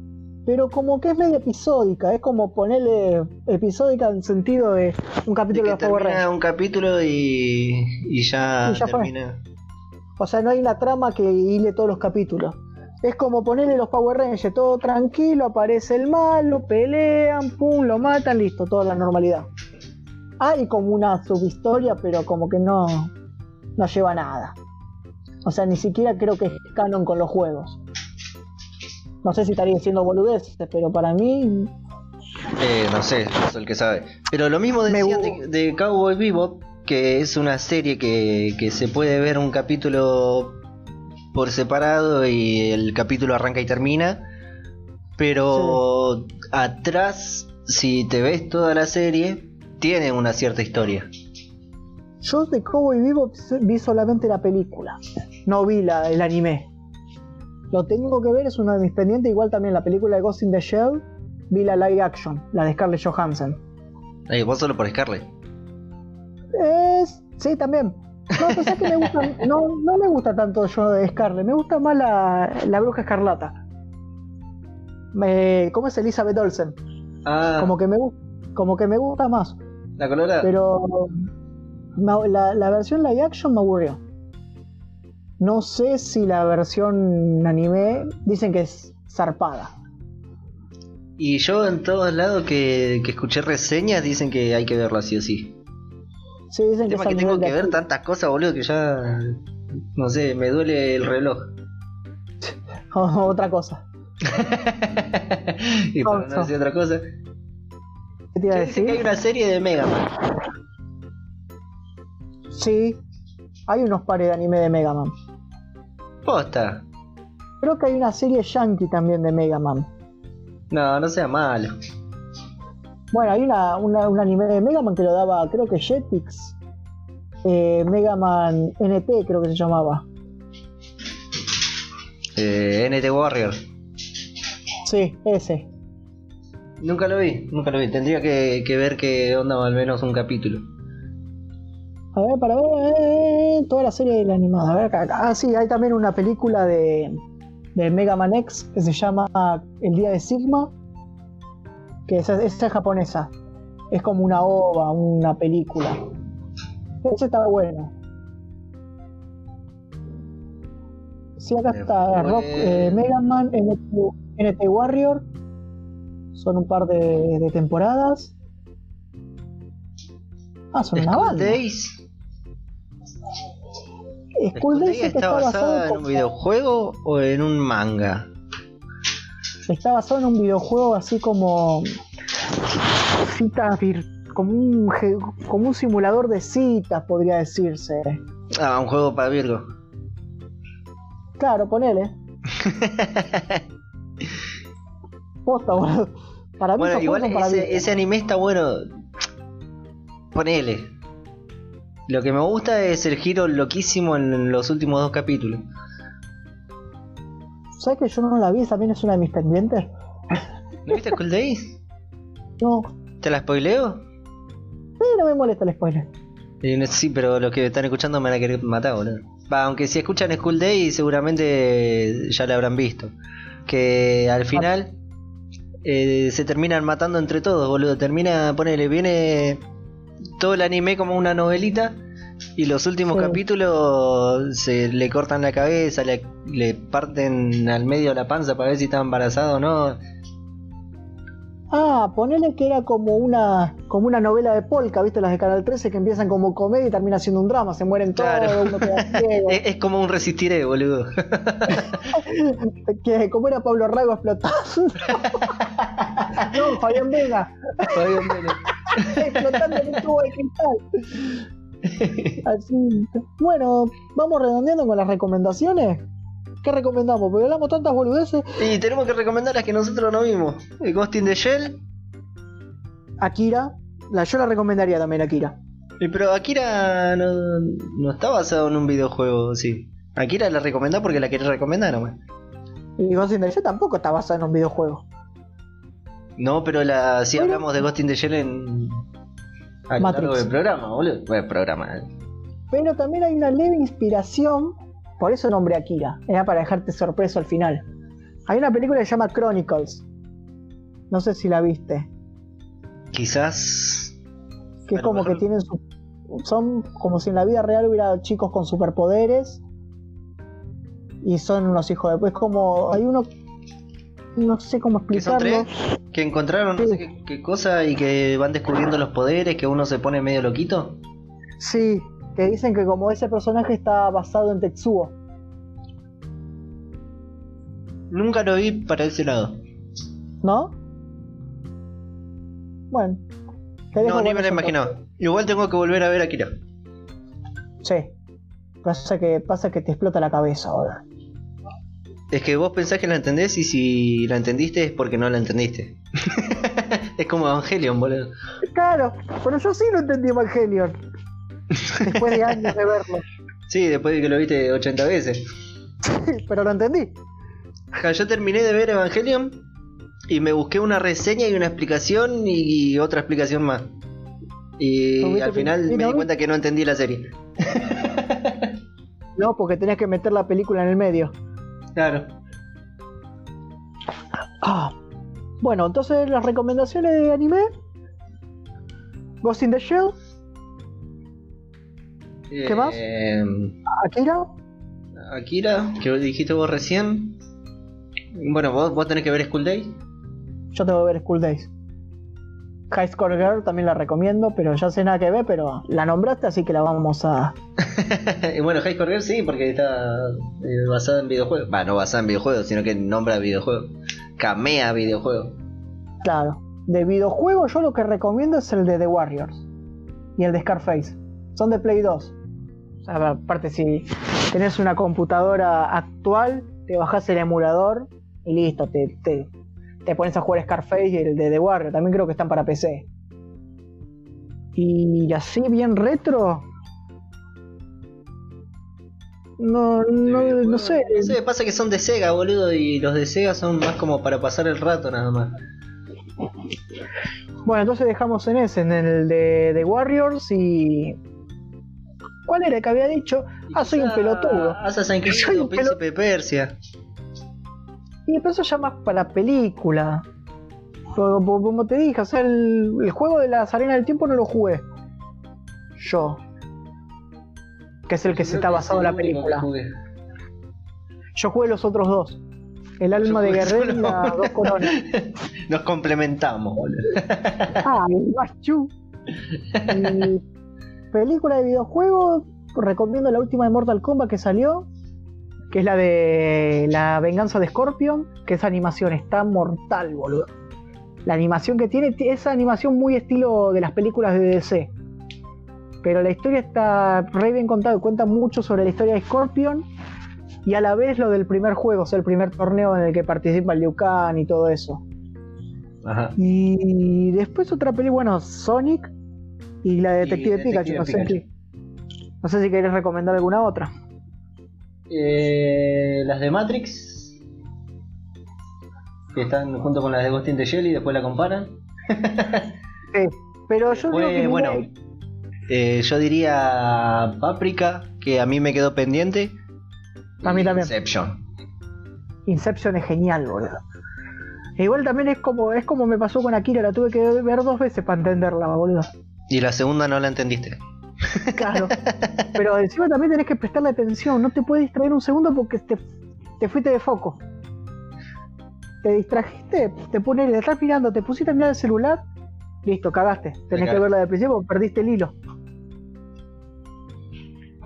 pero como que es medio episódica. Es como ponerle episódica en sentido de un De capítulo que de, Power termina Rangers. un capítulo y, y ya, Y ya fue. termina. O sea, no hay una trama que hile todos los capítulos. Es como ponerle los Power Rangers, todo tranquilo, aparece el malo, pelean, pum, lo matan, listo, toda la normalidad. Hay como una subhistoria, pero como que no, no lleva nada. O sea, ni siquiera creo que es canon con los juegos. No sé si estaría diciendo boludeces, pero para mí Eh, no sé, es el que sabe. Pero lo mismo gu- de, de Cowboy Bebop, que es una serie que, que se puede ver un capítulo por separado y el capítulo arranca y termina. Pero atrás, si te ves toda la serie, tiene una cierta historia. Yo de Cowboy Vivo vi solamente la película, no vi la, el anime. Lo tengo que ver, es uno de mis pendientes, igual también la película de Ghost in the Shell, vi la live action, la de Scarlett Johansson. Vos solo por Scarlett. Es, sí, también. No, pues es que me gusta, no, no me gusta tanto yo de Scarlett, me gusta más la, la bruja escarlata. Me, ¿Cómo es Elizabeth Olsen? Ah, Como que me, como que me gusta más. la colorada. Pero la, la versión live action me aburrió. No sé si la versión anime dicen que es zarpada. Y yo en todos lados que, que escuché reseñas dicen que hay que verlo así o sí. Sí, dicen El que tema es que tengo que ver aquí. tantas cosas, boludo, que ya. No sé, me duele el reloj. otra cosa. y para no decir otra cosa. ¿Qué te iba a Che, dice que hay una serie de Mega Man. Sí, hay unos pares de anime de Mega Man. Posta. Creo que hay una serie yankee también de Mega Man. No, no sea malo. Bueno, hay una, una- un anime de Mega Man que lo daba, creo que Jetix. Eh, Mega Man NT, creo que se llamaba. Eh, NT Warrior. Sí, ese. Nunca lo vi, nunca lo vi. Tendría que, que ver qué onda al menos un capítulo. A ver, para ver, eh, toda la serie de la animada. A ver, acá, acá. Ah, sí, hay también una película de, de Mega Man X que se llama El Día de Sigma. Que esa, esa es japonesa. Es como una ova, una película. Ese está bueno. Sí, acá está Rock, eh, Mega Man, NT, NT Warrior. Son un par de, de temporadas. Ah, son una banda. Days. School School Days Days es que está basada en un como- videojuego o en un manga. está basado en un videojuego así como citas como un como un simulador de citas podría decirse Ah, un juego para Virgo. claro ponele posta boludo para mí Bueno, igual para ese, viejas. ese anime está bueno. Ponele. Lo que me gusta es el giro loquísimo en los últimos dos capítulos. ¿sabes que yo no la vi? también es una de mis pendientes ¿No viste School Days? no ¿Te la spoileo? eh, no me molesta el spoiler Sí, pero los que están escuchando me van a querer matar, boludo. Va, aunque si escuchan School Day seguramente ya la habrán visto. Que al final eh, se terminan matando entre todos, boludo. Termina, ponele, viene todo el anime como una novelita y los últimos Sí. capítulos se le cortan la cabeza, le, le parten al medio la panza para ver si está embarazado o no. Ah ponele que era como una como una novela de polka viste las de Canal 13 que empiezan como comedia y termina siendo un drama se mueren todos uno queda ciego Es, es como un resistiré, boludo. que como era Pablo Rago explotando. no, Fabián Vega, explotando en un tubo de cristal. Así. Bueno, vamos redondeando con las recomendaciones. ¿Qué recomendamos? Porque hablamos tantas boludeces. y tenemos que recomendar las que nosotros no vimos. El Ghost in the Shell. Akira, la, yo la recomendaría también Akira. Eh, Pero Akira no, no está basado en un videojuego, sí. Akira la recomendó porque la quería recomendar nomás. Y Ghost in the Shell tampoco está basada en un videojuego. No, pero la, Bueno. hablamos de Ghost in the Shell en. A lo largo del programa, boludo. Bueno, programa. eh. Pero también hay una leve inspiración, por eso nombre Akira, era para dejarte sorpreso al final. Hay una película que se llama Chronicles. No sé si la viste. Quizás. que A es como que tienen su, son como si en la vida real hubiera chicos con superpoderes y son unos hijos de pues como hay uno no sé cómo Que son explicarlo tres. Que encontraron no sé qué, qué cosa y que van descubriendo los poderes, que uno se pone medio loquito. sí que dicen que como ese personaje está basado en Tetsuo Nunca lo vi para ese lado. ¿no? bueno No, ni me lo imaginaba. Igual tengo que volver a ver Akira. sí pasa que pasa que te explota la cabeza ahora Es que vos pensás que la entendés y si la entendiste es porque no la entendiste. es como Evangelion, boludo. Claro, pero yo sí lo entendí Evangelion. Después de años de verlo. Sí, después de que lo viste 80 veces. pero lo entendí. Ja, Yo terminé de ver Evangelion y me busqué una reseña y una explicación y otra explicación más. Y ¿Tuviste al final me di cuenta que no entendí la serie. No, porque tenías que meter la película en el medio. Claro. Ah. Bueno, entonces las recomendaciones de anime. Ghost in the Shell, ¿Qué más? Eh, Akira. Akira, que dijiste vos recién. Bueno, vos, vos tenés que ver School Day. Yo tengo que ver School Days. High Score Girl también la recomiendo, pero ya sé nada que ver, pero la nombraste, así que la vamos a. y bueno, High Score Girl sí, porque está eh, basada en videojuegos. Va, no basada en videojuegos, sino que nombra videojuegos. Camea videojuegos. Claro. De videojuego, yo lo que recomiendo es el de The Warriors y el de Scarface. Son de Play 2. Aparte, si tenés una computadora actual, te bajás el emulador y listo, te, te, te pones a jugar Scarface y el de The Warrior. También creo que están para PC. Y así, bien retro. No, no, no sé. No sé, pasa que son de Sega, boludo, y los de Sega son más como para pasar el rato nada más. Bueno, entonces dejamos en ese, en el de, de Warriors y. ¿Cuál era que había dicho? Ah, soy un pelotudo. Soy un Príncipe de Persia. Y eso ya más para película. Pero, como te dije, o sea, el, el juego de las arenas del tiempo no lo jugué. Yo. Que es el que se está es basado en la película. jugué. Yo jugué los otros dos. El alma Yo de guerrero y las dos coronas. Nos complementamos, boludo. Ah, el Machu. Y película de videojuegos, recomiendo la última de Mortal Kombat que salió, que es la de la venganza de Scorpion, que esa animación está mortal, boludo. La animación que tiene, esa animación muy estilo de las películas de DC. Pero la historia está re bien contada, cuenta mucho sobre la historia de Scorpion y a la vez lo del primer juego, o sea, el primer torneo en el que participa Liu Kang y todo eso. Ajá. Y después otra peli, bueno, Sonic y la de Detective, Detective Pikachu. No sé, si- no sé si querés recomendar alguna otra. Eh, las de Matrix. Que están junto con las de Ghost in the Shell y después la comparan. Sí, pero yo Después, digo que bueno, eh, yo diría Paprika, que a mí me quedó pendiente. A mí también. Inception. Inception es genial, boludo. Igual también es como es como me pasó con Akira, la tuve que ver dos veces para entenderla, boludo. Y la segunda no la entendiste. Claro. Pero encima también tenés que prestarle atención, no te puedes distraer un segundo porque te, te fuiste de foco. Te distrajiste, te pones, le estás mirando, te pusiste a mirar el celular, listo, cagaste. Tenés que verla de principio, perdiste el hilo.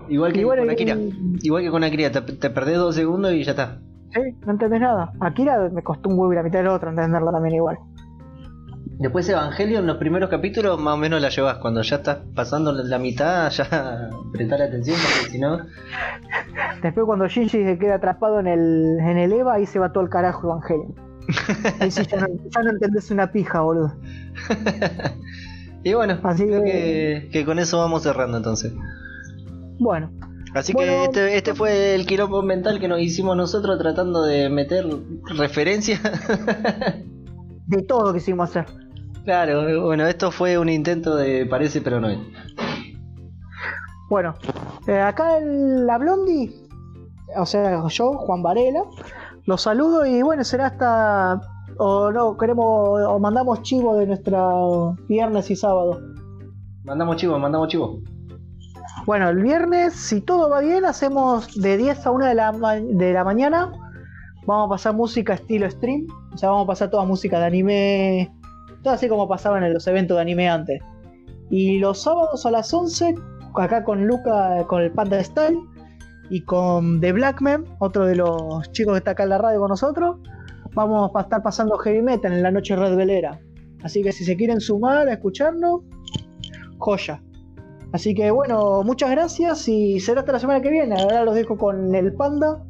Igual que bueno, con y- Akira. Igual que con Akira, te, te perdés dos segundos y ya está. Sí, no entendés nada. Akira me costó un huevo y la mitad del otro entenderla también igual. Después Evangelion, los primeros capítulos más o menos la llevas. Cuando ya estás pasando la mitad, ya prestar atención porque si no... Después cuando Shinji se queda atrapado en el, en el Eva, ahí se va todo el carajo. Ahí sí ya no, ya no entendés una pija, boludo. Y bueno, Así creo que- que, que con eso vamos cerrando entonces. Bueno, Así Bueno. que este, este fue el quilombo mental que nos hicimos nosotros tratando de meter referencia. de todo que hicimos hacer. Claro, bueno, esto fue un intento de parece pero no es. Bueno, eh, acá el- la Blondie, o sea, yo, Juan Varela, los saludo y bueno, será hasta. O no, queremos. O mandamos chivo de nuestra viernes y sábado. Mandamos chivo, mandamos chivo. Bueno, el viernes, si todo va bien, hacemos de 10 a 1 de la, ma- de la mañana. Vamos a pasar música estilo stream. O sea, vamos a pasar toda música de anime. Todo así como pasaban en los eventos de anime antes. Y los sábados a las 11, acá con Luca, con el Panda Style. Y con The Blackman, otro de los chicos que está acá en la radio con nosotros. Vamos a estar pasando heavy metal en la noche red velera. Así que si se quieren sumar a escucharnos, joya. Así que bueno, muchas gracias y será hasta la semana que viene. Ahora los dejo con el panda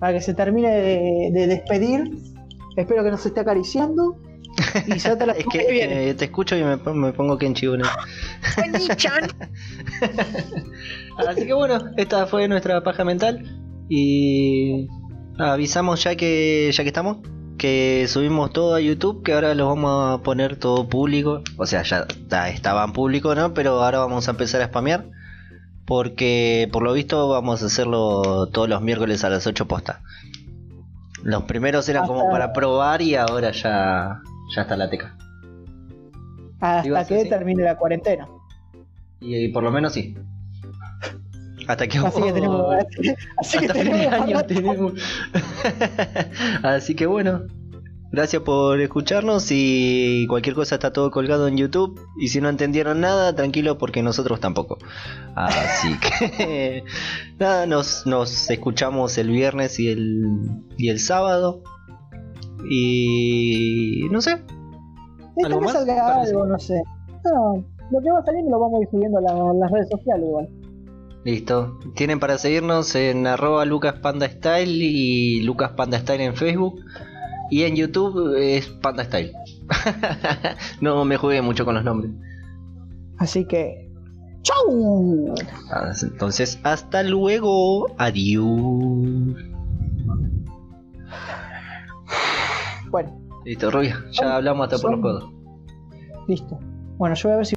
para que se termine de, de despedir. Espero que nos esté acariciando. Y te la es que te escucho y me, me pongo Kenchi Así que bueno, esta fue nuestra paja mental. Y avisamos ya que ya que estamos que subimos todo a YouTube, que ahora lo vamos a poner todo público. O sea, ya está- estaba en público, ¿no? Pero ahora vamos a empezar a spamear. Porque por lo visto vamos a hacerlo todos los miércoles a las 8 postas. Los primeros eran como para probar y ahora ya, ya está la teca. Hasta que termine la cuarentena. Y, y por lo menos sí. Hasta que Así que tenemos. Así que Hasta fin de tenemos. año tenemos. Así que bueno, gracias por escucharnos y cualquier cosa está todo colgado en YouTube. Y si no entendieron nada, tranquilo porque nosotros tampoco. Así que nada, nos, nos escuchamos el viernes y el, y el sábado. Y no sé, ¿Algo más? salga algo, no sé. No, lo que va saliendo lo vamos a ir subiendo a la- las redes sociales igual. Listo. Tienen para seguirnos en arroba lucaspandastyle y lucaspandastyle en Facebook. Y en YouTube es pandastyle. no me jugué mucho con los nombres. Así que. ¡Chau! Entonces, hasta luego. Adiós. Bueno, Listo, Rubia. Ya hablamos hasta por los codos. listo. Bueno, yo voy a ver si